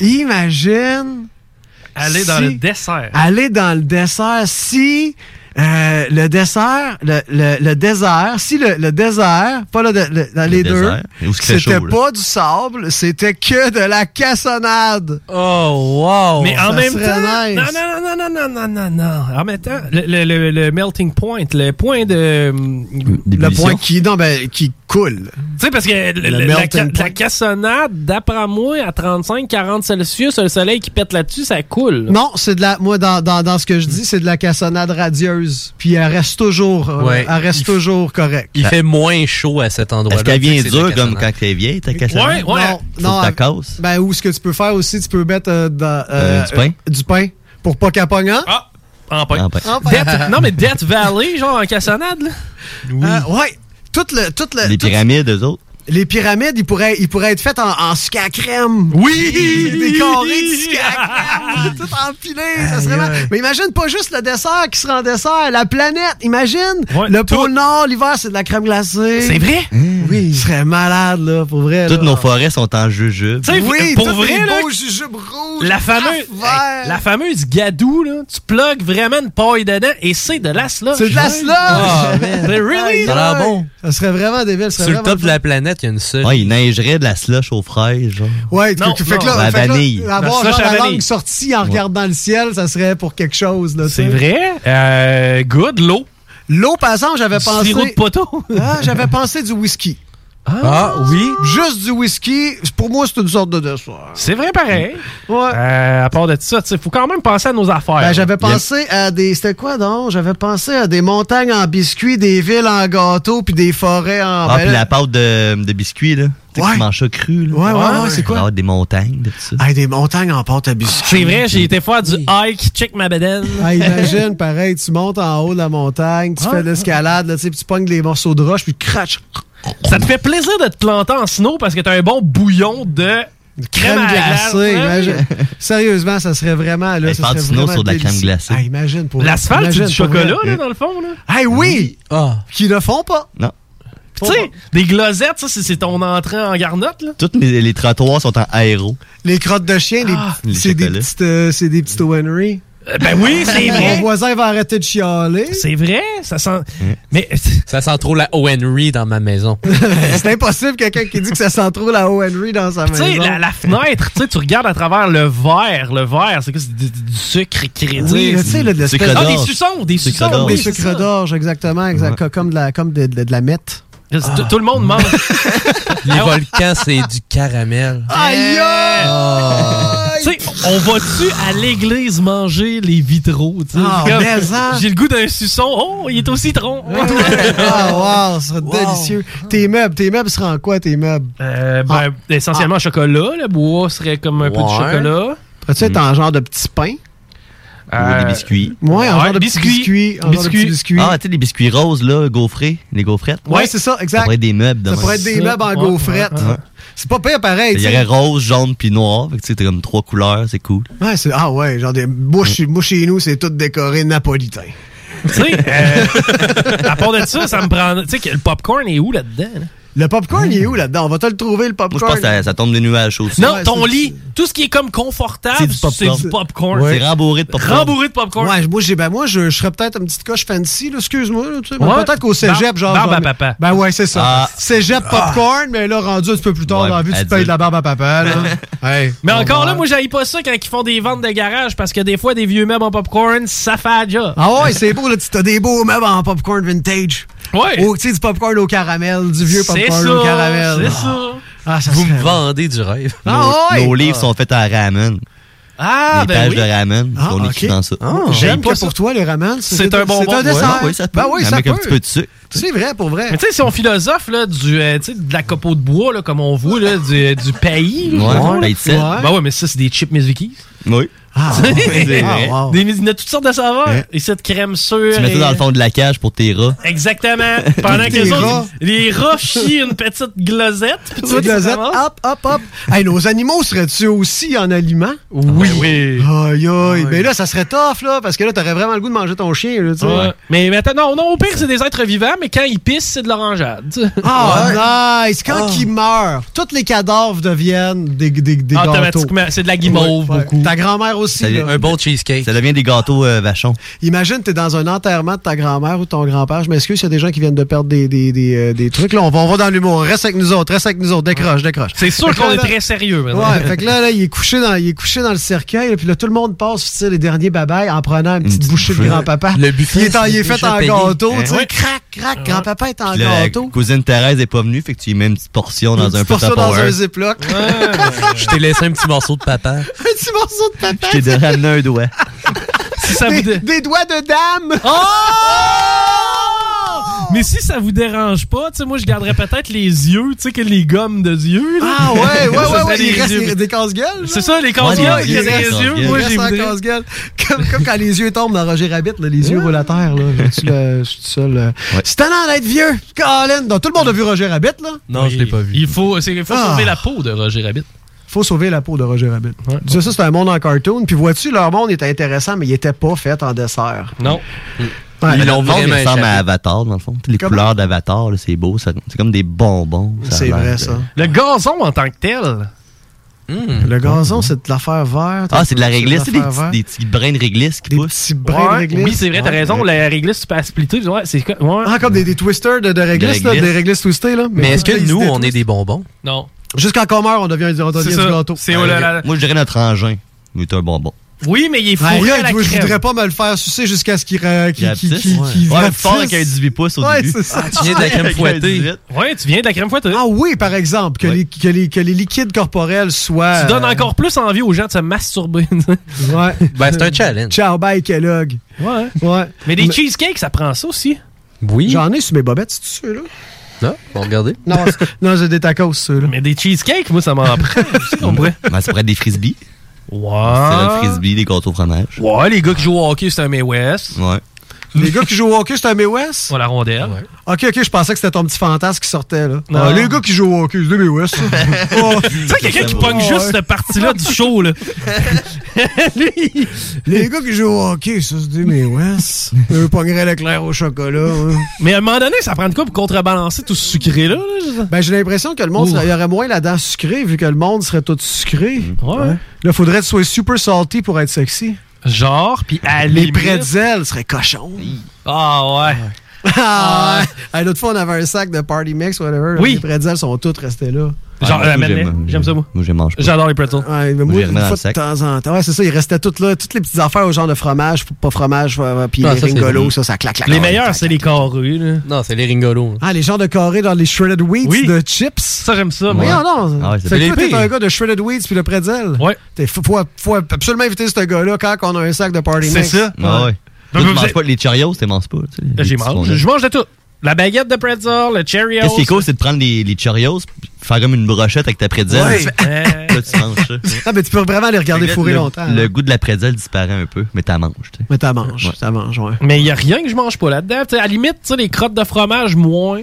dit, imagine Aller dans Si- le dessert. aller dans le dessert si euh, le dessert, le, le- le désert, si le, le désert, pas le, le- dans les deux, désert. Fait c'était pas du sable, c'était que de la cassonade. Oh, wow! Mais en ça même temps, nice. non, non, non, non, non, non, non, non. En même temps, le, le, le, le melting point, le point de, Le point qui, non, ben, qui coule. Tu sais, parce que le- Le le- la, ca- cassonade, d'après moi, à 35-40 Celsius, le soleil qui pète là-dessus, ça coule. Non, c'est de la, moi, dans, dans, dans ce que je dis, c'est de la cassonade radieuse. Puis elle reste toujours, euh, Ouais. elle reste toujours correcte. Il fait moins chaud à cet endroit-là. Est-ce qu'elle vient dure comme quand elle est vieille, ta cassonade? Ouais, ouais. Non, non, casse. Ben, ou ce que tu peux faire aussi, tu peux mettre euh, dans, Euh, du pain? du pain pour pas qu'elle pogne, hein? Ah, en pain. En pain. En pain. Death- non, mais Death Valley, genre en cassonade, là. Euh, ouais. Tout le, tout le, Les tout- pyramides, eux autres. Les pyramides, ils pourraient, ils pourraient être faites en, en sucre à crème. Oui! Des carrés de sucre à crème. tout empilé. Ça serait mal. Mais imagine pas juste le dessert qui sera en dessert, la planète. Imagine Ouais, le tout. pôle Nord, l'hiver, c'est de la crème glacée. C'est vrai? Oui, il serait malade, là, pour vrai. Toutes là. nos forêts sont en jujube. Tu sais, Oui, pour tous vrai, les là, beaux jujubes rouges, la fameuse, la fameuse gadou, là, tu plugues vraiment une paille dedans et c'est de la slush. C'est de la slush! Ah, man. C'est really? Ça a l'air bon. Ça serait vraiment débile. ça Sur serait le top de vraiment la planète, Ouais, il neigerait de la slush aux fraises, genre. Ouais, Non, tu fais que non. là, La fait que là, vanille. avoir La genre la vanille. langue sortie en regardant le ciel, ça serait pour quelque chose. C'est vrai? Euh, good, l'eau. L'eau, par exemple, j'avais Du pensé. sirop de poteau. Ah, j'avais pensé du whisky. Ah, oui? Juste du whisky, pour moi, c'est une sorte de dessert. C'est vrai pareil. Ouais. Euh, à part de ça, il faut quand même penser à nos affaires. Ben, j'avais pensé à des. C'était quoi donc? J'avais pensé à des montagnes en biscuits, des villes en gâteaux, puis des forêts en. Ah, puis la pâte de, de biscuits, là. Ouais. tu manges ça cru, là. Ouais, ouais, ouais, c'est quoi? Ah, des montagnes, de tout ça. Hey, des montagnes en pâte à biscuits. C'est vrai, j'ai été faire du hike, check ma bedaine. Ah, imagine, pareil, tu montes en haut de la montagne, tu fais de l'escalade, là, tu sais, puis tu pognes des morceaux de roche, puis tu craches. Ça te fait plaisir de te planter en snow parce que t'as un bon bouillon de crème, glacée, hein? imagine. Sérieusement, ça serait vraiment. Là, Hey, ça serait du snow vraiment sur de la crème glacée? Ah, imagine pour L'asphalte, c'est du chocolat, là, dans le fond. Là. Hey, oui! Ah. Qui le font pas. Non. Tu sais, des glosettes, ça, c'est ton entrée en garnotte. Là. Tous mes- les trottoirs sont en aéro. Les crottes de chien, les- Ah. C'est des petites, euh, c'est des petites Owenry. Euh, ben oui, c'est Mon vrai. voisin va arrêter de chialer. C'est vrai, ça sent. Mais Ça sent trop la Henry dans ma maison. c'est impossible quelqu'un qui dit que ça sent trop la Owenry dans sa tu sais, maison. la, la fenêtre, tu regardes à travers le verre. Le verre, c'est quoi? C'est du, du sucre crédit? Oui, tu sais, là, de l'espèce- Ah, des suçons, des Sucre suçons. d'orge. oui, Des sucres d'orge, exactement. exact, Comme, de la, comme de, de- de la mette. Tout- Tout le monde mange. Les volcans, c'est du caramel. Aïe! Tu sais, on va-tu à l'église manger les vitraux? Ah. J'ai le goût d'un suçon. Oh, il est au citron. Ah, wow, ce serait délicieux. Tes meubles, tes meubles seront en quoi, tes meubles? Euh, ben, essentiellement chocolat. Le bois serait comme un peu de chocolat. Pourrais-tu être en genre de petit pain? Ou des biscuits. Ouais, en genre de biscuits. genre de petits biscuits. Ah, tu sais, les biscuits roses, là, gaufrés, les gaufrettes. Ouais, c'est ça, exact. Ça pourrait être des meubles. de Ça pourrait être des meubles en Ouais, gaufrettes. ouais, ouais. C'est pas pire pareil. Il y aurait rose, jaune, puis noir. Fait que tu sais, t'as comme trois couleurs, c'est cool. Ouais, c'est- ah ouais, genre des. Moi, chez- nous, c'est tout décoré napolitain. Tu sais, euh, à part de ça, ça me prend. Tu sais, que le popcorn est où là-dedans? là? Le popcorn, il est où là-dedans? On va te le trouver, le Moi, je popcorn. pense que ça, ça tombe des nuages aussi. Non, ton lit, tout ce qui est comme confortable, C'est du c'est popcorn. du popcorn. Ouais. C'est rembourré de popcorn. Rembourré de popcorn. Ouais, moi, j'ai, ben, moi je, je serais peut-être une petite coche fancy, là, excuse-moi. là, tu sais, mais Ouais. Peut-être qu'au cégep, genre. barbe à papa. Ben ouais, c'est ça. Ah. Cégep popcorn, mais là, rendu un petit peu plus tard Ouais, dans la vie, tu te payes de la barbe à papa. Là. Hey, Mais encore là, moi, j'aille pas ça quand ils font des ventes de garage parce que des fois, des vieux meubles en popcorn, ça fait déjà. Ah ouais, c'est beau, là. Tu as des beaux meubles en popcorn vintage. Ouais. Au- sais, du popcorn au caramel, du vieux popcorn ça, au caramel. c'est Ah. ça. Ah, ça Vous me vendez du rêve. Ah ouais! Nos livres sont faits en ramen. Ah, les ben pages oui. de ramen, Ah, on ok. écrit dans ça. J'aime pas que ça. pour toi, les ramen, C'est un bonbon. C'est un dessert. Ouais, ouais, ça peut. Ben oui, ça Avec peut. un petit peu de sucre. C'est vrai, pour vrai. Mais tu sais, si on philosophe là, du, euh, tu sais, de la copeaux de bois, là, comme on voit, là, du, du pays. Ouais, là. de sel. Ben ouais, mais ça, c'est des chips Mizuki. Oui. Ah, ouais. Ah, wow. Des- Il y a toutes sortes de saveurs. Ouais. Et cette crème sûre. Tu mets ça et- dans le fond de la cage pour tes rats. Exactement. Pendant que les rats. autres, les rats chient une petite glosette. Puis tu ramasses. hop, hop, hop. Hey, nos animaux seraient-tu aussi en aliments? Oui. oui. Aïe, aïe. Mais là, ça serait tough, là, parce que là, t'aurais vraiment le goût de manger ton chien, là, tu. Ouais. Mais, attends, non, non, au pire, c'est des êtres vivants, mais quand ils pissent, c'est de l'orangeade. Ah, nice! Quand ils meurent, tous les cadavres deviennent des, des, des gâteaux. Automatiquement, c'est de la guimauve, beaucoup. Ta grand-mère aussi, là. Un bon cheesecake. ça devient des gâteaux euh, vachons. Imagine, t'es dans un enterrement de ta grand-mère ou de ton grand-père. Je m'excuse, il y a des gens qui viennent de perdre des, des, des, euh, des trucs. Là, on va, on va dans l'humour. Reste avec nous autres, reste avec nous autres. Décroche, décroche. C'est sûr qu'on est très sérieux. maintenant. Ouais, fait que là, là, il est couché dans, il est couché dans le cercueil, et puis là, tout le monde passe, tu sais, les derniers babayes en prenant une petite petite bouchée de grand-papa. Le buffet, il est, en- il est fait en gâteau, payé. tu sais, crac, crac, grand-papa est en gâteau. cousine Thérèse est pas venue, fait que tu lui mets une petite portion dans Une un portion dans un ziploc. Je t'ai laissé un petit morceau de papa. un petit morceau de papa. Je t'ai donné un doigt. Si ça vous Des, dé- des doigts de dame. Oh! Mais si ça vous dérange pas, tu sais, moi, je garderais peut-être les yeux, tu sais, que les gommes de yeux. là. Ah ouais, ouais, ouais, ouais. des Il reste yeux. des, des casse-gueules. C'est ça, les casse-gueules, il yeux. Moi, j'ai. Comme, comme quand les yeux tombent dans Roger Rabbit, là, les yeux roulent à terre. Là. Je suis tout seul. euh. C'est talent d'être vieux. Colin. Donc, tout le monde a vu Roger Rabbit, là. Non, je l'ai pas vu. Il faut, il faut Ah. sauver la peau de Roger Rabbit. Faut sauver la peau de Roger Rabbit. Tu sais, ça, c'est un monde en cartoon. Puis vois-tu, leur monde était intéressant, mais il était pas fait en dessert. Non. Ouais. Ils l'ont vraiment ressemble à Avatar, dans le fond. Les Comment? couleurs d'Avatar, là, c'est beau. ça- C'est comme des bonbons. C'est vrai, de- ça. Le gazon en tant que tel. Le gazon, c'est de l'affaire verte. Ah, c'est de la réglisse. C'est des, petits- verte. des petits brins de réglisse qui Des poussent. petits brins de Ouais, réglisse. oui, c'est vrai, t'as Ouais. raison. La réglisse, tu peux la splitter. Ouais, c'est quoi- ouais. Ah, comme des, des twisters de, de réglisse, De là, réglisse. des réglisses twistées, là. Mais est-ce que là, nous, on est des bonbons? Non. Jusqu'à qu'on meurt, on devient, on devient C'est du ça. gâteau. C'est oh là là. Moi, je dirais notre engin. Mais c'est un bonbon. Oui, mais il est fourré là, à la je, crème. voudrais pas me le faire sucer jusqu'à ce qu'il Ouais. qu'il Ouais, rapetisse. fort avec un 18 pouces au Ouais, début. c'est ça. Ah, tu viens de la crème un fouettée. 18. Ouais, tu viens de la crème fouettée. Ah oui, par exemple, que, les, que, les, que les liquides corporels soient... Tu donnes euh, encore plus envie aux gens de se masturber. Ouais. Ben, c'est un challenge. Ciao, bye, Kellogg. Ouais. Ouais. Mais des cheesecakes, ça prend ça aussi. Oui. J'en ai sur mes bobettes, c'est ceux-là? Non, on va regarder. Non, non, j'ai des tacos, ceux-là. Mais des cheesecakes, moi, ça m'en prend. on pourrait. Ben, ça pourrait être des frisbees. Ouais. C'est le frisbee, des gâteaux au fromage. Ouais, les gars qui jouent au hockey, c'est un May West. Ouais. Les gars qui jouent au hockey, c'est un West? Ouais, la rondelle. Ok, ok, je pensais que c'était ton petit fantasme qui sortait, là. Non. Ah, les gars qui jouent au hockey, c'est des ça. Oh. Tu sais, quelqu'un qui pogne Ouais. juste cette partie-là du show, là. Lui, Les gars qui jouent au hockey, ça, c'est des West. Eux pogneraient l'éclair au chocolat. hein. Mais à un moment donné, ça prend de quoi pour contrebalancer tout ce sucré-là? là? Ben, j'ai l'impression que le monde, il y aurait moins la dent sucrée, vu que le monde serait tout sucré. Ouais. Là, faudrait que tu sois super salty pour être sexy. Genre, puis à Les limite- pretzels seraient cochons. Ah ouais. Ah ouais. L'autre fois, on avait un sac de Party Mix, whatever. Oui. Les pretzels sont tous restés là. Genre, moi, euh, j'aime- ça, moi. Moi, je mange. J'adore les pretzels. Ouais, mais Moi, moi, une fois de temps en temps. Ouais, c'est ça, il restait toutes là, toutes les petites affaires au genre de fromage, pas fromage, euh, puis Ah, les ça, c'est ringolos, ça, ça claque, claque. Les meilleurs, c'est les carrés, là. Non, c'est les ringolos. Ah, les genres de carrés dans les shredded wheats Oui. de chips. Ça, j'aime ça. Moi. non, non. Ah ouais, c'est toi, t'es un gars de shredded wheats puis le pretzel. Ouais. T'es- Faut, faut, absolument éviter ce gars-là quand on a un sac de Party C'est Mix. ça. Ah ouais. Ben, tu manges pas les Cheerios, tu manges pas. tu sais, les J'y petits mange. Je mange de tout. La baguette de pretzel, le Cheerios. Qu'est-ce qui est cool, c'est de prendre les, les Cheerios, faire comme une brochette avec ta pretzel. Ouais. Euh, Là, tu manges ça. Ah, mais tu peux vraiment les regarder fourrer le- longtemps. Le hein. goût de la pretzel disparaît un peu, mais t'as manges. tu sais. Mais t'as manges, Ouais. t'as manges, ouais. Mais il n'y a rien que je mange pas là-dedans. À la limite, tu sais, les crottes de fromage, moins.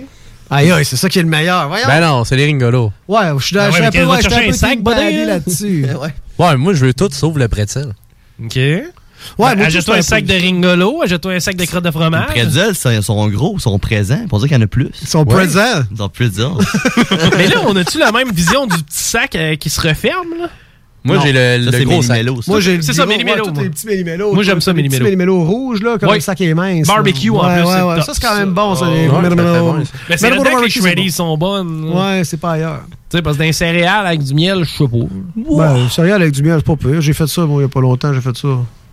Aïe, aïe, c'est ça qui est le meilleur. Voyons. Ben non, c'est les ringolos. ouais, je suis Ah ouais, je suis mais un peu, va ouais, je suis chercher? un un peu sac, là-dessus. ouais. Ouais, moi, je veux tout sauf le pretzel. OK. Ouais, Ben, moi, achète-toi tout, un sac de ringolo, achète-toi un sac de crottes de Les fromage. pretzels, ça- ils sont gros, ils sont présents. Pour dire qu'il y en a plus. Ils sont Ouais. présents. Ils sont pretzels. Mais là, on a-tu la même vision du petit sac euh, qui se referme, là? Moi, j'ai le, le c'est gros sac. Méli-Mélo, ça. Moi, j'ai le C'est ça, Méli-Mélo, ouais, moi. les petits méli-mélos. Moi, j'aime ça, Les petits Méli-Mélo. rouges, là, comme Ouais. le sac est mince. Barbecue, en ouais, plus, Ouais, c'est ouais, top, ça, c'est quand même bon, ça. Les bon. Mais c'est Méli-mélo là-dedans que les shreddies sont bonnes. bon. Ouais, c'est pas ailleurs. Tu sais, parce que les céréales avec du miel, je sais pas. Ben, céréales avec du miel, c'est pas pire. J'ai fait ça, moi, il y a pas longtemps, j'ai fait ça.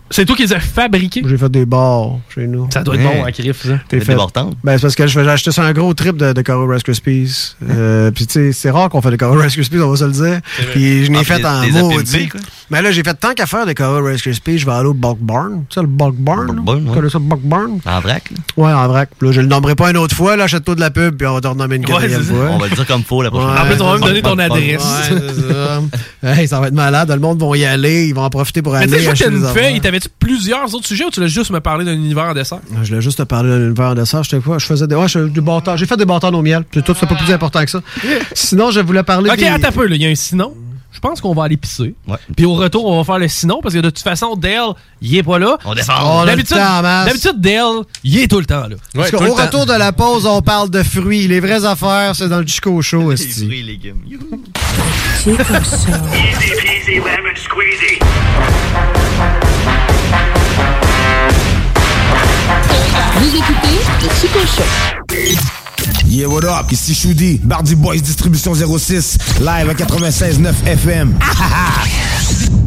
C'est toi qui les as fabriqués? J'ai fait des bars chez nous. Ça doit être Ouais. bon à Criff, ça. T'es fait. Ben, c'est parce que je- j'ai acheté ça un gros trip de, de Caro Rice Krispies. Euh, puis, tu sais, c'est rare qu'on fait des Caro Rice Krispies, on va se le dire. Puis, je n'ai Ah, fait en maudit. Mais là, j'ai fait tant qu'à faire des Caro Rice Krispies, je vais aller au Bulk Barn. Tu sais, le Bulk Barn? Bulk Barn, Tu ouais. connais ça, le Bulk Barn? En vrac, là. Ouais, en vrac. Là, je le nommerai pas une autre fois. Là, achète-toi de la pub, puis on va te renommer une quatrième fois. On va le dire comme faut la prochaine fois. En plus, on va me donner ton adresse. Ça. va être malade. Le monde va y aller. Ils vont en profiter pour Mais aller acheter des T'avais-tu plusieurs autres sujets ou tu l'as juste me parlé d'un univers en dessert? Je voulais juste te parler d'un univers de ça. J'étais quoi? Je faisais des, ouais, je- du. J'ai fait des bâtards au miel. C'est tout, c'est pas plus important que ça. Sinon, je voulais parler Ok, des... attends un peu, là. Il y a un sinon. Je pense qu'on va aller pisser. Ouais. Puis au retour, on va faire le sinon parce que de toute façon, Dale, il est pas là. On défend. Le D'habitude, en d'habitude, Dale, il est tout le temps là. Parce Ouais, tout qu'au le temps. retour de la pause, on parle de fruits. Les vraies affaires, c'est dans le Chico Show, Les fruits et légumes. Youhou. Chico Show. Vous écoutez le Chico Show. Yeah, what up? Ici Choudi, Bardi Boys Distribution 06, live à 96.9 FM.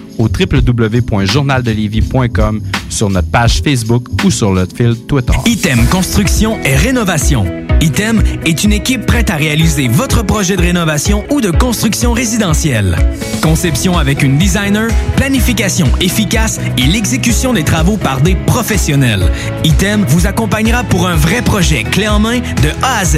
au www.journaldelivie.com, sur notre page Facebook ou sur notre fil Twitter. Item Construction et Rénovation. Item est une équipe prête à réaliser votre projet de rénovation ou de construction résidentielle. Conception avec une designer, planification efficace et l'exécution des travaux par des professionnels. Item vous accompagnera pour un vrai projet clé en main de A à Z.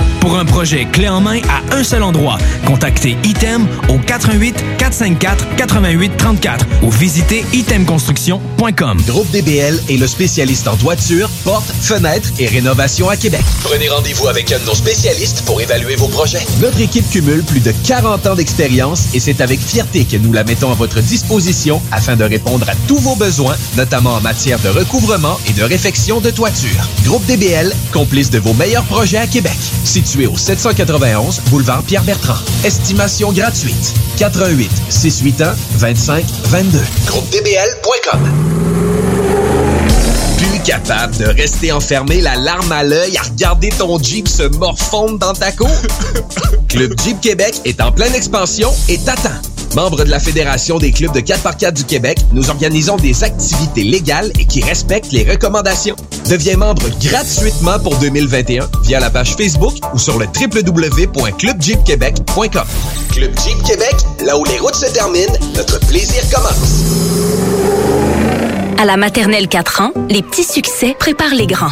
Pour un projet clé en main à un seul endroit, contactez Item au 88 454 88 34 ou visitez itemconstruction.com. Groupe DBL est le spécialiste en toiture, portes, fenêtres et rénovation à Québec. Prenez rendez-vous avec un de nos spécialistes pour évaluer vos projets. Notre équipe cumule plus de 40 ans d'expérience et c'est avec fierté que nous la mettons à votre disposition afin de répondre à tous vos besoins, notamment en matière de recouvrement et de réfection de toiture. Groupe DBL, complice de vos meilleurs projets à Québec. Situé au 791 boulevard Pierre-Bertrand. Estimation gratuite. 88 681 25 22. GroupeDBL.com. Plus capable de rester enfermé la larme à l'œil à regarder ton Jeep se morfondre dans ta cour? Club Jeep Québec est en pleine expansion et t'attend. Membre de la Fédération des clubs de 4x4 du Québec, nous organisons des activités légales et qui respectent les recommandations. Deviens membre gratuitement pour 2021 via la page Facebook ou sur le www.clubjeepquebec.com. Club Jeep Québec, là où les routes se terminent, notre plaisir commence. À la maternelle 4 ans, les petits succès préparent les grands.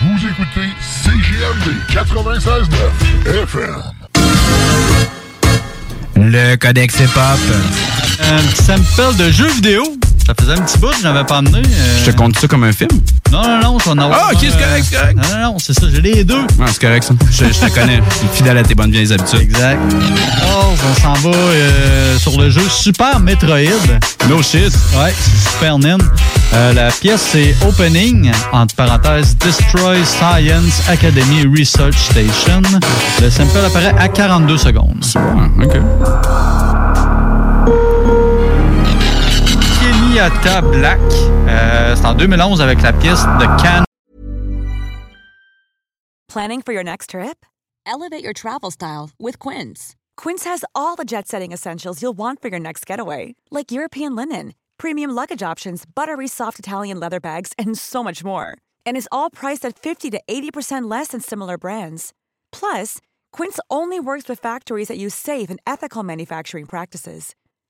Vous écoutez CGMD 96.9 FM. Le Codex Hip Hop. Un petit sample de jeux vidéo. Ça faisait un petit bout, je n'avais pas amené. euh. Je te compte ça comme un film? Non, non, non, ça en a Ah, ok, c'est correct, c'est correct. Non, non, non, c'est ça, j'ai les deux. Ah, c'est correct, ça. Je, je te connais. Je suis fidèle à tes bonnes vieilles habitudes. Exact. Oh, on s'en va euh, sur le jeu Super Metroid. No shit. Ouais, c'est Super. Euh, la pièce, c'est Opening, entre parenthèses, Destroy Science Academy Research Station. Le sample apparaît à 42 secondes. OK. Black. Euh, c'est en 2011 avec la pièce de. Planning for your next trip? Elevate your travel style with Quince. Quince has all the jet setting essentials you'll want for your next getaway, like European linen, premium luggage options, buttery soft Italian leather bags, and so much more. And is all priced at 50 to 80% less than similar brands. Plus, Quince only works with factories that use safe and ethical manufacturing practices.